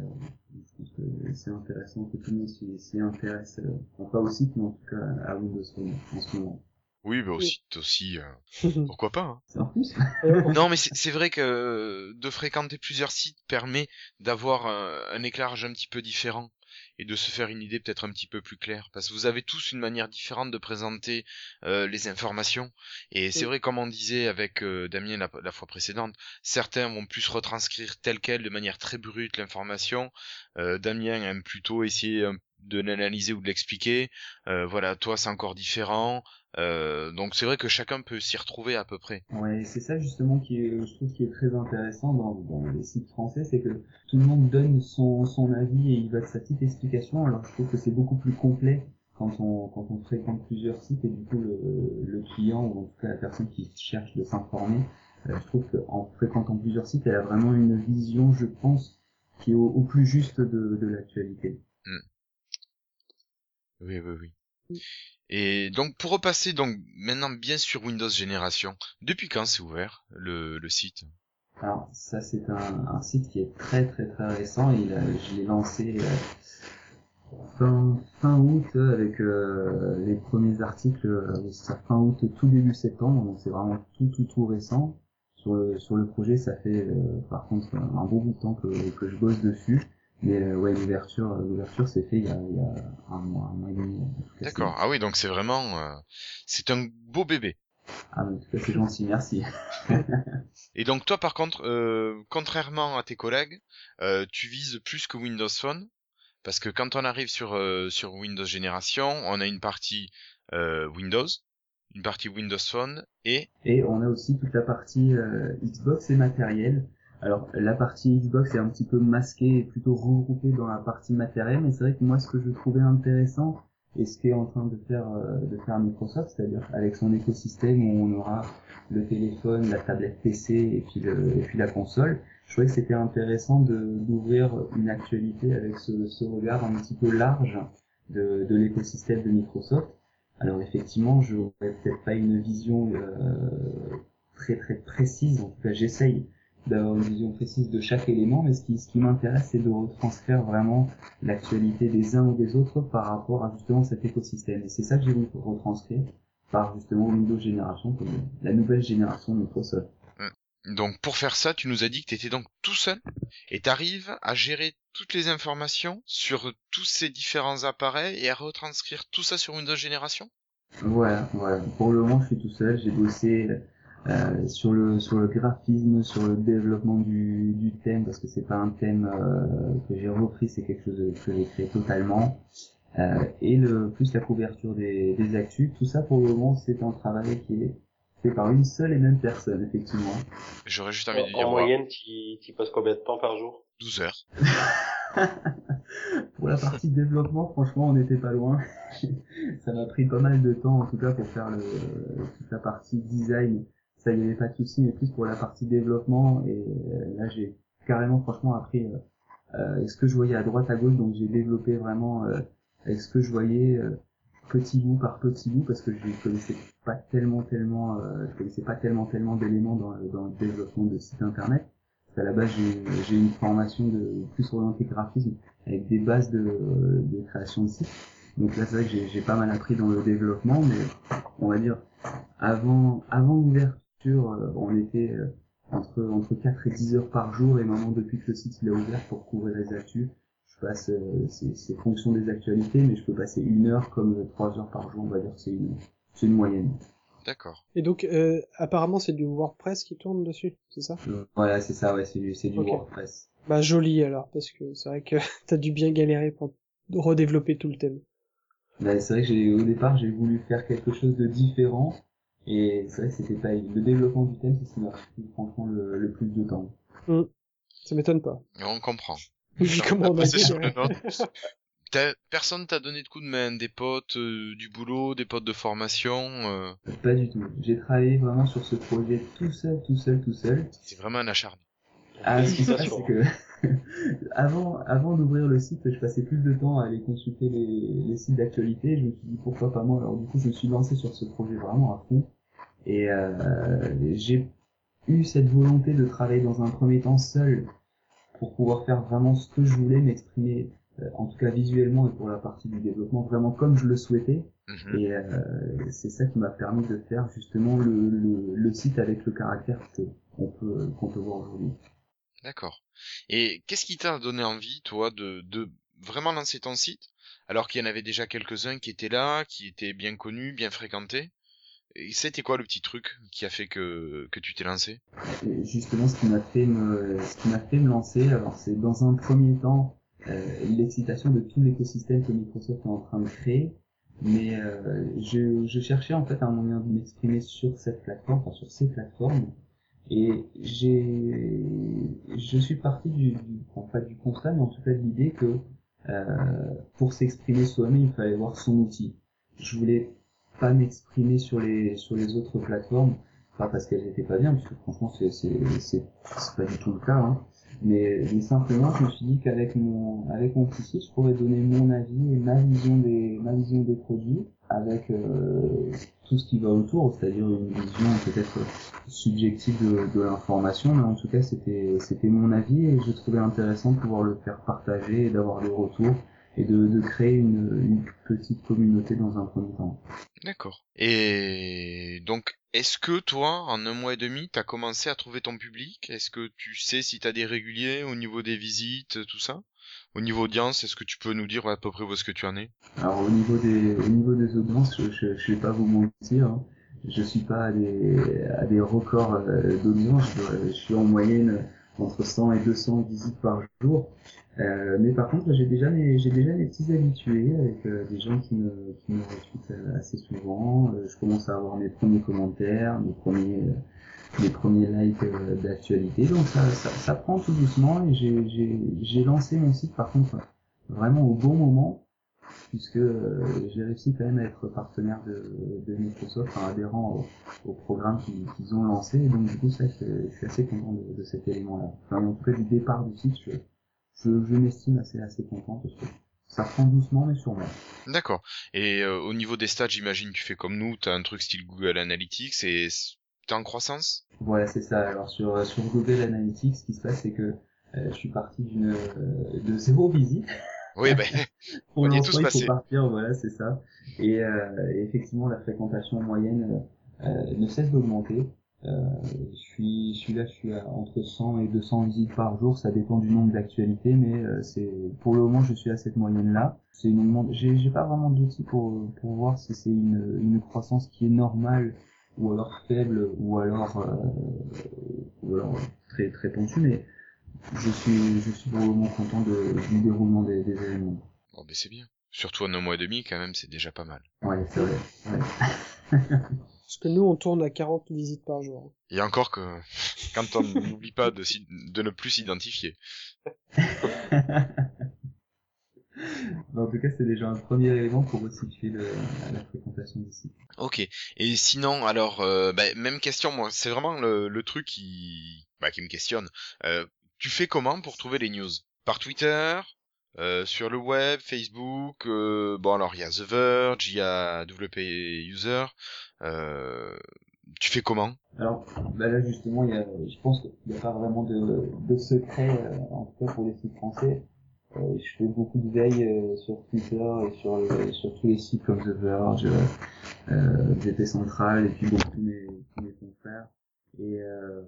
je pense que c'est intéressant que tout le monde s'y intéresse, euh, enfin, pas aussi mais en tout cas à Windows Phone en ce moment. Oui, bah aussi, aussi, euh, pourquoi pas. hein. C'est en plus Non, mais c'est vrai que euh, de fréquenter plusieurs sites permet d'avoir euh, un éclairage un petit peu différent et de se faire une idée peut-être un petit peu plus claire. Parce que vous avez tous une manière différente de présenter euh, les informations. Et c'est Oui. vrai comme on disait avec euh, Damien la, la fois précédente certains vont plus retranscrire tel quel de manière très brute l'information. Euh, Damien aime plutôt essayer de l'analyser ou de l'expliquer. Euh, voilà toi c'est encore différent Euh, donc c'est vrai que chacun peut s'y retrouver à peu près Ouais, c'est ça justement qui est, je trouve qui est très intéressant dans, dans les sites français, c'est que tout le monde donne son, son avis et il va de sa petite explication. Alors je trouve que c'est beaucoup plus complet quand on quand on fréquente plusieurs sites et du coup le, le client ou en tout cas la personne qui cherche de s'informer, euh, je trouve qu'en fréquentant plusieurs sites, elle a vraiment une vision, je pense, qui est au, au plus juste de, de l'actualité. Oui, oui, oui. Mm. Et donc pour repasser donc maintenant bien sur Windows Génération, depuis quand c'est ouvert le, le site? Alors ça c'est un, un site qui est très très très récent. Il a, je l'ai lancé euh, fin, fin août avec euh, les premiers articles, euh, fin août tout début septembre, donc c'est vraiment tout tout tout récent. Sur le sur le projet, ça fait par contre un bon bout de temps que que je bosse dessus. Mais euh, ouais, l'ouverture, l'ouverture s'est fait il y, a, il y a un mois, un mois et demi. cas, D'accord. Ah oui, donc c'est vraiment, euh, c'est un beau bébé. Ah, mais en tout cas, c'est gentil, merci. Et donc toi, par contre, euh, contrairement à tes collègues, euh, tu vises plus que Windows Phone, parce que quand on arrive sur euh, sur Windows Génération, on a une partie euh, Windows, une partie Windows Phone et Et on a aussi toute la partie euh, Xbox et matériel. Alors la partie Xbox est un petit peu masquée et plutôt regroupée dans la partie matériel, mais c'est vrai que moi ce que je trouvais intéressant et ce qu'est en train de faire euh, de faire Microsoft, c'est-à-dire avec son écosystème où on aura le téléphone, la tablette PC et puis le, et puis la console, je trouvais que c'était intéressant de d'ouvrir une actualité avec ce, ce regard un petit peu large de, de l'écosystème de Microsoft. Alors effectivement, je n'aurais peut-être pas une vision euh, très très précise, en tout cas j'essaye d'avoir une vision précise de chaque élément, mais ce qui, ce qui m'intéresse, c'est de retranscrire vraiment l'actualité des uns ou des autres par rapport à justement cet écosystème. Et c'est ça que j'ai voulu retranscrire par justement Windows Génération, comme la nouvelle génération de Microsoft. donc pour faire ça, tu nous as dit que tu étais donc tout seul et t'arrives à gérer toutes les informations sur tous ces différents appareils et à retranscrire tout ça sur Windows Génération? Voilà, voilà. Pour le moment, je suis tout seul. J'ai bossé euh, sur le sur le graphisme, sur le développement du, du thème parce que c'est pas un thème euh, que j'ai repris, c'est quelque chose que j'ai créé totalement. Euh, et le plus la couverture des, des actus, tout ça pour le moment c'est un travail qui est fait par une seule et même personne effectivement. J'aurais juste envie de En, dire en moi, moyenne, tu, tu passes combien de temps par jour? 12 heures. Pour la partie développement, franchement, on n'était pas loin. ça m'a pris pas mal de temps, en tout cas, pour faire le, toute la partie design. Ça y avait pas de souci, mais plus pour la partie développement. Et euh, là, j'ai carrément, franchement, appris euh, euh, ce que je voyais à droite, à gauche. Donc, j'ai développé vraiment avec ce que je voyais petit bout par petit bout, parce que je connaissais pas tellement, tellement, euh, je connaissais pas tellement, tellement d'éléments dans, dans le développement de sites internet. Qu'à la base, j'ai une formation de plus orientée graphisme avec des bases de, de création de sites. Donc là, c'est vrai que j'ai pas mal appris dans le développement, mais on va dire avant avant l'ouverture, euh, on était euh, entre entre 4 et 10 heures par jour, et maintenant depuis que le site il a ouvert pour couvrir les actus, je passe euh, c'est c'est fonction des actualités, mais je peux passer une heure comme euh, trois heures par jour, on va dire que c'est une c'est une moyenne. D'accord. Et donc, euh, apparemment, c'est du WordPress qui tourne dessus, c'est ça? Voilà, c'est ça, ouais, c'est du c'est du. WordPress. Bah joli alors, parce que c'est vrai que t'as dû bien galérer pour redévelopper tout le thème. Bah, c'est vrai que j'ai au départ j'ai voulu faire quelque chose de différent et c'est vrai que c'était pas le développement du thème c'est ce qui m'a pris franchement le, le plus de temps. Ça m'étonne pas. On comprend. Vu comment on a Passé sur le Personne t'a donné de coup de main, des potes euh, du boulot, des potes de formation. euh, Pas du tout. J'ai travaillé vraiment sur ce projet tout seul, tout seul, tout seul. c'est vraiment un acharné. Ah, ce qui se passe, c'est que avant, avant d'ouvrir le site, je passais plus de temps à aller consulter les, les sites d'actualité. Je me suis dit pourquoi pas moi? Alors du coup, je me suis lancé sur ce projet vraiment à fond. Et euh, j'ai eu cette volonté de travailler dans un premier temps seul pour pouvoir faire vraiment ce que je voulais, m'exprimer, euh, en tout cas visuellement et pour la partie du développement, vraiment comme je le souhaitais. Mhm. Et euh, c'est ça qui m'a permis de faire justement le, le, le site avec le caractère qu'on peut qu'on peut voir aujourd'hui. D'accord. Et qu'est-ce qui t'a donné envie, toi, de, de vraiment lancer ton site, alors qu'il y en avait déjà quelques-uns qui étaient là, qui étaient bien connus, bien fréquentés? C'était quoi le petit truc qui a fait que, que tu t'es lancé? Justement, ce qui m'a fait me ce qui m'a fait me lancer, alors c'est dans un premier temps euh, l'excitation de tout l'écosystème que Microsoft est en train de créer, mais euh, je, je cherchais en fait un moyen de m'exprimer sur cette plateforme, enfin sur ces plateformes. Et j'ai, je suis parti du, du, enfin, pas du constat, mais en tout cas de l'idée que euh, pour s'exprimer soi-même, il fallait voir son outil. Je voulais pas m'exprimer sur les sur les autres plateformes, pas parce qu'elles étaient pas bien, parce que franchement c'est pas du tout le cas, hein. mais, mais simplement je me suis dit qu'avec mon avec mon site, je pourrais donner mon avis et ma vision des ma vision des produits avec euh, tout ce qui va autour, c'est-à-dire une vision peut-être subjective de, de l'information, mais en tout cas c'était c'était mon avis et je trouvais intéressant de pouvoir le faire partager et d'avoir des retours et de, de créer une, une petite communauté dans un premier temps. D'accord. Et donc, est-ce que toi, en un mois et demi, t'as commencé à trouver ton public? Est-ce que tu sais si t'as des réguliers au niveau des visites, tout ça? Au niveau audience, est-ce que tu peux nous dire à peu près où est-ce que tu en es? Alors au niveau des, au niveau des audiences, je, je, je vais pas vous mentir, hein. je suis pas à des, à des records euh, d'audience, je, je suis en moyenne entre 100 et 200 visites par jour. Euh, mais par contre, j'ai déjà mes, j'ai déjà mes petits habitués avec euh, des gens qui me, qui me euh, assez souvent. Euh, je commence à avoir mes premiers commentaires, mes premiers, euh, mes premiers likes d'actualité. Donc ça, ça, ça prend tout doucement et j'ai, j'ai, j'ai lancé mon site par contre vraiment au bon moment puisque j'ai réussi quand même à être partenaire de, de Microsoft, enfin adhérent au, au programme qu'ils, ont lancé. Et donc du coup, ça, je, je suis assez content de, de cet élément-là. Enfin, en tout cas, du départ du site, je, je, je m'estime assez assez content parce que ça prend doucement mais sûrement. D'accord. Et euh, au niveau des stats, j'imagine tu fais comme nous, t'as un truc style Google Analytics et t'es en croissance? Voilà, c'est ça. Alors sur sur Google Analytics, ce qui se passe, c'est que euh, je suis parti d'une euh, de zéro visite. Oui, ben, Pour on y est tous il passés. faut partir, voilà, c'est ça. Et, euh, effectivement, la fréquentation moyenne euh, ne cesse d'augmenter. Euh, je suis, je suis là, je suis à entre 100 et 200 visites par jour, ça dépend du nombre d'actualités, mais euh, c'est pour le moment, je suis à cette moyenne-là. C'est une j'ai, j'ai pas vraiment d'outils pour pour voir si c'est une une croissance qui est normale ou alors faible ou alors euh, ou alors très très tendue, mais je suis je moment content de, du déroulement des, des événements. Bon, ben c'est bien. Surtout en un mois et demi, quand même, c'est déjà pas mal. Ouais, c'est vrai. Ouais. Parce que nous, on tourne à 40 visites par jour. Et encore que, quand on n'oublie pas de, ne plus s'identifier. Mais en tout cas, c'est déjà un premier élément pour resituer le, la fréquentation site. Ok. Et sinon, alors, euh, bah, même question, moi, c'est vraiment le, le truc qui, bah, qui me questionne. Euh, tu fais comment pour trouver les news? Par Twitter euh, sur le web, Facebook, euh, bon alors il y a The Verge, il y a WP User, euh, tu fais comment? Alors, bah là justement, y a, je pense qu'il n'y a pas vraiment de, de secret, euh, en tout cas pour les sites français. Euh, je fais beaucoup de veille euh, sur Twitter et sur, le- sur tous les sites comme The Verge, euh, VP Central et puis bon, mes, tous mes confrères. Et euh,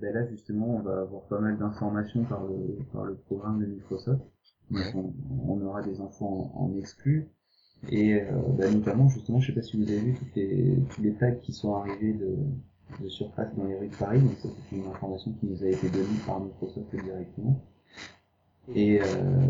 ben là justement, on va avoir pas mal d'informations par le, par le programme de Microsoft. Donc, on, on aura des infos en, en exclu. Et euh, bah, notamment, justement, je sais pas si vous avez vu toutes les, tous les tags qui sont arrivés de, de surface dans les rues de Paris. Donc ça, c'est une information qui nous a été donnée par Microsoft directement. Et euh,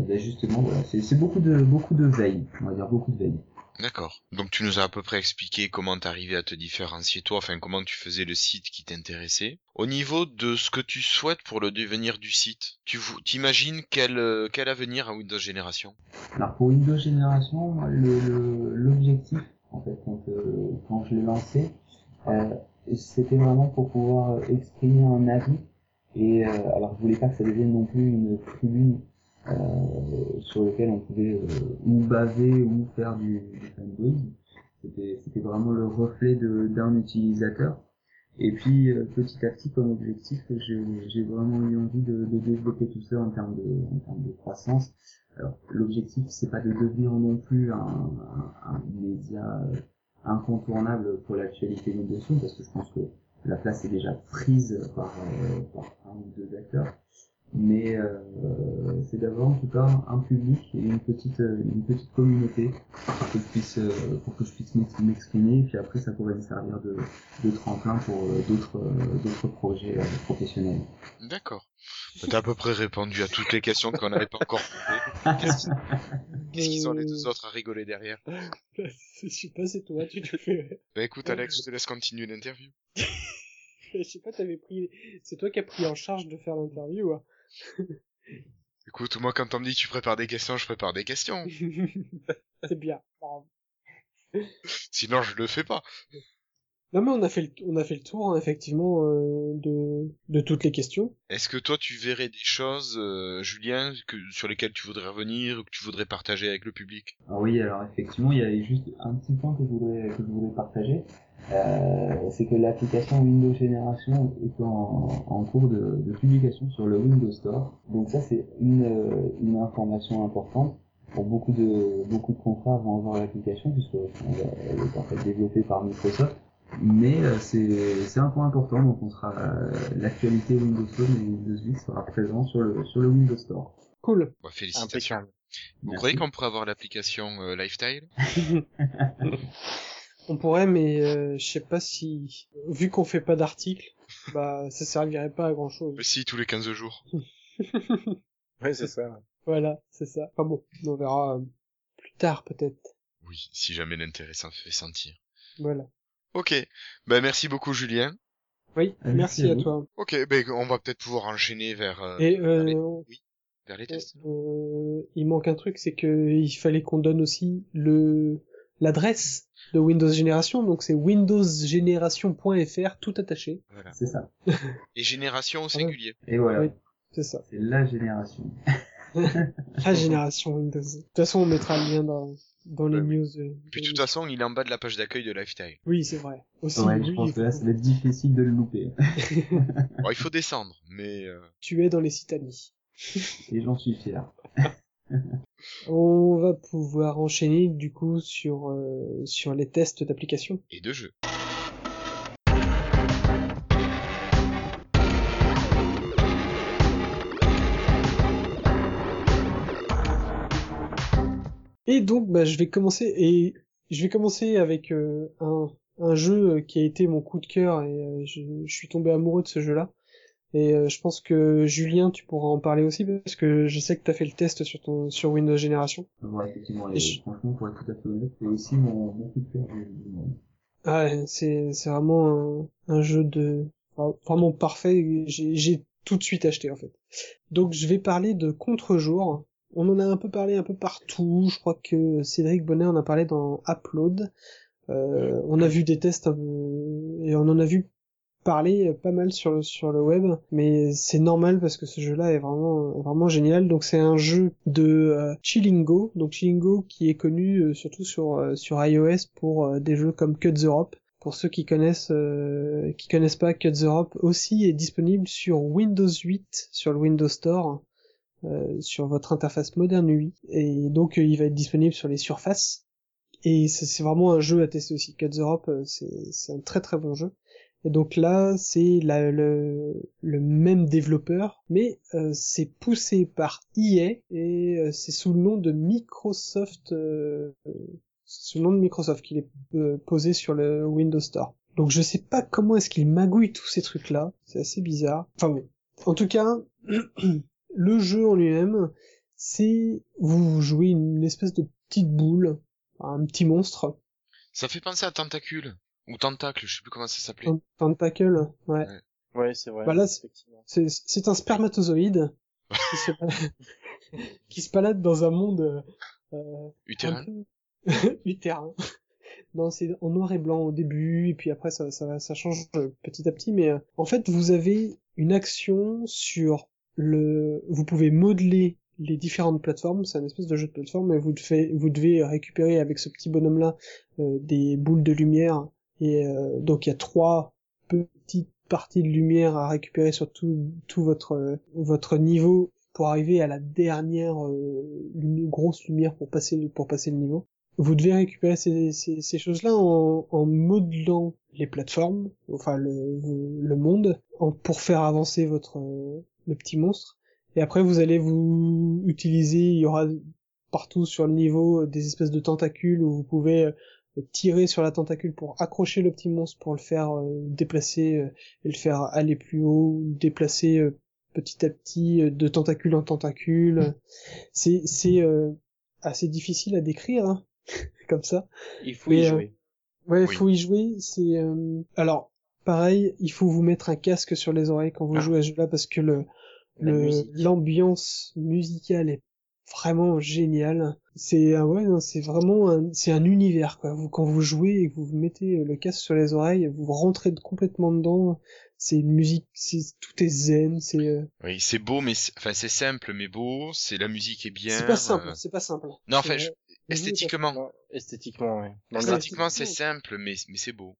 bah, justement, voilà, c'est c'est beaucoup de beaucoup de veille, on va dire beaucoup de veille. D'accord. Donc tu nous as à peu près expliqué comment t'arrivais à te différencier toi, enfin comment tu faisais le site qui t'intéressait. Au niveau de ce que tu souhaites pour le devenir du site, tu t'imagines quel, euh, quel avenir à Windows Génération? Alors pour Windows Génération, moi, le- le- l'objectif, en fait, quand, euh, quand je l'ai lancé, euh, c'était vraiment pour pouvoir exprimer un avis. Et euh, alors je voulais pas que ça devienne non plus une tribune euh, sur laquelle on pouvait euh, ou baver ou faire du, du. C'était vraiment le reflet d'un utilisateur. Et puis euh, petit à petit, comme objectif, j'ai vraiment eu envie de, de développer tout ça en termes de, en termes de croissance. Alors, l'objectif, c'est pas de devenir non plus un, un, un média euh, incontournable pour l'actualité Phone, parce que je pense que la place est déjà prise par, euh, par un ou deux acteurs. Mais euh, c'est d'avoir en tout cas un public et une petite euh, une petite communauté pour que je puisse euh, pour que je puisse m'ex- m'exprimer et puis après ça pourrait me servir de, de tremplin pour euh, d'autres d'autres projets professionnels. D'accord. T'as à peu près répondu à toutes les questions qu'on n'avait pas encore posées. Qu'est-ce qu'ils qu'est-ce qu'ils ont les deux autres à rigoler derrière? Je sais pas, c'est toi, tu te fais. Bah écoute Alex, je te laisse continuer l'interview. Je sais pas, t'avais pris. C'est toi qui as pris en charge de faire l'interview, hein. Écoute, moi quand on me dit que tu prépares des questions, je prépare des questions. c'est bien. Sinon je le fais pas. Non mais on a fait le, on a fait le tour hein, effectivement euh, de de toutes les questions. Est-ce que toi tu verrais des choses, euh, Julien, que, sur lesquelles tu voudrais revenir ou que tu voudrais partager avec le public? Ah oui, alors effectivement, il y avait juste un petit point que je voudrais, que je voudrais partager. Euh, c'est que l'application Windows Génération est en, en cours de, de publication sur le Windows Store. Donc ça, c'est une, euh, une information importante. pour beaucoup de beaucoup de contrats vont avoir l'application puisque elle est en fait développée par Microsoft. Mais euh, c'est c'est un point important donc on sera euh, l'actualité Windows Phone et Windows 8 sera présent sur le sur le Windows Store. Cool. Bah, félicitations. Impeccable. Vous Merci. croyez qu'on pourrait avoir l'application euh, Lifestyle? On pourrait, mais euh, je sais pas si, vu qu'on fait pas d'articles, bah ça servirait pas à grand chose. Mais si, tous les 15 jours. Ouais, c'est ça. Voilà, c'est ça. Enfin bon, on verra euh, plus tard peut-être. Oui, si jamais l'intérêt s'en fait sentir. Voilà. Ok, ben merci beaucoup Julien. Oui, Euh, merci, merci à toi. Ok, ben on va peut-être pouvoir enchaîner vers, euh, Et euh, Allez. vers les tests. euh, il manque un truc, c'est que il fallait qu'on donne aussi le l'adresse de Windows Génération, donc c'est windowsgénération.fr tout attaché. Voilà. C'est ça. Et génération au singulier. Et voilà. Oui. C'est ça. C'est la génération. La génération Windows. De toute façon, on mettra le lien dans dans les news. euh, Puis de de- toute façon, il est en bas de la page d'accueil de Lifestyle. Oui, c'est vrai. Aussi, Ouais, oui, je pense que là, ça va être difficile de le louper. Bon, il faut descendre, mais euh, tu es dans les sites amis. Et j'en suis fier. On va pouvoir enchaîner du coup sur euh, sur les tests d'application. et de jeu. Et donc, bah, je vais commencer et je vais commencer avec euh, un un jeu qui a été mon coup de cœur et euh, je, je suis tombé amoureux de ce jeu-là. Et euh, je pense que Julien, tu pourras en parler aussi parce que je sais que tu as fait le test sur ton sur Windows Génération. Ouais, effectivement. Et Et je- franchement, pour être tout à fait honnête, c'est aussi mon, mon coup de cœur du, monde. Ah, c'est c'est vraiment un, un jeu de enfin, vraiment parfait. J'ai j'ai tout de suite acheté en fait. Donc je vais parler de Contre-jour. On en a un peu parlé un peu partout. Je crois que Cédric Bonnet en a parlé dans Upload. Euh, on a vu des tests et on en a vu parler pas mal sur le sur le web, mais c'est normal parce que ce jeu-là est vraiment vraiment génial. Donc c'est un jeu de euh, Chilingo, donc Chilingo qui est connu euh, surtout sur euh, sur iOS pour euh, des jeux comme Cuts Europe. Pour ceux qui connaissent euh, qui connaissent pas Cuts Europe aussi est disponible sur Windows 8 sur le Windows Store. euh, sur votre interface moderne UI et donc euh, il va être disponible sur les surfaces et c'est vraiment un jeu à tester aussi Cuts Europe euh, c'est un très très bon jeu et donc là, c'est le, même développeur, mais euh, c'est poussé par EA et euh, c'est sous le nom de Microsoft, euh, sous le nom de Microsoft qu'il est posé sur le Windows Store. Donc je sais pas comment est-ce qu'il magouille tous ces trucs-là, c'est assez bizarre. Enfin bon, en tout cas, le jeu en lui-même, c'est vous jouez une espèce de petite boule, un petit monstre, Ça fait penser à Tentacule. Ou Tentacle, je sais plus comment ça s'appelait. tentacle, ouais. Ouais, c'est vrai. Bah là, c'est- effectivement. C'est, c'est un spermatozoïde qui, se, qui se balade dans un monde euh, Utérin. un peu utérin. Non, c'est en noir et blanc au début, et puis après ça, ça, ça change euh, petit à petit. Mais euh, en fait, vous avez une action sur le. Vous pouvez modeler les différentes plateformes. C'est un espèce de jeu de plateforme, et vous devez, vous devez récupérer avec ce petit bonhomme-là euh, des boules de lumière. Et euh, donc il y a trois petites parties de lumière à récupérer sur tout, tout votre euh, votre niveau pour arriver à la dernière euh, grosse lumière pour passer pour passer le niveau. Vous devez récupérer ces, ces, ces choses-là en, en modelant les plateformes, enfin le, le monde, pour faire avancer votre euh, le petit monstre. Et après vous allez vous utiliser, il y aura partout sur le niveau des espèces de tentacules où vous pouvez tirer sur la tentacule pour accrocher le petit monstre pour le faire euh, déplacer euh, et le faire aller plus haut, déplacer euh, petit à petit euh, de tentacule en tentacule. C'est c'est euh, assez difficile à décrire hein, comme ça. Il faut Mais, y euh, jouer. Ouais, Oui. faut y jouer. C'est euh, alors pareil, il faut vous mettre un casque sur les oreilles quand vous Ah. jouez à ce jeu-là parce que le La l'ambiance musicale est vraiment géniale. C'est ah ouais, non, c'est vraiment un, c'est un univers quoi. Vous quand vous jouez et que vous mettez le casque sur les oreilles, vous rentrez complètement dedans. C'est une musique, c'est tout est zen. C'est euh, Oui, c'est beau, mais c'est- enfin c'est simple mais beau. C'est la musique est bien. c'est pas simple, euh, c'est pas simple. Non, enfin, je- esthétiquement, esthétiquement, ouais. Esthétiquement c'est simple, mais mais c'est beau.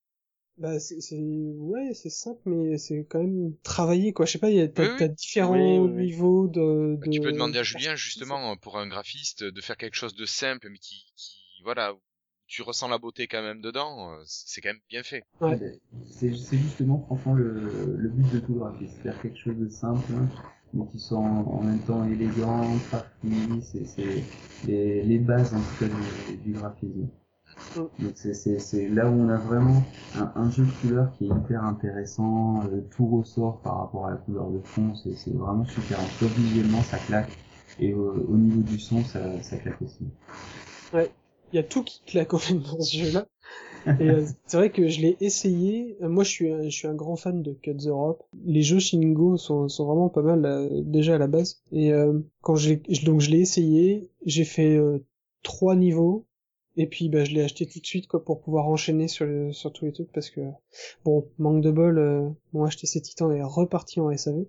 Bah c'est c'est- ouais c'est simple mais c'est quand même travaillé quoi. Je sais pas, il y a t'as Oui, différents Oui, oui, oui. niveaux de, de. Tu peux demander à Julien justement pour un graphiste de faire quelque chose de simple mais qui, qui voilà, où tu ressens la beauté quand même dedans. euh, C'est quand même bien fait. Ouais. Ben, C'est c'est justement franchement le, le but de tout graphiste, faire quelque chose de simple, hein, mais qui soit en, même temps élégant, crafty, c'est c'est les, les bases en tout cas du, du graphisme. Mm. Donc c'est- là où on a vraiment un, un jeu de couleurs qui est hyper intéressant, euh, tout ressort par rapport à la couleur de fond, c'est vraiment super. En tout visuellement ça claque, et au, au niveau du son ça, ça claque aussi. Il y a tout qui claque en fait dans ce jeu-là. Et euh, c'est vrai que je l'ai essayé. Euh, Moi, je suis, un, je suis un grand fan de Cut the Rope. Les jeux Shingo sont, sont vraiment pas mal déjà à la base. Et euh, quand je donc je l'ai essayé, j'ai fait euh, trois niveaux. Et puis bah, je l'ai acheté tout de suite quoi pour pouvoir enchaîner sur, le, sur tous les trucs parce que bon manque de bol, euh, mon HTC Titan est reparti en SAV.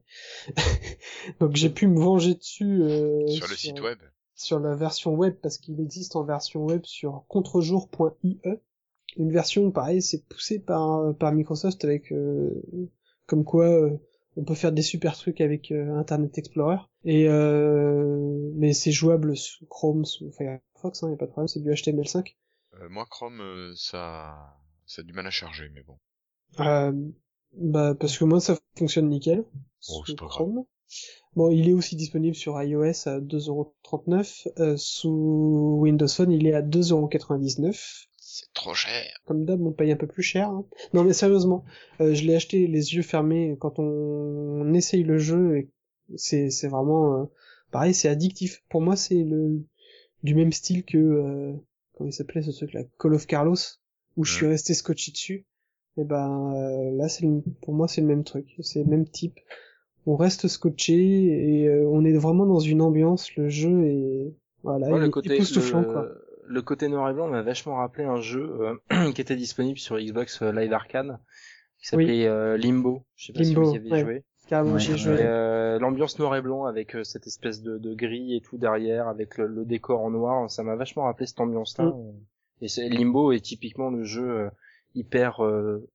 donc j'ai pu me venger dessus euh, sur le site web. sur la version web parce qu'il existe en version web sur contrejour.ie. Une version pareil, c'est poussé par par Microsoft avec euh, comme quoi euh, on peut faire des super trucs avec euh, Internet Explorer et euh, mais c'est jouable sous Chrome, sous Firefox, hein, y a pas de problème, c'est du HTML5. Euh, moi Chrome euh, ça ça a du mal à charger mais bon. Euh, bah parce que moi ça fonctionne nickel Oh, sous c'est pas grave. Chrome. Bon, il est aussi disponible sur iOS à 2,39€. Euh, sous Windows Phone, il est à 2,99€. C'est trop cher. Comme d'hab, on paye un peu plus cher. hein. Non mais sérieusement, euh, je l'ai acheté les yeux fermés quand on, on essaye le jeu. C'est c'est vraiment euh, pareil, c'est addictif. Pour moi, c'est le du même style que euh, comment il s'appelait ce truc là, Call of Carlos, où je suis Ouais. resté scotché dessus. Et ben euh, là, c'est pour moi c'est le même truc, c'est le même type. On reste scotché et euh, on est vraiment dans une ambiance. Le jeu est voilà, Moi, il le est côté, époustouflant le, quoi. le côté noir et blanc m'a vachement rappelé un jeu euh, qui était disponible sur Xbox euh, Live Arcade, qui s'appelait euh, Limbo. Je sais pas Limbo, si vous y avez ouais. joué. Carrément, joué. Euh, L'ambiance noir et blanc avec euh, cette espèce de, de gris et tout derrière, avec le, le décor en noir, ça m'a vachement rappelé cette ambiance-là. Mm. Et c'est Limbo est typiquement le jeu euh, hyper euh,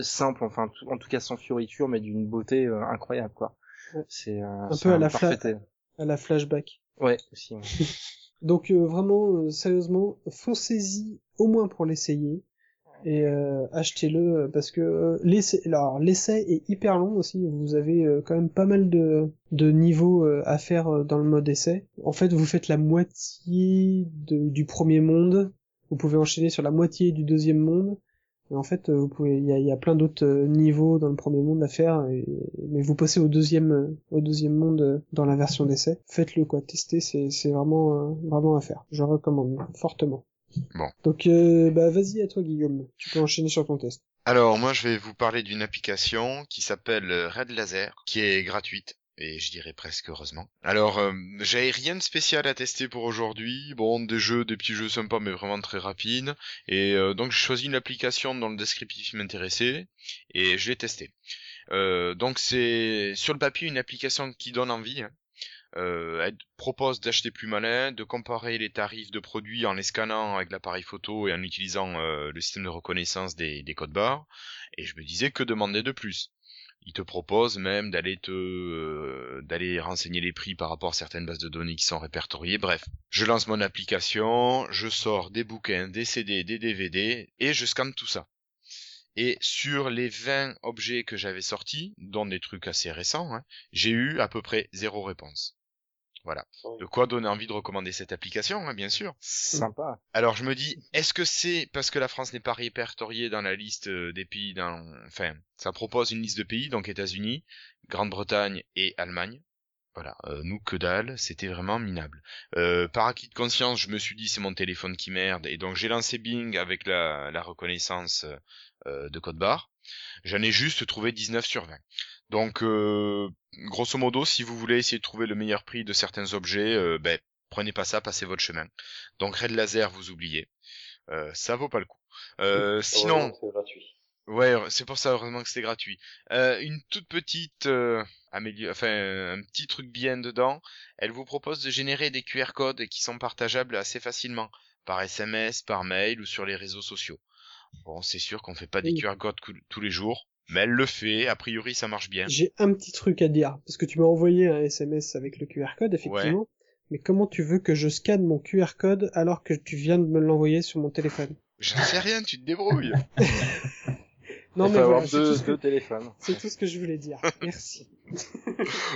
simple, enfin en tout cas sans fioriture, mais d'une beauté euh, incroyable quoi. Ouais. C'est euh, Un c'est peu à la parfait- fla- à la flashback. Ouais, aussi. ouais. Donc euh, vraiment, euh, sérieusement, foncez-y au moins pour l'essayer et euh, achetez-le euh, parce que euh, l'essai, est hyper long aussi. Vous avez euh, quand même pas mal de, de niveaux euh, à faire euh, dans le mode essai. En fait, vous faites la moitié de- du premier monde. Vous pouvez enchaîner sur la moitié du deuxième monde. Et en fait, vous pouvez, il y a, y a plein d'autres niveaux dans le premier monde à faire, et- mais vous passez au deuxième, au deuxième monde dans la version d'essai. Faites-le quoi, testez, c'est, c'est vraiment à faire. Je recommande fortement. Bon. Donc, euh, bah vas-y à toi Guillaume, tu peux enchaîner sur ton test. Alors moi je vais vous parler d'une application qui s'appelle euh, Red Laser, qui est gratuite. Et je dirais presque heureusement. Alors, euh, j'avais rien de spécial à tester pour aujourd'hui. Bon, des jeux, des petits jeux sympas, mais vraiment très rapides. Et euh, donc j'ai choisi une application dont le descriptif m'intéressait et je l'ai testé. Euh, donc c'est sur le papier une application qui donne envie. hein. Euh, elle propose d'acheter plus malin, de comparer les tarifs de produits en les scannant avec l'appareil photo et en utilisant euh, le système de reconnaissance des, des codes barres. Et je me disais que demander de plus. Il te propose même d'aller te euh, d'aller renseigner les prix par rapport à certaines bases de données qui sont répertoriées. Bref, je lance mon application, je sors des bouquins, des CD, des DVD et je scanne tout ça. Et sur les 20 objets que j'avais sortis, dont des trucs assez récents, hein, j'ai eu à peu près zéro réponse. Voilà. De quoi donner envie de recommander cette application, hein, bien sûr. Sympa. Alors je me dis, est-ce que c'est parce que la France n'est pas répertoriée dans la liste euh, des pays dans... Enfin, ça propose une liste de pays, donc États-Unis, Grande-Bretagne et Allemagne. Voilà, euh, nous que dalle, c'était vraiment minable. Euh, par acquis de conscience, je me suis dit c'est mon téléphone qui merde, et donc j'ai lancé Bing avec la, la reconnaissance euh, de code barre. J'en ai juste trouvé 19 sur 20. Donc, euh, grosso modo, si vous voulez essayer de trouver le meilleur prix de certains objets, euh, ben, prenez pas ça, passez votre chemin. Donc Red Laser, vous oubliez. Euh, ça vaut pas le coup. Euh, sinon, c'est gratuit. Ouais, c'est pour ça heureusement que c'était gratuit. Euh, une toute petite euh, amélior- enfin un petit truc bien dedans. Elle vous propose de générer des QR codes qui sont partageables assez facilement par SMS, par mail ou sur les réseaux sociaux. Bon, c'est sûr qu'on fait pas des. QR codes tous les jours, mais elle le fait. A priori, ça marche bien. J'ai un petit truc à dire, parce que tu m'as envoyé un SMS avec le QR code, effectivement. Mais comment tu veux que je scanne mon QR code alors que tu viens de me l'envoyer sur mon téléphone? Je ne sais rien, tu te débrouilles. Non, Il mais voilà, avoir deux, tout, ce deux que... téléphones. c'est tout ce que je voulais dire. Merci.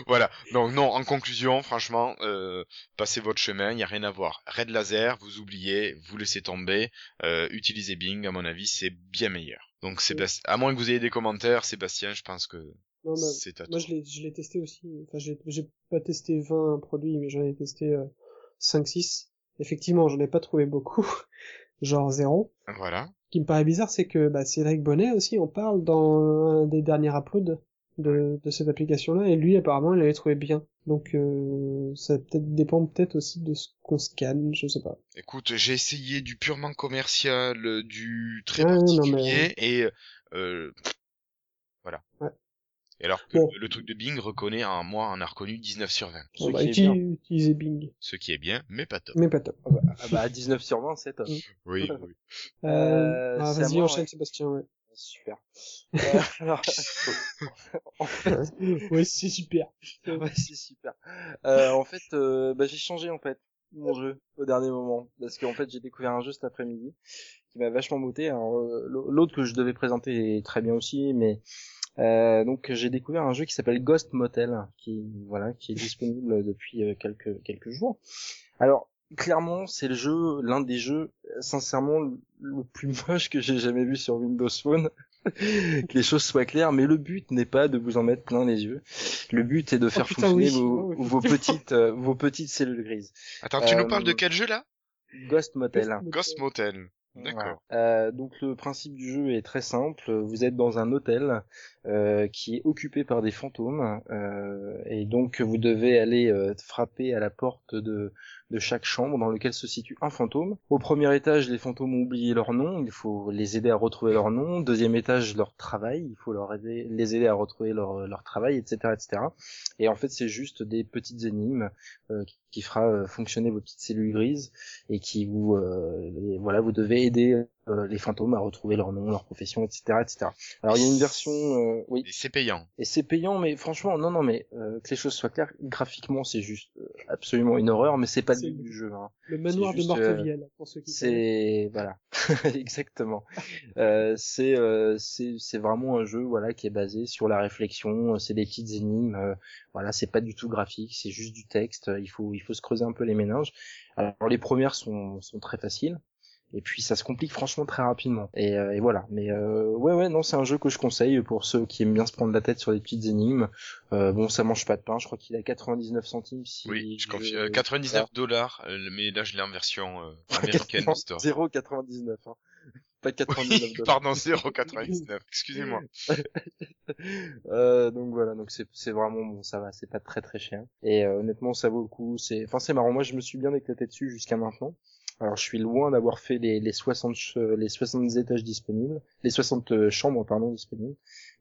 voilà. Donc non, en conclusion, franchement, euh, passez votre chemin, il y a rien à voir. Red laser, vous oubliez, vous laissez tomber. Euh, utilisez Bing, à mon avis, c'est bien meilleur. Donc Sébastien, à moins que vous ayez des commentaires, Sébastien, je pense que Non, c'est à moi, toi. je l'ai, je l'ai testé aussi. Enfin, j'ai, j'ai pas testé 20 produits, mais j'en ai testé euh, 5-6. Effectivement, j'en ai pas trouvé beaucoup. Genre zéro. Voilà. Ce qui me paraît bizarre, c'est que bah, Cédric Bonnet aussi en parle dans un des derniers uploads de, de cette application-là, et lui apparemment il l'avait trouvé bien. Donc euh, ça peut-être dépend peut-être aussi de ce qu'on scanne, je sais pas. Écoute, j'ai essayé du purement commercial, euh, du très non, particulier, et euh, voilà. Ouais. Et alors que Bon. le truc de Bing reconnaît un, moi, en a reconnu 19 sur 20. Ce Bon, bah, qui est uti- bien. utiliser Bing, Ce qui est bien, mais pas top. mais pas top. Ah bah, ah bah, 19 sur 20, c'est top. Mm. Oui, oui. Euh, Euh, ah, à vas-y enchaîne ouais. Sébastien. Ouais. Super. Euh, alors, en fait, ouais, c'est super. ouais, c'est super. Euh, en fait, euh, bah, j'ai changé en fait mon jeu au dernier moment parce qu'en fait j'ai découvert un jeu cet après-midi qui m'a vachement botté. Alors euh, l'autre que je devais présenter est très bien aussi, mais euh, donc j'ai découvert un jeu qui s'appelle Ghost Motel, qui voilà, qui est disponible depuis euh, quelques quelques jours. Alors clairement, c'est le jeu, l'un des jeux, sincèrement, le, plus moche que j'ai jamais vu sur Windows Phone. que les choses soient claires, mais le but n'est pas de vous en mettre plein les yeux. Le but est de faire Oh, putain, fonctionner oui. vos, Oh, vos petites euh, vos petites cellules grises. Attends, tu Euh, nous parles de quel jeu là? Ghost Motel. Ghost Motel. D'accord. Euh, donc le principe du jeu est très simple. Vous êtes dans un hôtel euh, qui est occupé par des fantômes euh, et donc vous devez aller frapper à la porte de, de chaque chambre dans lequel se situe un fantôme. Au premier étage, les fantômes ont oublié leur nom. Il faut les aider à retrouver leur nom. Deuxième étage, leur travail. Il faut leur les aider à retrouver leur, travail, etc., etc. Et en fait, c'est juste des petites énigmes euh, qui, qui fera euh, fonctionner vos petites cellules grises et qui vous euh, voilà vous devez aider euh, les fantômes à retrouver leur nom leur profession etc etc alors il y a une version euh, oui Et c'est payant. et c'est payant mais franchement non non mais euh, que les choses soient claires graphiquement c'est juste euh, absolument une horreur mais c'est pas le C'est but du jeu hein. Le manoir juste, de Mortevielle, pour ceux qui connaissent. c'est voilà exactement euh, c'est euh, c'est c'est vraiment un jeu voilà qui est basé sur la réflexion c'est des petites énigmes euh, voilà c'est pas du tout graphique c'est juste du texte il faut il faut se creuser un peu les méninges alors les premières sont sont très faciles et puis ça se complique franchement très rapidement et, euh, et voilà mais euh, ouais ouais non c'est un jeu que je conseille pour ceux qui aiment bien se prendre la tête sur des petites énigmes euh, bon ça mange pas de pain je crois qu'il a 99 centimes si Oui, je confie. euh, 99 dollars, mais là je l'ai en version américaine de store. 0,99 hein. pas 99 Oui, dollars pardon, 0,99. Excusez-moi. Euh, donc voilà, donc c'est c'est vraiment bon, ça va, c'est pas très très cher. Et euh, honnêtement, ça vaut le coup. C'est, enfin c'est marrant. Moi, je me suis bien éclaté dessus jusqu'à maintenant. Alors, je suis loin d'avoir fait les les 60 ch- euh, les 60 étages disponibles, les 60 euh, chambres pardon disponibles.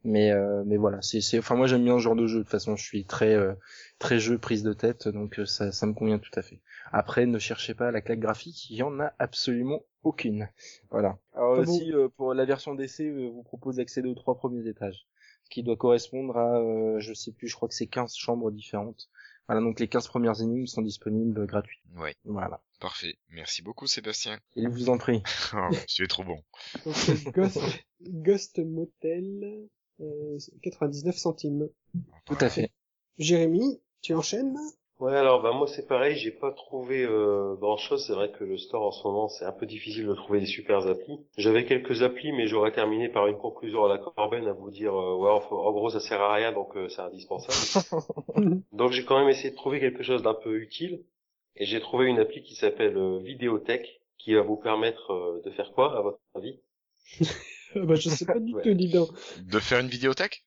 Mais euh, mais voilà, c'est c'est, enfin moi j'aime bien ce genre de jeu. De toute façon, je suis très euh, très jeu prise de tête, donc euh, ça ça me convient tout à fait. Après, ne cherchez pas la claque graphique, il y en a absolument aucune. Voilà. Alors bon. aussi, euh, pour la version d'essai, euh, vous propose d'accéder aux trois premiers étages qui doit correspondre à, euh, je sais plus, je crois que c'est 15 chambres différentes. Voilà, donc les 15 premières énigmes sont disponibles gratuitement. Ouais, Voilà. Parfait. Merci beaucoup, Sébastien. Il vous en prie. Oh, tu es trop bon. Donc Ghost, Ghost Motel, euh, 99 centimes. Tout à fait. Jérémy, tu enchaînes? Ouais, alors bah moi c'est pareil, j'ai pas trouvé euh, grand chose. C'est vrai que le store en ce moment c'est un peu difficile de trouver des super applis. J'avais quelques applis, mais j'aurais terminé par une conclusion à la Corben à vous dire euh, ouais en gros ça sert à rien donc euh, c'est indispensable. donc j'ai quand même essayé de trouver quelque chose d'un peu utile et j'ai trouvé une appli qui s'appelle euh, Vidéothèque qui va vous permettre euh, de faire quoi à votre avis? Bah, Je sais pas du Ouais. tout, dis donc. De faire une vidéothèque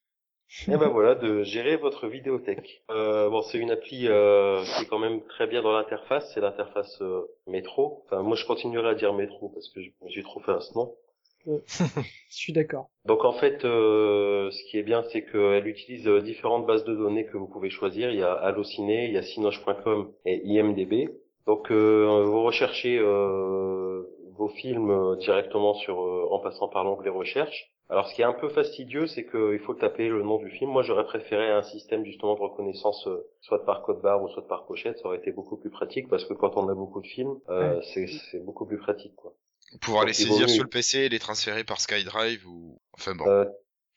Et ben voilà, de gérer votre vidéothèque. Euh, bon, c'est une appli euh, qui est quand même très bien dans l'interface. C'est l'interface euh, métro. Enfin, moi, je continuerai à dire métro parce que j'ai trop fait un ce nom. Je suis d'accord. Donc en fait, euh, ce qui est bien, c'est qu'elle utilise euh, différentes bases de données que vous pouvez choisir. Il y a Allociné, il y a Cinoche.com et IMDb. Donc euh, vous recherchez euh, vos films euh, directement sur euh, en passant par l'onglet recherche. Alors ce qui est un peu fastidieux, c'est qu'il faut taper le nom du film. Moi j'aurais préféré un système justement de reconnaissance euh, soit par code barre ou soit par pochette, ça aurait été beaucoup plus pratique parce que quand on a beaucoup de films, euh, c'est c'est beaucoup plus pratique quoi. Pouvoir les saisir sur le PC et les transférer par SkyDrive ou... Enfin bon. Euh,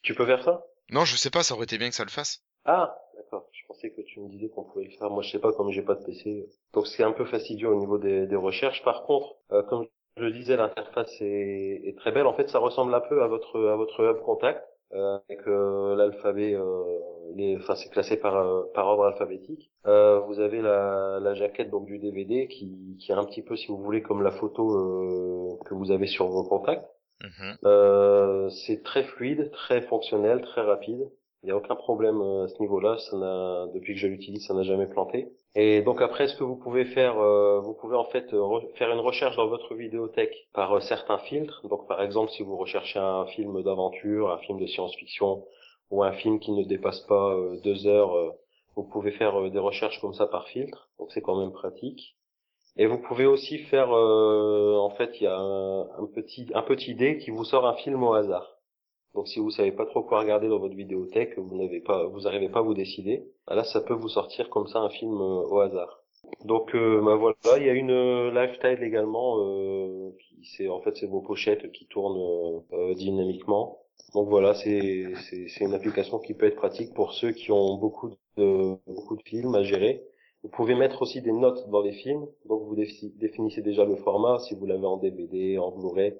tu peux faire ça? Non, je sais pas, ça aurait été bien que ça le fasse. Ah, d'accord. Je pensais que tu me disais qu'on pouvait le faire. Moi, je sais pas, comme j'ai pas de PC. Donc, c'est un peu fastidieux au niveau des, des recherches. Par contre, euh, comme je le disais, l'interface est, est très belle. En fait, ça ressemble un peu à votre à votre hub contact avec euh, l'alphabet. Euh, enfin, c'est classé par euh, par ordre alphabétique. Euh, vous avez la, la jaquette donc du DVD qui qui est un petit peu, si vous voulez, comme la photo euh, que vous avez sur vos contacts. Mhm. Euh, c'est très fluide, très fonctionnel, très rapide. Il n'y a aucun problème euh, à ce niveau-là. Depuis que je l'utilise, ça n'a jamais planté. Et donc après, ce que vous pouvez faire, euh, vous pouvez en fait euh, re- faire une recherche dans votre vidéothèque par euh, certains filtres. Donc par exemple, si vous recherchez un film d'aventure, un film de science-fiction ou un film qui ne dépasse pas deux heures, vous pouvez faire des recherches comme ça par filtre. Donc c'est quand même pratique. Et vous pouvez aussi faire, en fait, il y a un petit un petit dé qui vous sort un film au hasard. Donc si vous savez pas trop quoi regarder dans votre vidéothèque, vous n'avez pas, vous n'arrivez pas à vous décider, bah là ça peut vous sortir comme ça un film euh, au hasard. Donc euh, bah voilà, il y a une euh, lifestyle également, euh, qui c'est en fait c'est vos pochettes qui tournent euh, euh, dynamiquement. Donc voilà, c'est c'est une application qui peut être pratique pour ceux qui ont beaucoup de beaucoup de films à gérer. Vous pouvez mettre aussi des notes dans les films, donc vous défi- définissez déjà le format, si vous l'avez en DVD, en Blu-ray.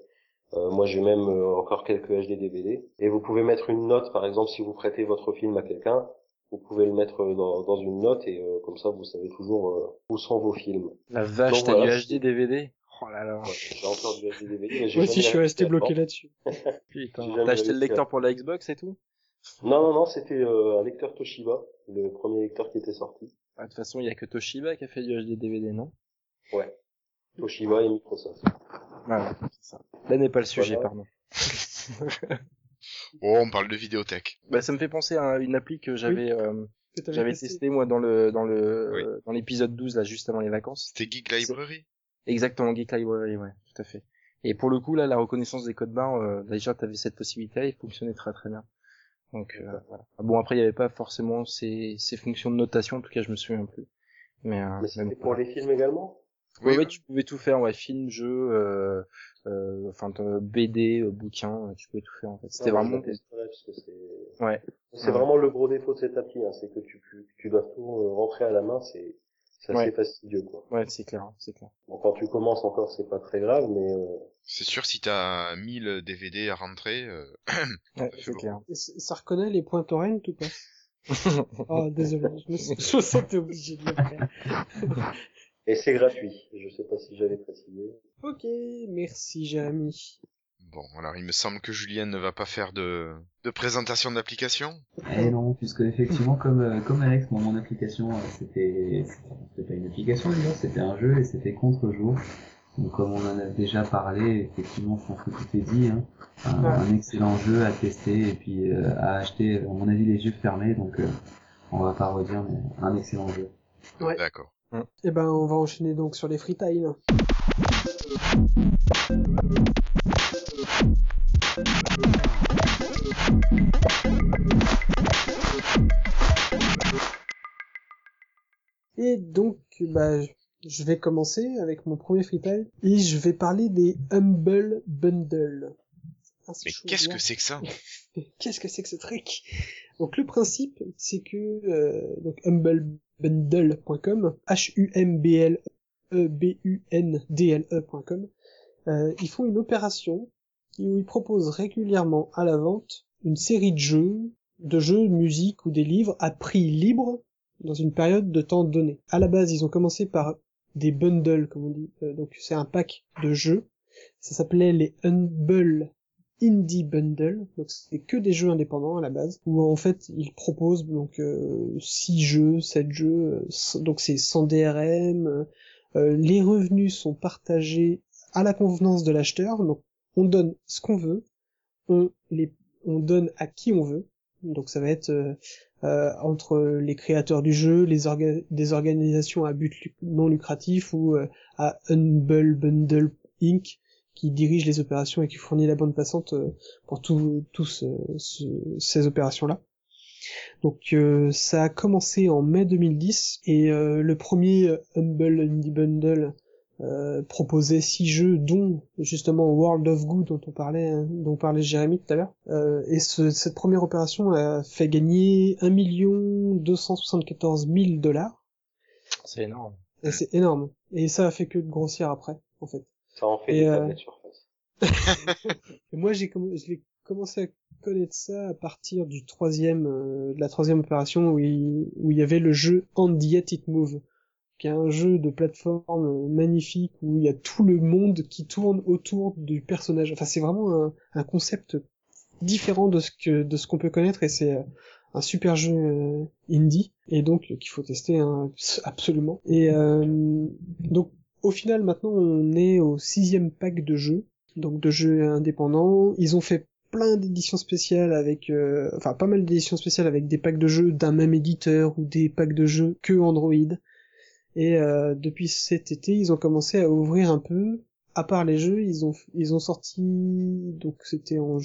Euh, moi j'ai même euh, encore quelques HD DVD. Et vous pouvez mettre une note, par exemple si vous prêtez votre film à quelqu'un, vous pouvez le mettre euh, dans, dans une note et euh, comme ça vous savez toujours euh, où sont vos films. La vache, t'as voilà. du HD DVD Oh là là. Ouais, j'ai encore du HD DVD. mais Moi aussi, je suis resté bloqué là-dessus. Putain. T'as acheté le lecteur pour la Xbox et tout? Non, non, non, c'était euh, un lecteur Toshiba, le premier lecteur qui était sorti. Ah, De toute façon, il y a que Toshiba qui a fait du HD DVD, non? Ouais. Toshiba et Microsoft. Voilà, c'est ça. Là n'est pas le sujet, Voilà. pardon. Oh, on parle de vidéothèque. Bah, ça me fait penser à une appli que j'avais euh, Que t'avais j'avais testé. moi dans le dans le Oui. euh, dans l'épisode 12 là juste avant les vacances. C'était Geek Library? Exactement, Geek Library, ouais, tout à fait. Et pour le coup là, la reconnaissance des codes barres, euh, déjà t'avais cette possibilité, il fonctionnait très très bien. Donc euh, voilà. Ah Bon après il y avait pas forcément ces ces fonctions de notation, en tout cas je me souviens plus. Mais, euh, Mais c'était pour les films également? Oui, ouais, tu pouvais tout faire, ouais, film, jeu, euh, euh, enfin euh, BD, euh, bouquin, euh, tu pouvais tout faire en fait. C'était vraiment, c'est ouais, C'est Ouais. vraiment le gros défaut de cette appli, hein, c'est que tu, tu, tu dois tout rentrer à la main, c'est c'est assez Ouais. fastidieux quoi. ouais, c'est clair, c'est clair. Bon, quand tu commences encore, c'est pas très grave, mais euh, C'est sûr, si t'as 1000 DVD à rentrer, euh, Ouais, c'est clair. Et ça reconnaît les points torrent ou pas Oh, désolé, je me, suis- je me sentais obligé de le faire. Et c'est gratuit. Je sais pas si j'avais précisé. Ok, merci Jérémy. bon, alors il me semble que Julien ne va pas faire de, de présentation d'application. Eh non, puisque effectivement, comme euh, comme Alex, moi, mon application, euh, c'était c'était pas une application d'ailleurs, c'était un jeu et c'était contre-jour. Donc comme on en a déjà parlé, effectivement, je pense que tout est dit. Hein. Un, Ouais. un excellent jeu à tester et puis euh, à acheter, à mon avis, les yeux fermés. Donc euh, on va pas redire, mais un excellent jeu. Ouais. D'accord. Eh ben, on va enchaîner donc sur les freetiles. Et donc, bah, je vais commencer avec mon premier freetile et je vais parler des Humble Bundle. Ah, Mais qu'est-ce là. que c'est que ça? Qu'est-ce que c'est que ce truc? Donc le principe, c'est que euh, donc humblebundle.com, h u m b l e b u n d l e.com, euh, ils font une opération où ils proposent régulièrement à la vente une série de jeux, de jeux, musique ou des livres à prix libre dans une période de temps donnée. À la base, ils ont commencé par des bundles, comme on dit, Euh, donc c'est un pack de jeux. Ça s'appelait les Humble Indie Bundle, donc c'est que des jeux indépendants à la base, où en fait ils proposent donc euh, 6 jeux, 7 jeux, euh, donc c'est sans DRM, euh, les revenus sont partagés à la convenance de l'acheteur, donc on donne ce qu'on veut, on les on donne à qui on veut, donc ça va être euh, entre les créateurs du jeu, les orga- des organisations à but non lucratif ou euh, à Humble Bundle Inc qui dirige les opérations et qui fournit la bande passante euh, pour tous tous ces opérations-là. Donc euh, ça a commencé en mai 2010 et euh, le premier Humble Indie Bundle euh, proposait six jeux dont justement World of Good dont on parlait hein, dont parlait Jérémy tout à l'heure. Euh, et ce, cette première opération a fait gagner 1 274 000 dollars. C'est énorme. C'est énorme. Et ça a fait que de grossir après en fait ça en fait et, des euh... surface et moi j'ai je commencé à connaître ça à partir du troisième euh, de la troisième opération où il, où il y avait le jeu And Yet It Move qui est un jeu de plateforme magnifique où il y a tout le monde qui tourne autour du personnage. Enfin, c'est vraiment un, un, concept différent de ce que de ce qu'on peut connaître et c'est euh, un super jeu euh, indie et donc qu'il faut tester hein, absolument. Et euh, donc au final maintenant on est au sixième pack de jeux, donc de jeux indépendants. Ils ont fait plein d'éditions spéciales avec, euh, enfin pas mal d'éditions spéciales avec des packs de jeux d'un même éditeur ou des packs de jeux que Android. Et euh, depuis cet été, ils ont commencé à ouvrir un peu. À part les jeux, ils ont ils ont sorti donc c'était en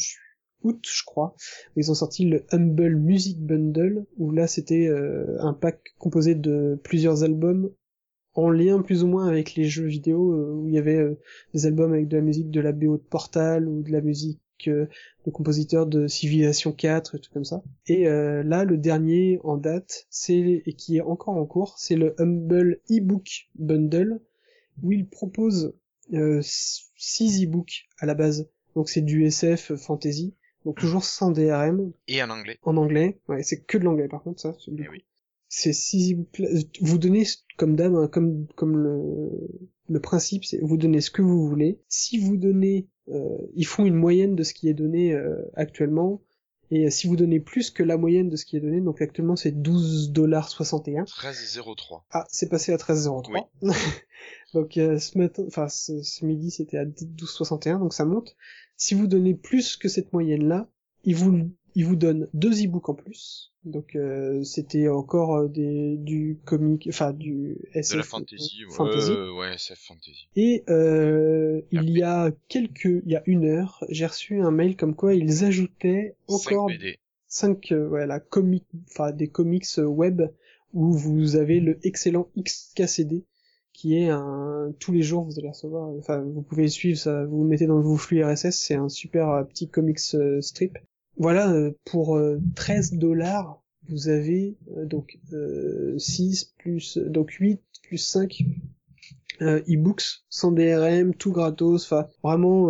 août, je crois. Ils ont sorti le Humble Music Bundle où là c'était euh, un pack composé de plusieurs albums en lien plus ou moins avec les jeux vidéo euh, où il y avait des albums avec de la musique de la BO de Portal ou de la musique de compositeurs de Civilization 4 et tout comme ça. Et euh, là, le dernier en date, c'est et qui est encore en cours, c'est le Humble ebook bundle où il propose euh, 6 e-books à la base. Donc c'est du SF fantasy, donc toujours sans DRM. Et en anglais. En anglais, ouais, c'est que de l'anglais par contre ça. Eh oui. C'est 6 e-books. Vous donnez comme d'hab, hein, comme comme le le principe, c'est vous donnez ce que vous voulez. Si vous donnez euh, ils font une moyenne de ce qui est donné euh, actuellement. Et si vous donnez plus que la moyenne de ce qui est donné, donc actuellement c'est 12 dollars 61. 13,03. Ah, c'est passé à 13,03. Oui. donc euh, ce matin, enfin ce, ce midi c'était à 12,61, donc ça monte. Si vous donnez plus que cette moyenne là, ils vous il vous donne deux e-books en plus. Donc euh, c'était encore euh, des du comic, enfin du SF de la fantasy, ouais, ouais, SF fantasy. Et euh, il y a quelques, il y a une heure, j'ai reçu un mail comme quoi ils ajoutaient encore 5 BD. 5 voilà comic, enfin des comics web où vous avez le excellent XKCD qui est un tous les jours vous allez recevoir enfin vous pouvez suivre ça vous, le mettez dans vos flux RSS c'est un super petit comics strip voilà, euh, pour 13 euh, dollars, vous avez euh, donc 6 plus donc 8 plus 5 e-books sans DRM, tout gratos, enfin vraiment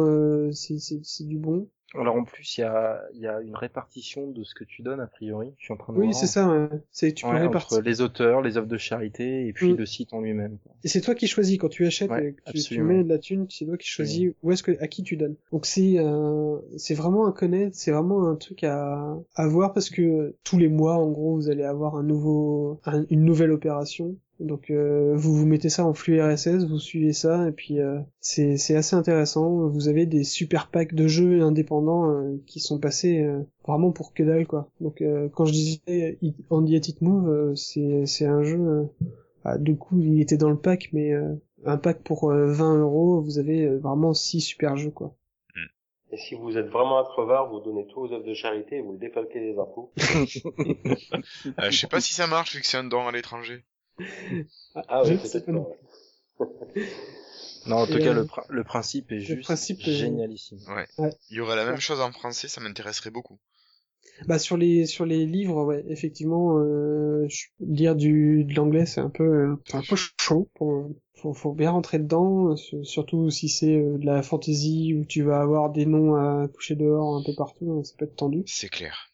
c'est du bon. Alors en plus, il y a, y a une répartition de ce que tu donnes a priori. Je suis en train de Oui, c'est ça. Ouais. C'est tu peux répartir entre les auteurs, les œuvres de charité et puis mm. le site en lui-même. Et c'est toi qui choisis quand tu achètes, et que tu, tu, mets de la thune, c'est toi qui choisis où est-ce que à qui tu donnes. Donc c'est euh, c'est vraiment un connaître, c'est vraiment un truc à à voir parce que tous les mois, en gros, vous allez avoir un nouveau une nouvelle opération donc euh, vous vous mettez ça en flux RSS, vous suivez ça et puis euh, c'est c'est assez intéressant. Vous avez des super packs de jeux indépendants euh, qui sont passés vraiment pour que dalle quoi. Donc quand je disais On The It Move, c'est c'est un jeu. Bah, du coup il était dans le pack, mais un pack pour 20 euros, vous avez vraiment six super jeux quoi. Mm. Et si vous êtes vraiment un crevard, vous donnez tout aux œuvres de charité et vous le défalquez des impôts. je sais pas si ça marche vu que c'est un don à l'étranger. Ah oui, peut-être Non, en tout cas, euh, le, le, principe est juste principe génialissime. Ouais. Il y aurait la même chose en français, ça m'intéresserait beaucoup. Bah sur les sur les livres, ouais, effectivement, euh, lire du de l'anglais, c'est un peu euh, un peu chaud. Pour, faut, faut bien rentrer dedans, surtout si c'est euh, de la fantasy où tu vas avoir des noms à coucher dehors un peu partout, hein, ça peut être tendu. C'est clair.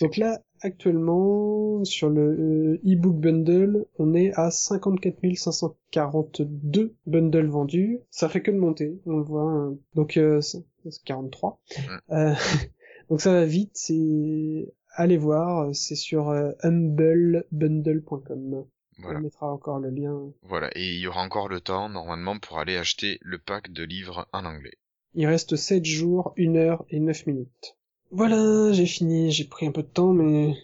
Donc là, actuellement, sur le euh, e-book bundle, on est à 54 542 bundles vendus. Ça fait que de monter, on le voit. Hein. Donc, euh, c'est 43. Euh, donc ça va vite, c'est... Allez voir, c'est sur humblebundle.com. On mettra encore le lien. Voilà, et il y aura encore le temps, normalement, pour aller acheter le pack de livres en anglais. Il reste 7 jours, 1 heure et 9 minutes. Voilà, j'ai fini, j'ai pris un peu de temps, mais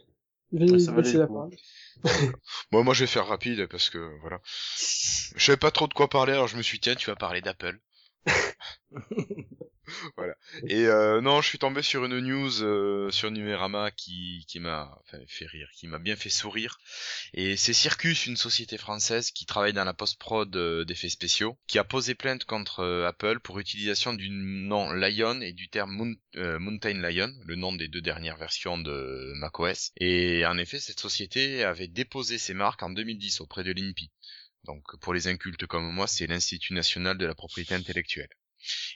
c'est la parole. bon, moi je vais faire rapide parce que voilà. Je savais pas trop de quoi parler, alors je me suis dit tiens, tu vas parler d'Apple. voilà. Et euh, non, je suis tombé sur une news euh, sur Numérama qui qui m'a enfin, fait rire, qui m'a bien fait sourire. Et c'est Circus, une société française qui travaille dans la post-prod euh, d'effets spéciaux, qui a posé plainte contre euh, Apple pour utilisation du nom Lion et du terme Moon- Mountain Lion, le nom des deux dernières versions de macOS. Et en effet, cette société avait déposé ses marques en 2010 auprès de l'INPI. Donc pour les incultes comme moi, c'est l'Institut national de la propriété intellectuelle.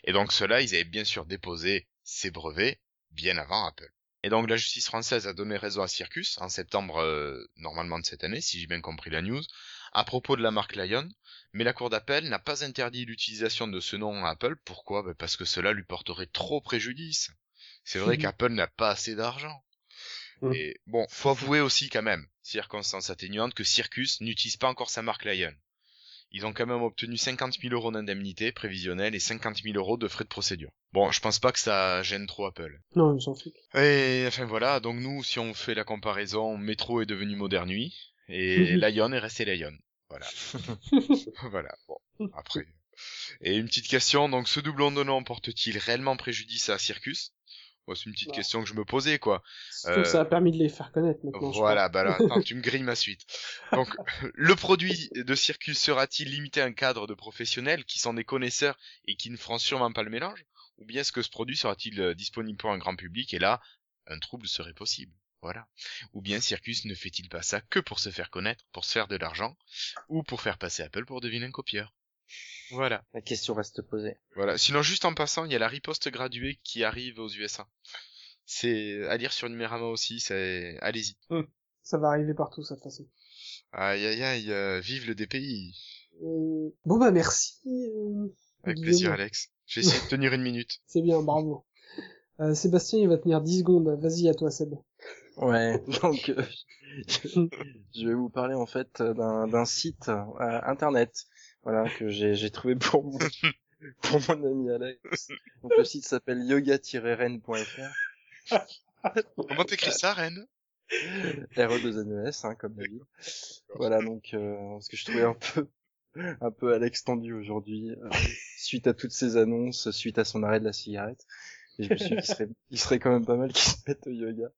Et donc ceux-là, ils avaient bien sûr déposé ces brevets bien avant Apple. Et donc la justice française a donné raison à Circus en septembre euh, normalement de cette année, si j'ai bien compris la news, à propos de la marque Lion, mais la cour d'appel n'a pas interdit l'utilisation de ce nom à Apple. Pourquoi? Ben Parce que cela lui porterait trop préjudice. C'est vrai qu'Apple n'a pas assez d'argent. Mhm. Et bon, faut avouer aussi quand même, circonstance atténuante, que Circus n'utilise pas encore sa marque Lion. Ils ont quand même obtenu 50 000 euros d'indemnité prévisionnelle et 50 000 euros de frais de procédure. Bon, je pense pas que ça gêne trop Apple. Non, ils s'en foutent. Et enfin voilà, donc nous, si on fait la comparaison, Metro est devenu Modern Nuit et Lion est resté Lion. Voilà. voilà. Bon, après. Et une petite question, donc ce doublon de nom porte-t-il réellement préjudice à Circus? Bon, C'est une petite question que je me posais, quoi. Surtout que Euh, ça a permis de les faire connaître maintenant. Voilà, bah là, attends, tu me grilles ma suite. Donc, le produit de Circus sera-t-il limité à un cadre de professionnels qui sont des connaisseurs et qui ne feront sûrement pas le mélange? Ou bien est-ce que ce produit sera-t-il euh, disponible pour un grand public et là, un trouble serait possible? Voilà. Ou bien Circus ne fait-il pas ça que pour se faire connaître, pour se faire de l'argent, ou pour faire passer Apple pour deviner un copieur? Voilà. La question reste posée. Voilà. Sinon, juste en passant, il y a la riposte graduée qui arrive aux USA. C'est à lire sur Numérama aussi, c'est... Allez-y. Ça va arriver partout, ça, de toute façon. Aïe aïe aïe, euh, vive le DPI. Et- Bon bah merci. euh, Avec Guillaume. plaisir Alex. J'ai essayé de tenir une minute. C'est bien, bravo. Euh, Sébastien, il va tenir 10 secondes. Vas-y, à toi, Seb. Ouais, donc euh, je vais vous parler en fait d'un d'un site euh, internet, voilà que j'ai j'ai trouvé pour mon, pour mon ami Alex. Donc le site s'appelle yoga-ren.fr, Comment t'écris ça, Ren? RE2NES hein, comme la ville. Voilà donc euh, parce que je trouvais un peu un peu Alex tendu aujourd'hui euh, suite à toutes ces annonces, suite à son arrêt de la cigarette. Et je me suis dit qu'il serait, il serait quand même pas mal qu'il se mette au yoga.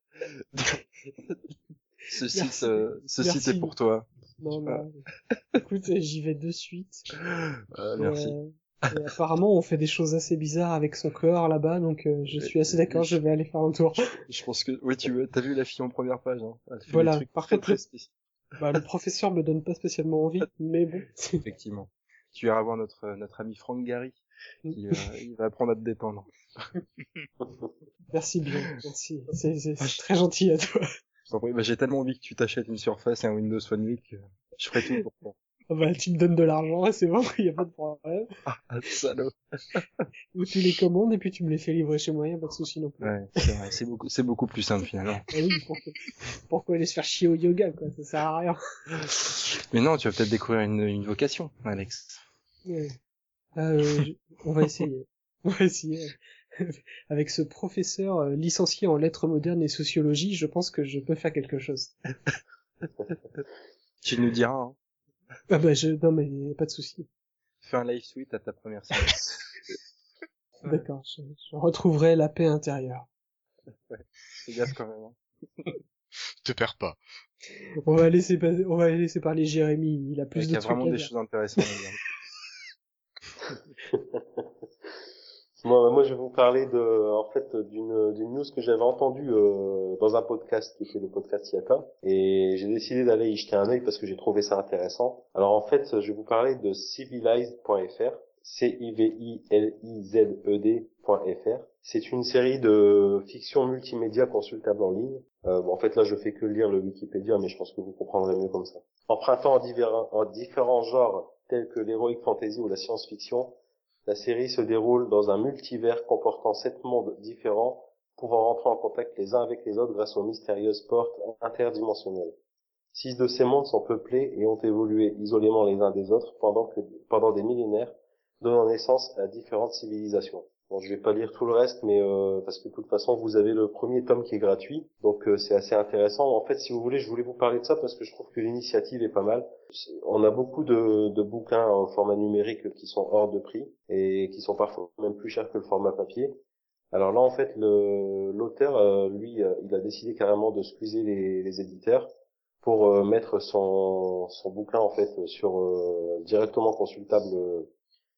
ce site, euh, ce Merci. site est pour toi. Non, bah, écoute, j'y vais de suite. Euh, merci. Euh, et apparemment, on fait des choses assez bizarres avec son corps là-bas, donc euh, je suis assez d'accord, je vais aller faire un tour. Je pense que, oui, tu veux, t'as vu la fille en première page, hein. Elle fait Voilà. des trucs Par très, contre, très le-. Bah, le professeur me donne pas spécialement envie, mais bon. Effectivement. Tu iras voir notre, notre ami Franck Gary. Qui, euh, il va apprendre à te détendre. Merci bien, merci. C'est c'est très gentil à toi. Je t'en prie. Bah, j'ai tellement envie que tu t'achètes une Surface et un Windows Phone 8 que je ferai tout pour toi. Ah Bah, tu me donnes de l'argent, c'est bon, y a pas de problème. Ah, salaud. Ou tu les commandes et puis tu me les fais livrer chez moi, y a pas de souci non plus. Ouais, c'est vrai. C'est beaucoup, c'est beaucoup plus simple finalement. Ah oui, pourquoi, pourquoi aller se faire chier au yoga, quoi, ça sert à rien. Mais non, tu vas peut-être découvrir une, une vocation, Alex. Ouais. Euh, je- on va essayer. On va essayer. Avec ce professeur euh, licencié en lettres modernes et sociologie, je pense que je peux faire quelque chose. Tu nous diras, hein. Ah bah je, non mais pas de souci. Fais un live suite à ta première séance. Ouais. D'accord, je, je retrouverai la paix intérieure. Fais gaffe quand même. hein. Te perds pas. On va laisser, pas- on va laisser parler Jérémy, il a plus Il y de a trucs vraiment des dire. choses intéressantes à dire. Moi, je vais vous parler de, en fait, d'une news que j'avais entendue euh, dans un podcast qui était le podcast Yaka, et j'ai décidé d'aller y jeter un œil parce que j'ai trouvé ça intéressant. Alors en fait, je vais vous parler de civilized.fr, C-I-V-I-L-I-Z-E-D.fr. C'est une série de fiction multimédia consultable en ligne. Euh, bon, en fait, là, je fais que lire le Wikipédia, mais je pense que vous comprendrez mieux comme ça. Empruntant en, divers- en différents genres tels que l'heroic fantasy ou la science-fiction, la série se déroule dans un multivers comportant sept mondes différents, pouvant rentrer en contact les uns avec les autres grâce aux mystérieuses portes interdimensionnelles. Six de ces mondes sont peuplés et ont évolué isolément les uns des autres pendant, pendant des millénaires, donnant naissance à différentes civilisations. Bon, je vais pas lire tout le reste, mais euh, parce que de toute façon, vous avez le premier tome qui est gratuit, donc euh, c'est assez intéressant. En fait, si vous voulez, je voulais vous parler de ça parce que je trouve que l'initiative est pas mal. On a beaucoup de, de bouquins en format numérique qui sont hors de prix et qui sont parfois même plus chers que le format papier. Alors là, en fait, l'auteur, euh, lui, euh, il a décidé carrément de squeezer les, les éditeurs pour euh, mettre son, son bouquin en fait sur directement consultable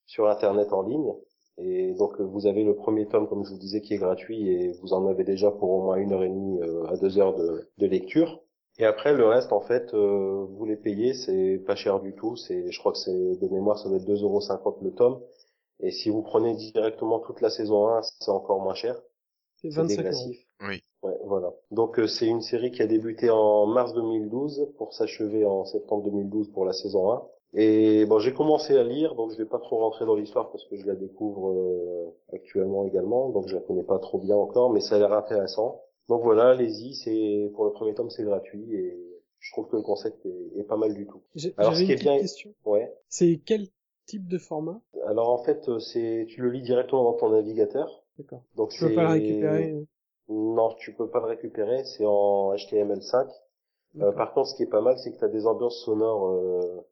sur internet en ligne et donc vous avez le premier tome, comme je vous disais, qui est gratuit et vous en avez déjà pour au moins une heure et demie euh, à deux heures de, de lecture. Et après le reste, en fait, euh, vous les payez, c'est pas cher du tout. C'est, je crois que c'est de mémoire, ça doit être 2,50€ le tome. Et si vous prenez directement toute la saison 1, c'est encore moins cher. C'est 25 euros. Oui. Ouais, voilà. Donc euh, c'est une série qui a débuté en mars 2012 pour s'achever en septembre 2012 pour la saison 1. Et bon, j'ai commencé à lire, donc je vais pas trop rentrer dans l'histoire parce que je la découvre euh, actuellement également, donc je la connais pas trop bien encore, mais ça a l'air intéressant. Donc voilà, allez-y, c'est pour le premier tome c'est gratuit et je trouve que le concept est, est pas mal du tout. Alors ce qui est bien, question. Ouais. C'est quel type de format? Alors en fait, c'est tu le lis directement dans ton navigateur. D'accord. Donc tu peux pas le récupérer. Euh? Non, tu peux pas le récupérer, c'est en HTML5. Euh, par contre, ce qui est pas mal, c'est que tu as des ambiances sonores euh,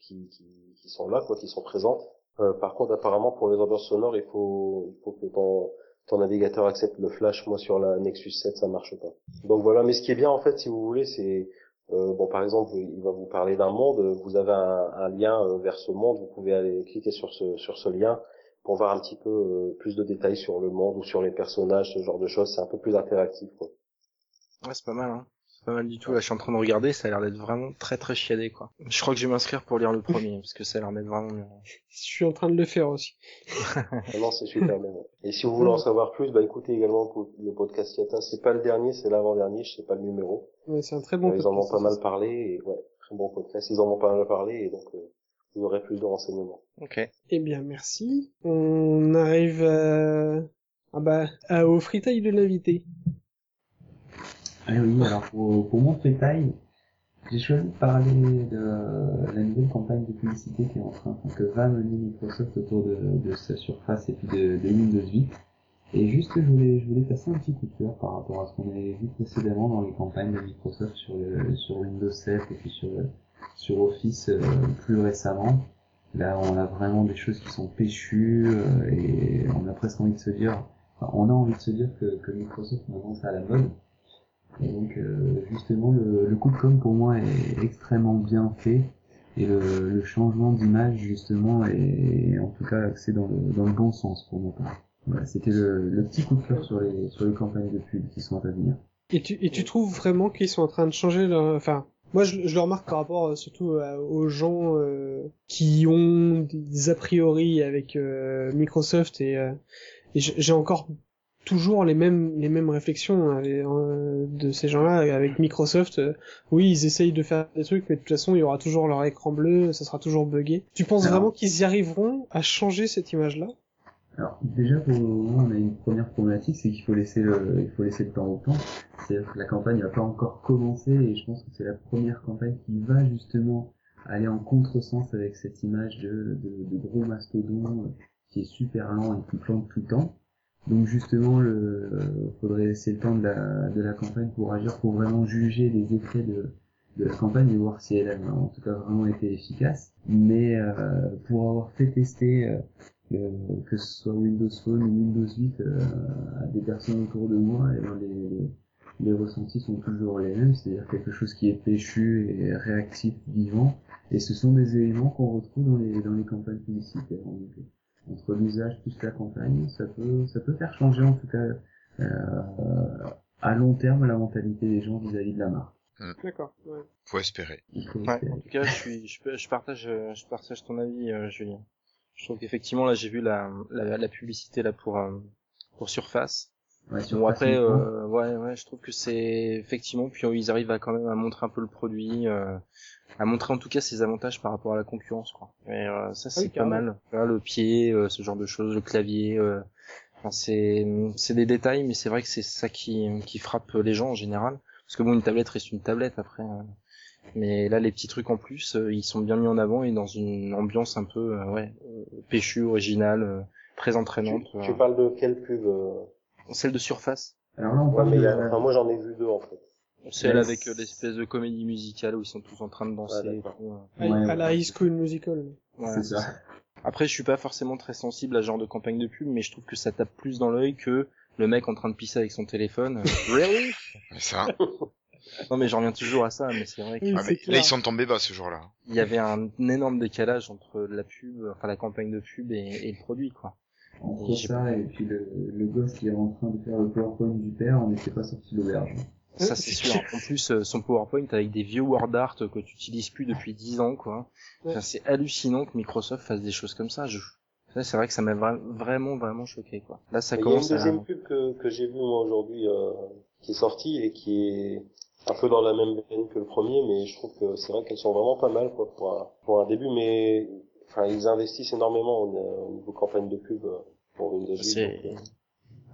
qui, qui, qui, sont là, quoi, qui sont présentes. Euh, par contre, apparemment, pour les ambiances sonores, il faut, il faut que ton, ton navigateur accepte le flash. Moi, sur la Nexus 7, ça marche pas. Donc voilà. Mais ce qui est bien, en fait, si vous voulez, c'est euh, bon, par exemple, il va vous parler d'un monde. Vous avez un, un lien euh, vers ce monde. Vous pouvez aller cliquer sur ce sur ce lien pour voir un petit peu euh, plus de détails sur le monde ou sur les personnages, ce genre de choses. C'est un peu plus interactif. Quoi. Ouais, c'est pas mal. Hein pas mal du tout. Là, je suis en train de regarder, ça a l'air d'être vraiment très très chiadé, quoi. Je crois que je vais m'inscrire pour lire le premier, parce que ça a l'air d'être vraiment. Je suis en train de le faire aussi. non, c'est super bien. Et si vous voulez en savoir plus, bah écoutez également le podcast Yata. C'est pas le dernier, c'est l'avant-dernier, je sais pas le numéro. Ouais, c'est un très bon Ils podcast. en ont pas mal parlé, et ouais, très bon podcast. Ils en ont pas mal parlé, et donc euh, vous aurez plus de renseignements. Ok. Eh bien, merci. On arrive à... Ah bah, à, au freetail de l'invité. Ah oui, alors pour, pour mon freetail, j'ai choisi de parler de la nouvelle campagne de publicité qui est en train, que va mener Microsoft autour de, de sa surface et puis de, de Windows 8. Et juste, je voulais, je voulais passer un petit coup de cœur par rapport à ce qu'on avait vu précédemment dans les campagnes de Microsoft sur, le, sur Windows 7 et puis sur, sur Office euh, plus récemment. Là, on a vraiment des choses qui sont péchues euh, et on a presque envie de se dire, enfin, on a envie de se dire que, que Microsoft maintenant c'est à la mode. Et donc euh, justement le, le, coup de com pour moi est extrêmement bien fait et le, le changement d'image justement est en tout cas axé dans le, dans le bon sens pour moi. Voilà, c'était le, le, petit coup de cœur sur les sur les campagnes de pub qui sont à venir. Et tu et tu trouves vraiment qu'ils sont en train de changer leur enfin moi je, je le remarque par rapport euh, surtout euh, aux gens euh, qui ont des a priori avec Microsoft et, et j'ai encore toujours les mêmes les mêmes réflexions hein, euh, de ces gens-là avec Microsoft. Euh, oui, ils essayent de faire des trucs, mais de toute façon, il y aura toujours leur écran bleu, ça sera toujours buggé. Tu penses Alors, vraiment qu'ils y arriveront à changer cette image-là? Alors déjà, pour le moment, on a une première problématique, c'est qu'il faut laisser le il faut laisser le temps au temps. C'est-à-dire que la campagne n'a pas encore commencé, et je pense que c'est la première campagne qui va justement aller en contresens avec cette image de, de, de gros mastodon qui est super lent et qui plante tout le temps. Donc justement, le euh, faudrait laisser le temps de la, de la campagne pour agir, pour vraiment juger les effets de, de la campagne et voir si elle a en tout cas vraiment été efficace. Mais euh, pour avoir fait tester euh, que ce soit Windows Phone ou Windows 8 euh, à des personnes autour de moi, et ben les, les, ressentis sont toujours les mêmes, c'est-à-dire quelque chose qui est péchu et réactif, vivant. Et ce sont des éléments qu'on retrouve dans les, dans les campagnes publicitaires. Donc, entre l'usage plus la campagne, ça peut ça peut faire changer en tout cas euh, à long terme la mentalité des gens vis-à-vis -vis de la marque. Mmh. D'accord. Ouais. Faut espérer. Faut ouais, espérer. En tout cas, je suis je, je partage je partage ton avis, euh, Julien. Je trouve qu'effectivement là j'ai vu la, la, la publicité là pour euh, pour Surface. Ouais, bon après euh, ouais ouais je trouve que c'est effectivement puis ils arrivent à quand même à montrer un peu le produit euh, à montrer en tout cas ses avantages par rapport à la concurrence quoi. Et euh, ça c'est oui, pas mal. Là, le pied, euh, ce genre de choses, le clavier. Euh, enfin, c'est c'est des détails, mais c'est vrai que c'est ça qui qui frappe les gens en général. Parce que bon, une tablette reste une tablette après. Hein. Mais là, les petits trucs en plus, euh, ils sont bien mis en avant et dans une ambiance un peu ouais péchue, originale, très entraînante. Tu, tu parles de quelle pub euh Celle de Surface. Alors là, on Ouais, mais il de y a- la- enfin, moi j'en ai vu deux en fait. Celle avec euh, l'espèce de comédie musicale où ils sont tous en train de danser. Et d'accord. tout, à, Ouais, à la. High School Musical. Ouais, c'est ça. Après, je suis pas forcément très sensible à ce genre de campagne de pub, mais je trouve que ça tape plus dans l'œil que le mec en train de pisser avec son téléphone. really? Mais ça. Non, mais j'en reviens toujours à ça, mais c'est vrai Oui, Ah, mais là, ils sont tombés bas ce jour-là. qu'il y avait un énorme décalage entre la pub, enfin la campagne de pub et, et le produit, quoi. Entre ça et puis le, le gosse qui est en train de faire le PowerPoint du père, on n'était pas sorti de l'auberge. Ça, c'est sûr. En plus, euh, son PowerPoint avec des vieux word art que tu utilises plus depuis 10 ans, quoi. Enfin, c'est hallucinant que Microsoft fasse des choses comme ça. Je... Ça, c'est vrai que ça m'a vra- vraiment, vraiment choqué, quoi. Là, ça Mais Il y a une commence à... deuxième pub que, que j'ai vue moi aujourd'hui euh, qui est sortie et qui est un peu dans la même veine que le premier, mais je trouve que c'est vrai qu'elles sont vraiment pas mal quoi pour un, pour un début. Mais enfin, ils investissent énormément au, au niveau campagne de pub euh, pour Windows 8. C'est- donc, euh,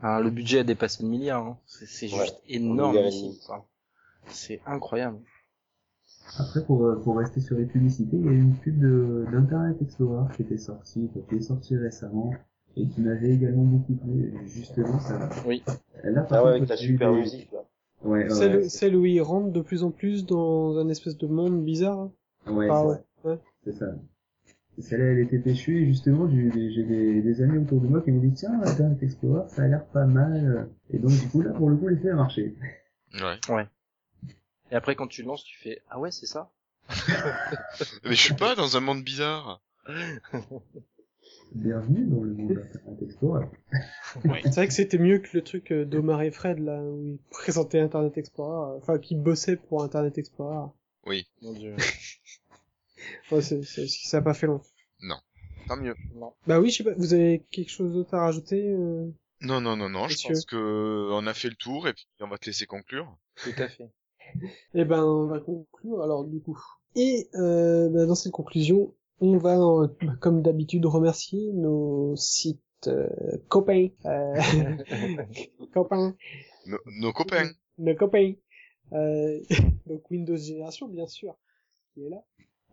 Hein, le budget a dépassé le milliard. Hein. C'est c'est Ouais. juste énorme ici. C'est incroyable. Après, pour, euh, pour rester sur les publicités, il y a eu une pub de- d'Internet Explorer qui était sortie, qui est sortie récemment, et qui m'avait également beaucoup plu. Justement, ça... Oui. Là, par Ah ouais, contre, avec la super musique là. Ouais, ouais, Celle, ouais, celle où ils rentrent de plus en plus dans un espèce de monde bizarre. ouais, Ah c'est- ouais. ouais. c'est ça. Celle-là, elle était péchue, et justement, j'ai des, j'ai des, des amis autour de moi qui m'ont dit, tiens, Internet Explorer, ça a l'air pas mal. Et donc, du coup, là, pour le coup, l'effet a marché. Ouais. Et après, quand tu le lances, tu fais ah ouais, c'est ça. Mais je suis pas dans un monde bizarre. Bienvenue dans le monde d'Internet Explorer. C'est vrai que c'était mieux que le truc euh, d'Omar et Fred là où ils présentaient Internet Explorer, euh, enfin qui bossaient pour Internet Explorer. Oui. Mon dieu. Ouais, c'est, c'est, ça a pas fait long. Tant mieux. non. Bah oui, je sais pas, vous avez quelque chose d'autre à rajouter euh? Non, non, non, non. Je Monsieur. pense que on a fait le tour et puis on va te laisser conclure. Tout à fait. Eh ben, on va conclure alors du coup. Et euh, bah, dans cette conclusion, on va, euh, comme d'habitude, remercier nos sites euh, copains, euh, copains, Nos, nos copains. nos copains. Euh, donc Windows Génération, bien sûr, qui est là.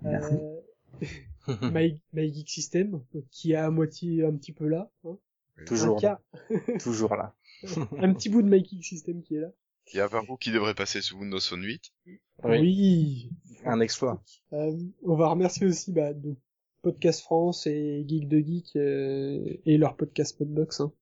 Merci. Euh, My, My Geek System, qui est à moitié un petit peu là. Hein. Toujours Toujours là. un petit bout de My Geek System qui est là. Il y a Varou qui devrait passer sous Windows Phone 8. Oui. Oui. Un exploit. Euh, on va remercier aussi bah, donc, Podcast France et Geek de Geek euh, et leur podcast Podbox. Hein.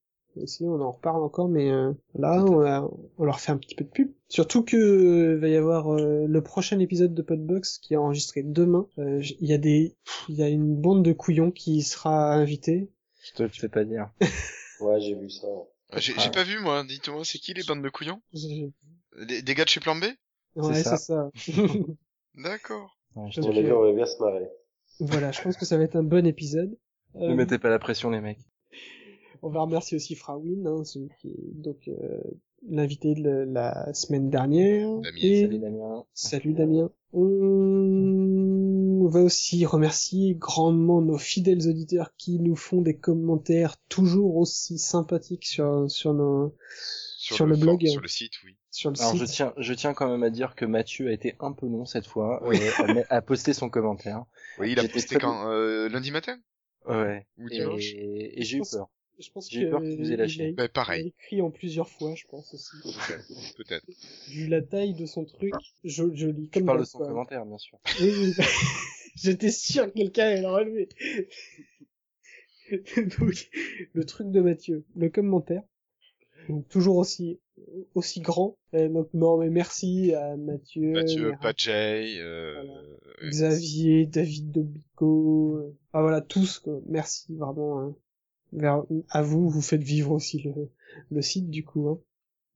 Aussi, on en reparle encore, mais euh, là, on, va- on leur fait un petit peu de pub. Surtout que euh, va y avoir euh, le prochain épisode de Podbox qui est enregistré demain. Euh, Il y a des, il y a une bande de couillons qui sera invitée. Je te le fais pas dire. Ouais, j'ai vu ça. Ah, J'ai Ah. j'ai pas vu moi. Dites-moi, c'est qui les bandes de couillons? Des, des gars de chez Plan B? Ouais, ça. c'est ça. D'accord. Ouais, je Ok. On te... a vu, on va bien se marrer. voilà, je pense que ça va être un bon épisode. Ne Euh, mettez pas la pression, les mecs. On va remercier aussi Frawin, hein, celui qui est donc euh, l'invité de la- semaine dernière. Damien, Et- Salut Damien. Salut Damien. On va aussi remercier grandement nos fidèles auditeurs qui nous font des commentaires toujours aussi sympathiques sur sur nos Sur le blog. Sur le site, oui. sur le Alors je site. tiens, je tiens quand même à dire que Mathieu a été un peu long cette fois. euh, a, a posté son commentaire. Oui, il a posté quand euh, Lundi matin Ouais. Ou dimanche Et, et j'ai eu peur. Je pense j'ai eu peur qu'il vous ait lâché. il a- il a pareil. écrit en plusieurs fois, je pense aussi. Peut-être. Peut-être. Vu la taille de son truc, je, je lis Je comme parle dans de son quoi. commentaire, bien sûr. Oui, oui. J'étais sûr que quelqu'un allait le relever. Donc, le truc de Mathieu, le commentaire. Donc, toujours aussi, aussi grand. Euh, donc, non, mais merci à Mathieu, Mathieu, Pajay, euh, Voilà. euh, Xavier, David Dobico. euh, Ah, voilà, tous, quoi. Merci, vraiment, hein. Vers, à vous, vous faites vivre aussi le, le site, du coup, hein.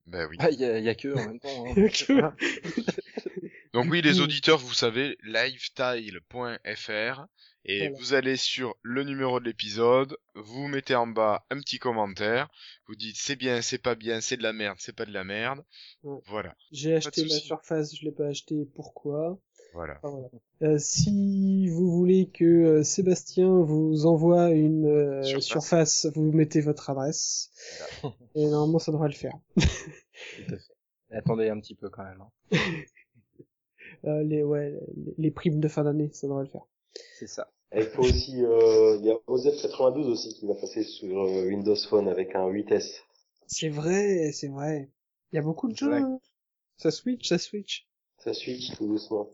Ben oui. Ah, y a, y a que en même temps. hein. Que- Donc oui, les auditeurs, vous savez, lifetile.fr et Voilà. vous allez sur le numéro de l'épisode, vous mettez en bas un petit commentaire, vous dites c'est bien, c'est pas bien, c'est de la merde, c'est pas de la merde. Ouais. Voilà, J'ai acheté la surface, je l'ai pas acheté, pourquoi? Voilà. Enfin, voilà. Euh, si vous voulez que euh, Sébastien vous envoie une euh, Surface. surface. vous mettez votre adresse. Et normalement, ça devrait le faire. Tout à fait. Attendez un petit peu quand même. hein. Euh, les, ouais, les, les primes de fin d'année, ça devrait le faire. C'est ça. Et il faut aussi, euh, il y a OZ92 aussi qui va passer sur euh, Windows Phone avec un 8S. C'est vrai, c'est vrai. Il y a beaucoup de jeux. Hein. Ça switch, ça switch. Ça switch tout doucement.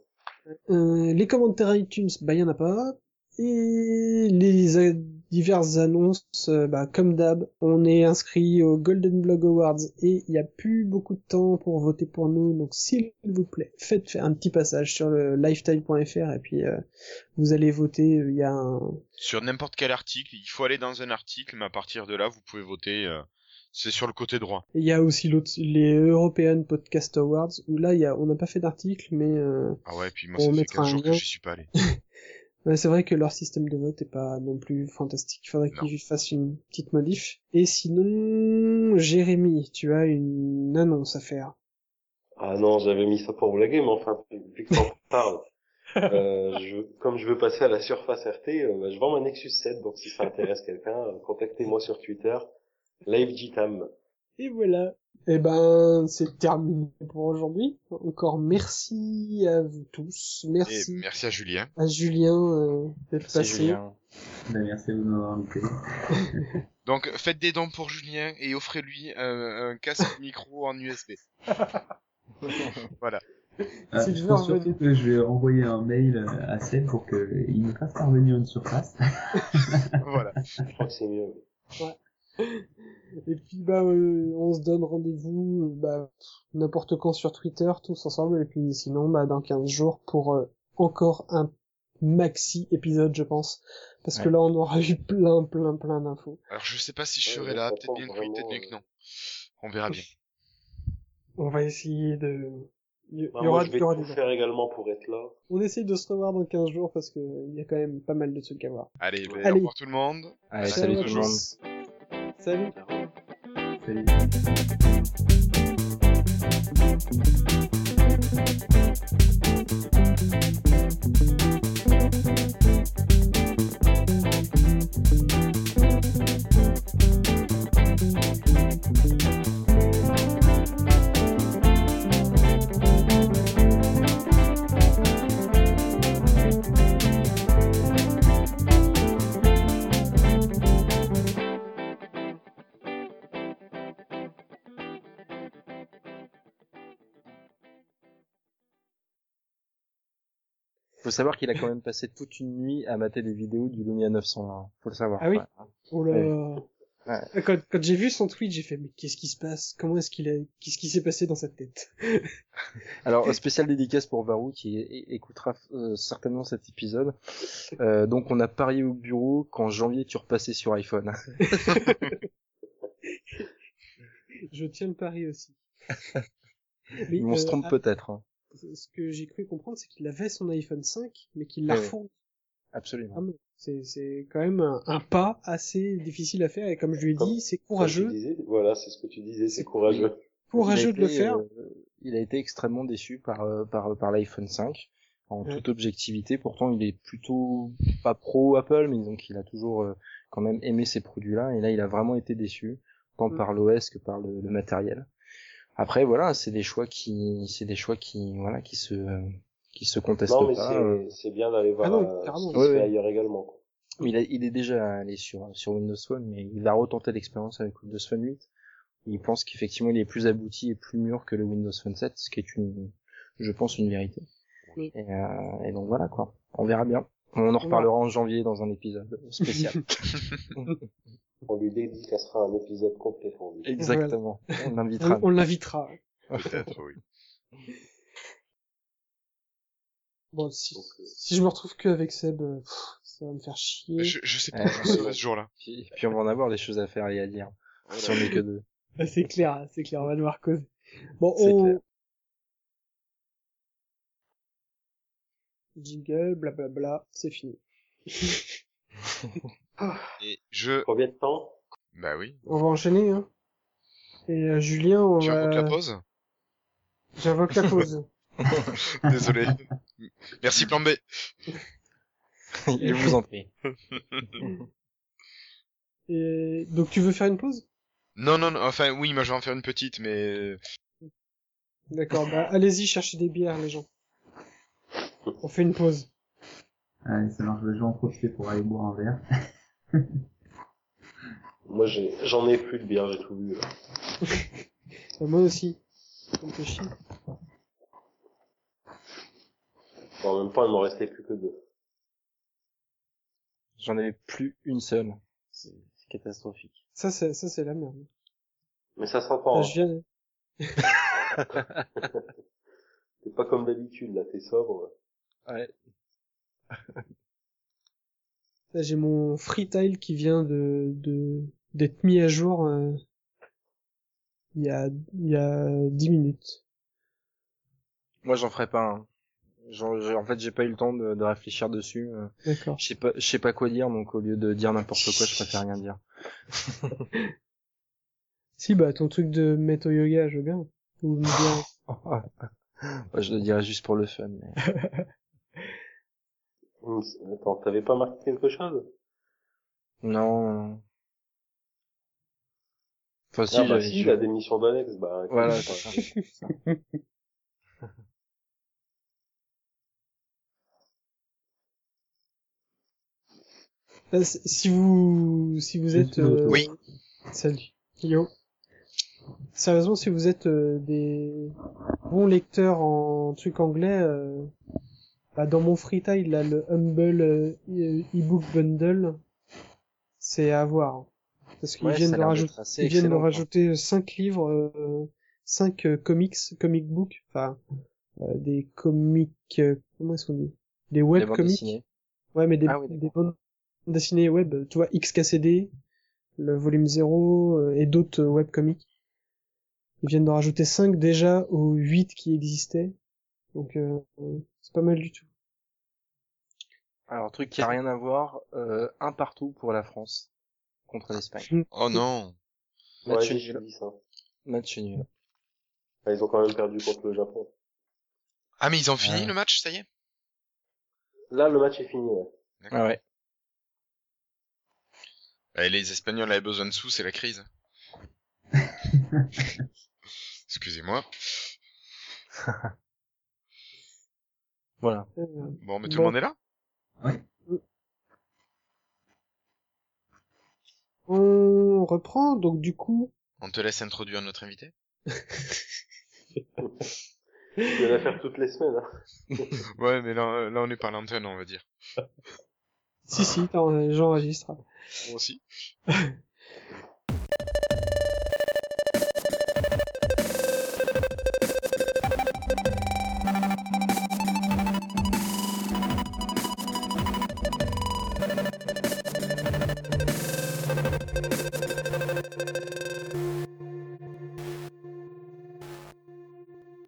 Euh, les commentaires iTunes, bah y en a pas. Et les diverses annonces, euh, bah comme d'hab, on est inscrit au Golden Blog Awards et il y a plus beaucoup de temps pour voter pour nous. Donc s'il vous plaît, faites un petit passage sur le lifetime.fr et puis euh, vous allez voter. Il y a un, Sur n'importe quel article, il faut aller dans un article, mais à partir de là, vous pouvez voter. euh, c'est sur le côté droit. il y a aussi l'autre, les European Podcast Awards où là il y a, on n'a pas fait d'article, mais euh, Ah ouais, puis moi, On ça fait mettra 15 un jours que j'y suis pas allé. C'est vrai que leur système de vote est pas non plus fantastique. Il faudrait qu'ils fassent une petite modif. Et sinon, Jérémy, tu as une annonce à faire. Ah non, j'avais mis ça pour blaguer, mais enfin, vu que t'en parles, euh, je, comme je veux passer à la surface RT, euh, bah, je vends ma Nexus 7, donc si ça intéresse quelqu'un, contactez-moi sur Twitter, LiveGTam. Et voilà. Eh ben, c'est terminé pour aujourd'hui. Encore merci à vous tous. Et Merci merci à Julien. à Julien euh, d'être Merci passé. Julien. Ben, merci à vous de m'avoir invité. Donc, faites des dons pour Julien et offrez-lui euh, un casque micro en USB. voilà. Euh, Si je veux surtout que je vais envoyer un mail euh, à Seb pour qu'il me fasse parvenir une surface. voilà. Je crois que c'est mieux. Et puis bah euh, on se donne rendez-vous euh, bah, n'importe quand sur Twitter tous ensemble et puis sinon bah dans 15 jours pour euh, encore un maxi épisode je pense parce que là on aura eu plein plein plein d'infos. Alors, je sais pas si je serai là, peut-être bien que oui, peut-être bien que non. On verra bien. On va essayer de il y, Bah, y aura, moi, je vais il y aura tout des- faire également pour être là. On essaye de se revoir dans 15 jours parce que il y a quand même pas mal de trucs à voir. Allez, Allez. au revoir tout le monde. Allez, Salut salut tout le monde. Salut. Salut. Faut savoir qu'il a quand même passé toute une nuit à mater des vidéos du Lumia 901. Faut le savoir. Ah oui. Oh là. Ouais. Quand, quand j'ai vu son tweet, j'ai fait mais qu'est-ce qui se passe? Comment est-ce qu'il a qu'est-ce qui s'est passé dans sa tête? Alors, spécial dédicace pour Varou qui écoutera euh, certainement cet épisode. Euh, donc, on a parié au bureau qu'en janvier tu repassais sur iPhone. Je tiens le pari aussi. Mais, on se euh, trompe ah, peut-être. hein. Ce que j'ai cru comprendre, c'est qu'il avait son iPhone 5, mais qu'il l'a Ouais. Absolument. Ah, C'est, c'est quand même un, un pas assez difficile à faire, et comme je lui ai Comme- dit, c'est courageux, disais, voilà, c'est ce que tu disais, c'est courageux. courageux Il a de le été, faire. euh, il a été extrêmement déçu par euh, par par l'iPhone 5 en Ouais. toute objectivité. Pourtant, il est plutôt pas pro Apple, mais donc il a toujours euh, quand même aimé ces produits-là. Et là, il a vraiment été déçu, tant Mm. par l'OS que par le, le matériel. Après, voilà, c'est des choix qui, c'est des choix qui, voilà, qui se, qui se contestent Non, mais pas. c'est, bien d'aller voir Ah non, euh, carrément. ce qui Ouais, se fait ouais. ailleurs également. quoi. Il, a- il est déjà allé sur, sur Windows Phone, mais il va retenter l'expérience avec Windows Phone 8. Il pense qu'effectivement, il est plus abouti et plus mûr que le Windows Phone 7, ce qui est une, je pense, une vérité. Oui. Et, euh, et donc voilà, quoi. On verra bien. On en reparlera en janvier dans un épisode spécial. On lui dédicacera un épisode complet pour lui. Exactement. On l'invitera. On, l'invitera. Peut-être, oui. Bon, si, Donc, euh, si je me retrouve qu'avec Seb, euh, pff, ça va me faire chier. Je, je sais pas serai ce jour-là. Puis, puis on va en avoir des choses à faire et à dire. Si on est que deux. Ah, C'est clair, c'est clair, on va devoir causer. Bon, on... clair. Jingle, blablabla, c'est fini. Et je... Combien de temps? Bah oui. On va enchaîner, hein. Et euh, Julien, on Tu va... invoques la pause? J'invoque la pause. Désolé. Merci plan B. Je vous en prie. Et donc tu veux faire une pause? Non, non, non, enfin oui, moi je vais en faire une petite, mais... D'accord, bah allez-y chercher des bières les gens. On fait une pause. Allez, ça marche, je vais en profiter pour aller boire un verre. Moi, j'en ai plus de bière, j'ai tout bu, là. Moi aussi. Ça me fait chier. En même temps, il m'en restait plus que deux. J'en avais plus une seule. C'est catastrophique. Ça, c'est, ça, c'est la merde. Mais ça s'entend. Enfin, hein. je viens, C'est pas comme d'habitude, là, t'es sobre. Ouais. J'ai mon freetile qui vient de, de, d'être mis à jour, euh, il y a, il y a 10 minutes. Moi, j'en ferai pas un. J'en- j'ai- en fait, j'ai pas eu le temps de, de réfléchir dessus. euh. D'accord. Je sais pas, je sais pas quoi dire, donc au lieu de dire n'importe quoi, je préfère rien dire. Si, bah, ton truc de mettre au yoga, je veux bien. Ou je le dirais juste pour le fun. mais- Attends, t'avais pas marqué quelque chose? Non. Enfin, si, Ah bah si, je- la démission d'Alex, bah... Voilà, c'est ça. Euh, si vous, si vous êtes, autre. euh, Oui. Salut. Yo. Sérieusement, si vous êtes euh, des bons lecteurs en truc anglais, euh, bah, dans mon freetile, là, le Humble euh, e- ebook bundle, c'est à voir. Parce qu'ils Ouais, viennent, a de assez ils viennent de rajouter 5 livres, euh, 5 comics, comic books, enfin, euh, des comics, euh, comment est-ce qu'on dit? Des web comics. Ouais, mais des, Ah oui, des bandes dessinées web, tu vois, XKCD, le volume 0 euh, et d'autres euh, webcomics. Ils viennent de rajouter 5 déjà aux 8 qui existaient. Donc euh, c'est pas mal du tout. Alors, truc qui a rien à voir, euh, un partout pour la France contre l'Espagne. Oh non. Ouais, Match j'ai nul. ça. Match nul. Ah, ils ont quand même perdu contre le Japon. Ah mais ils ont fini Ouais. le match, ça y est? Là, le match est fini, ouais. Ah ouais. Eh, Les Espagnols avaient besoin de sous, c'est la crise. Excusez-moi. Voilà. Euh, Bon, mais tout Bon. le monde est là? On reprend, donc du coup, On te laisse introduire notre invité Je vais la faire toutes les semaines. Hein. Ouais, mais là, là on est pas à l'antenne, on va dire. si si, j'enregistre. Moi aussi.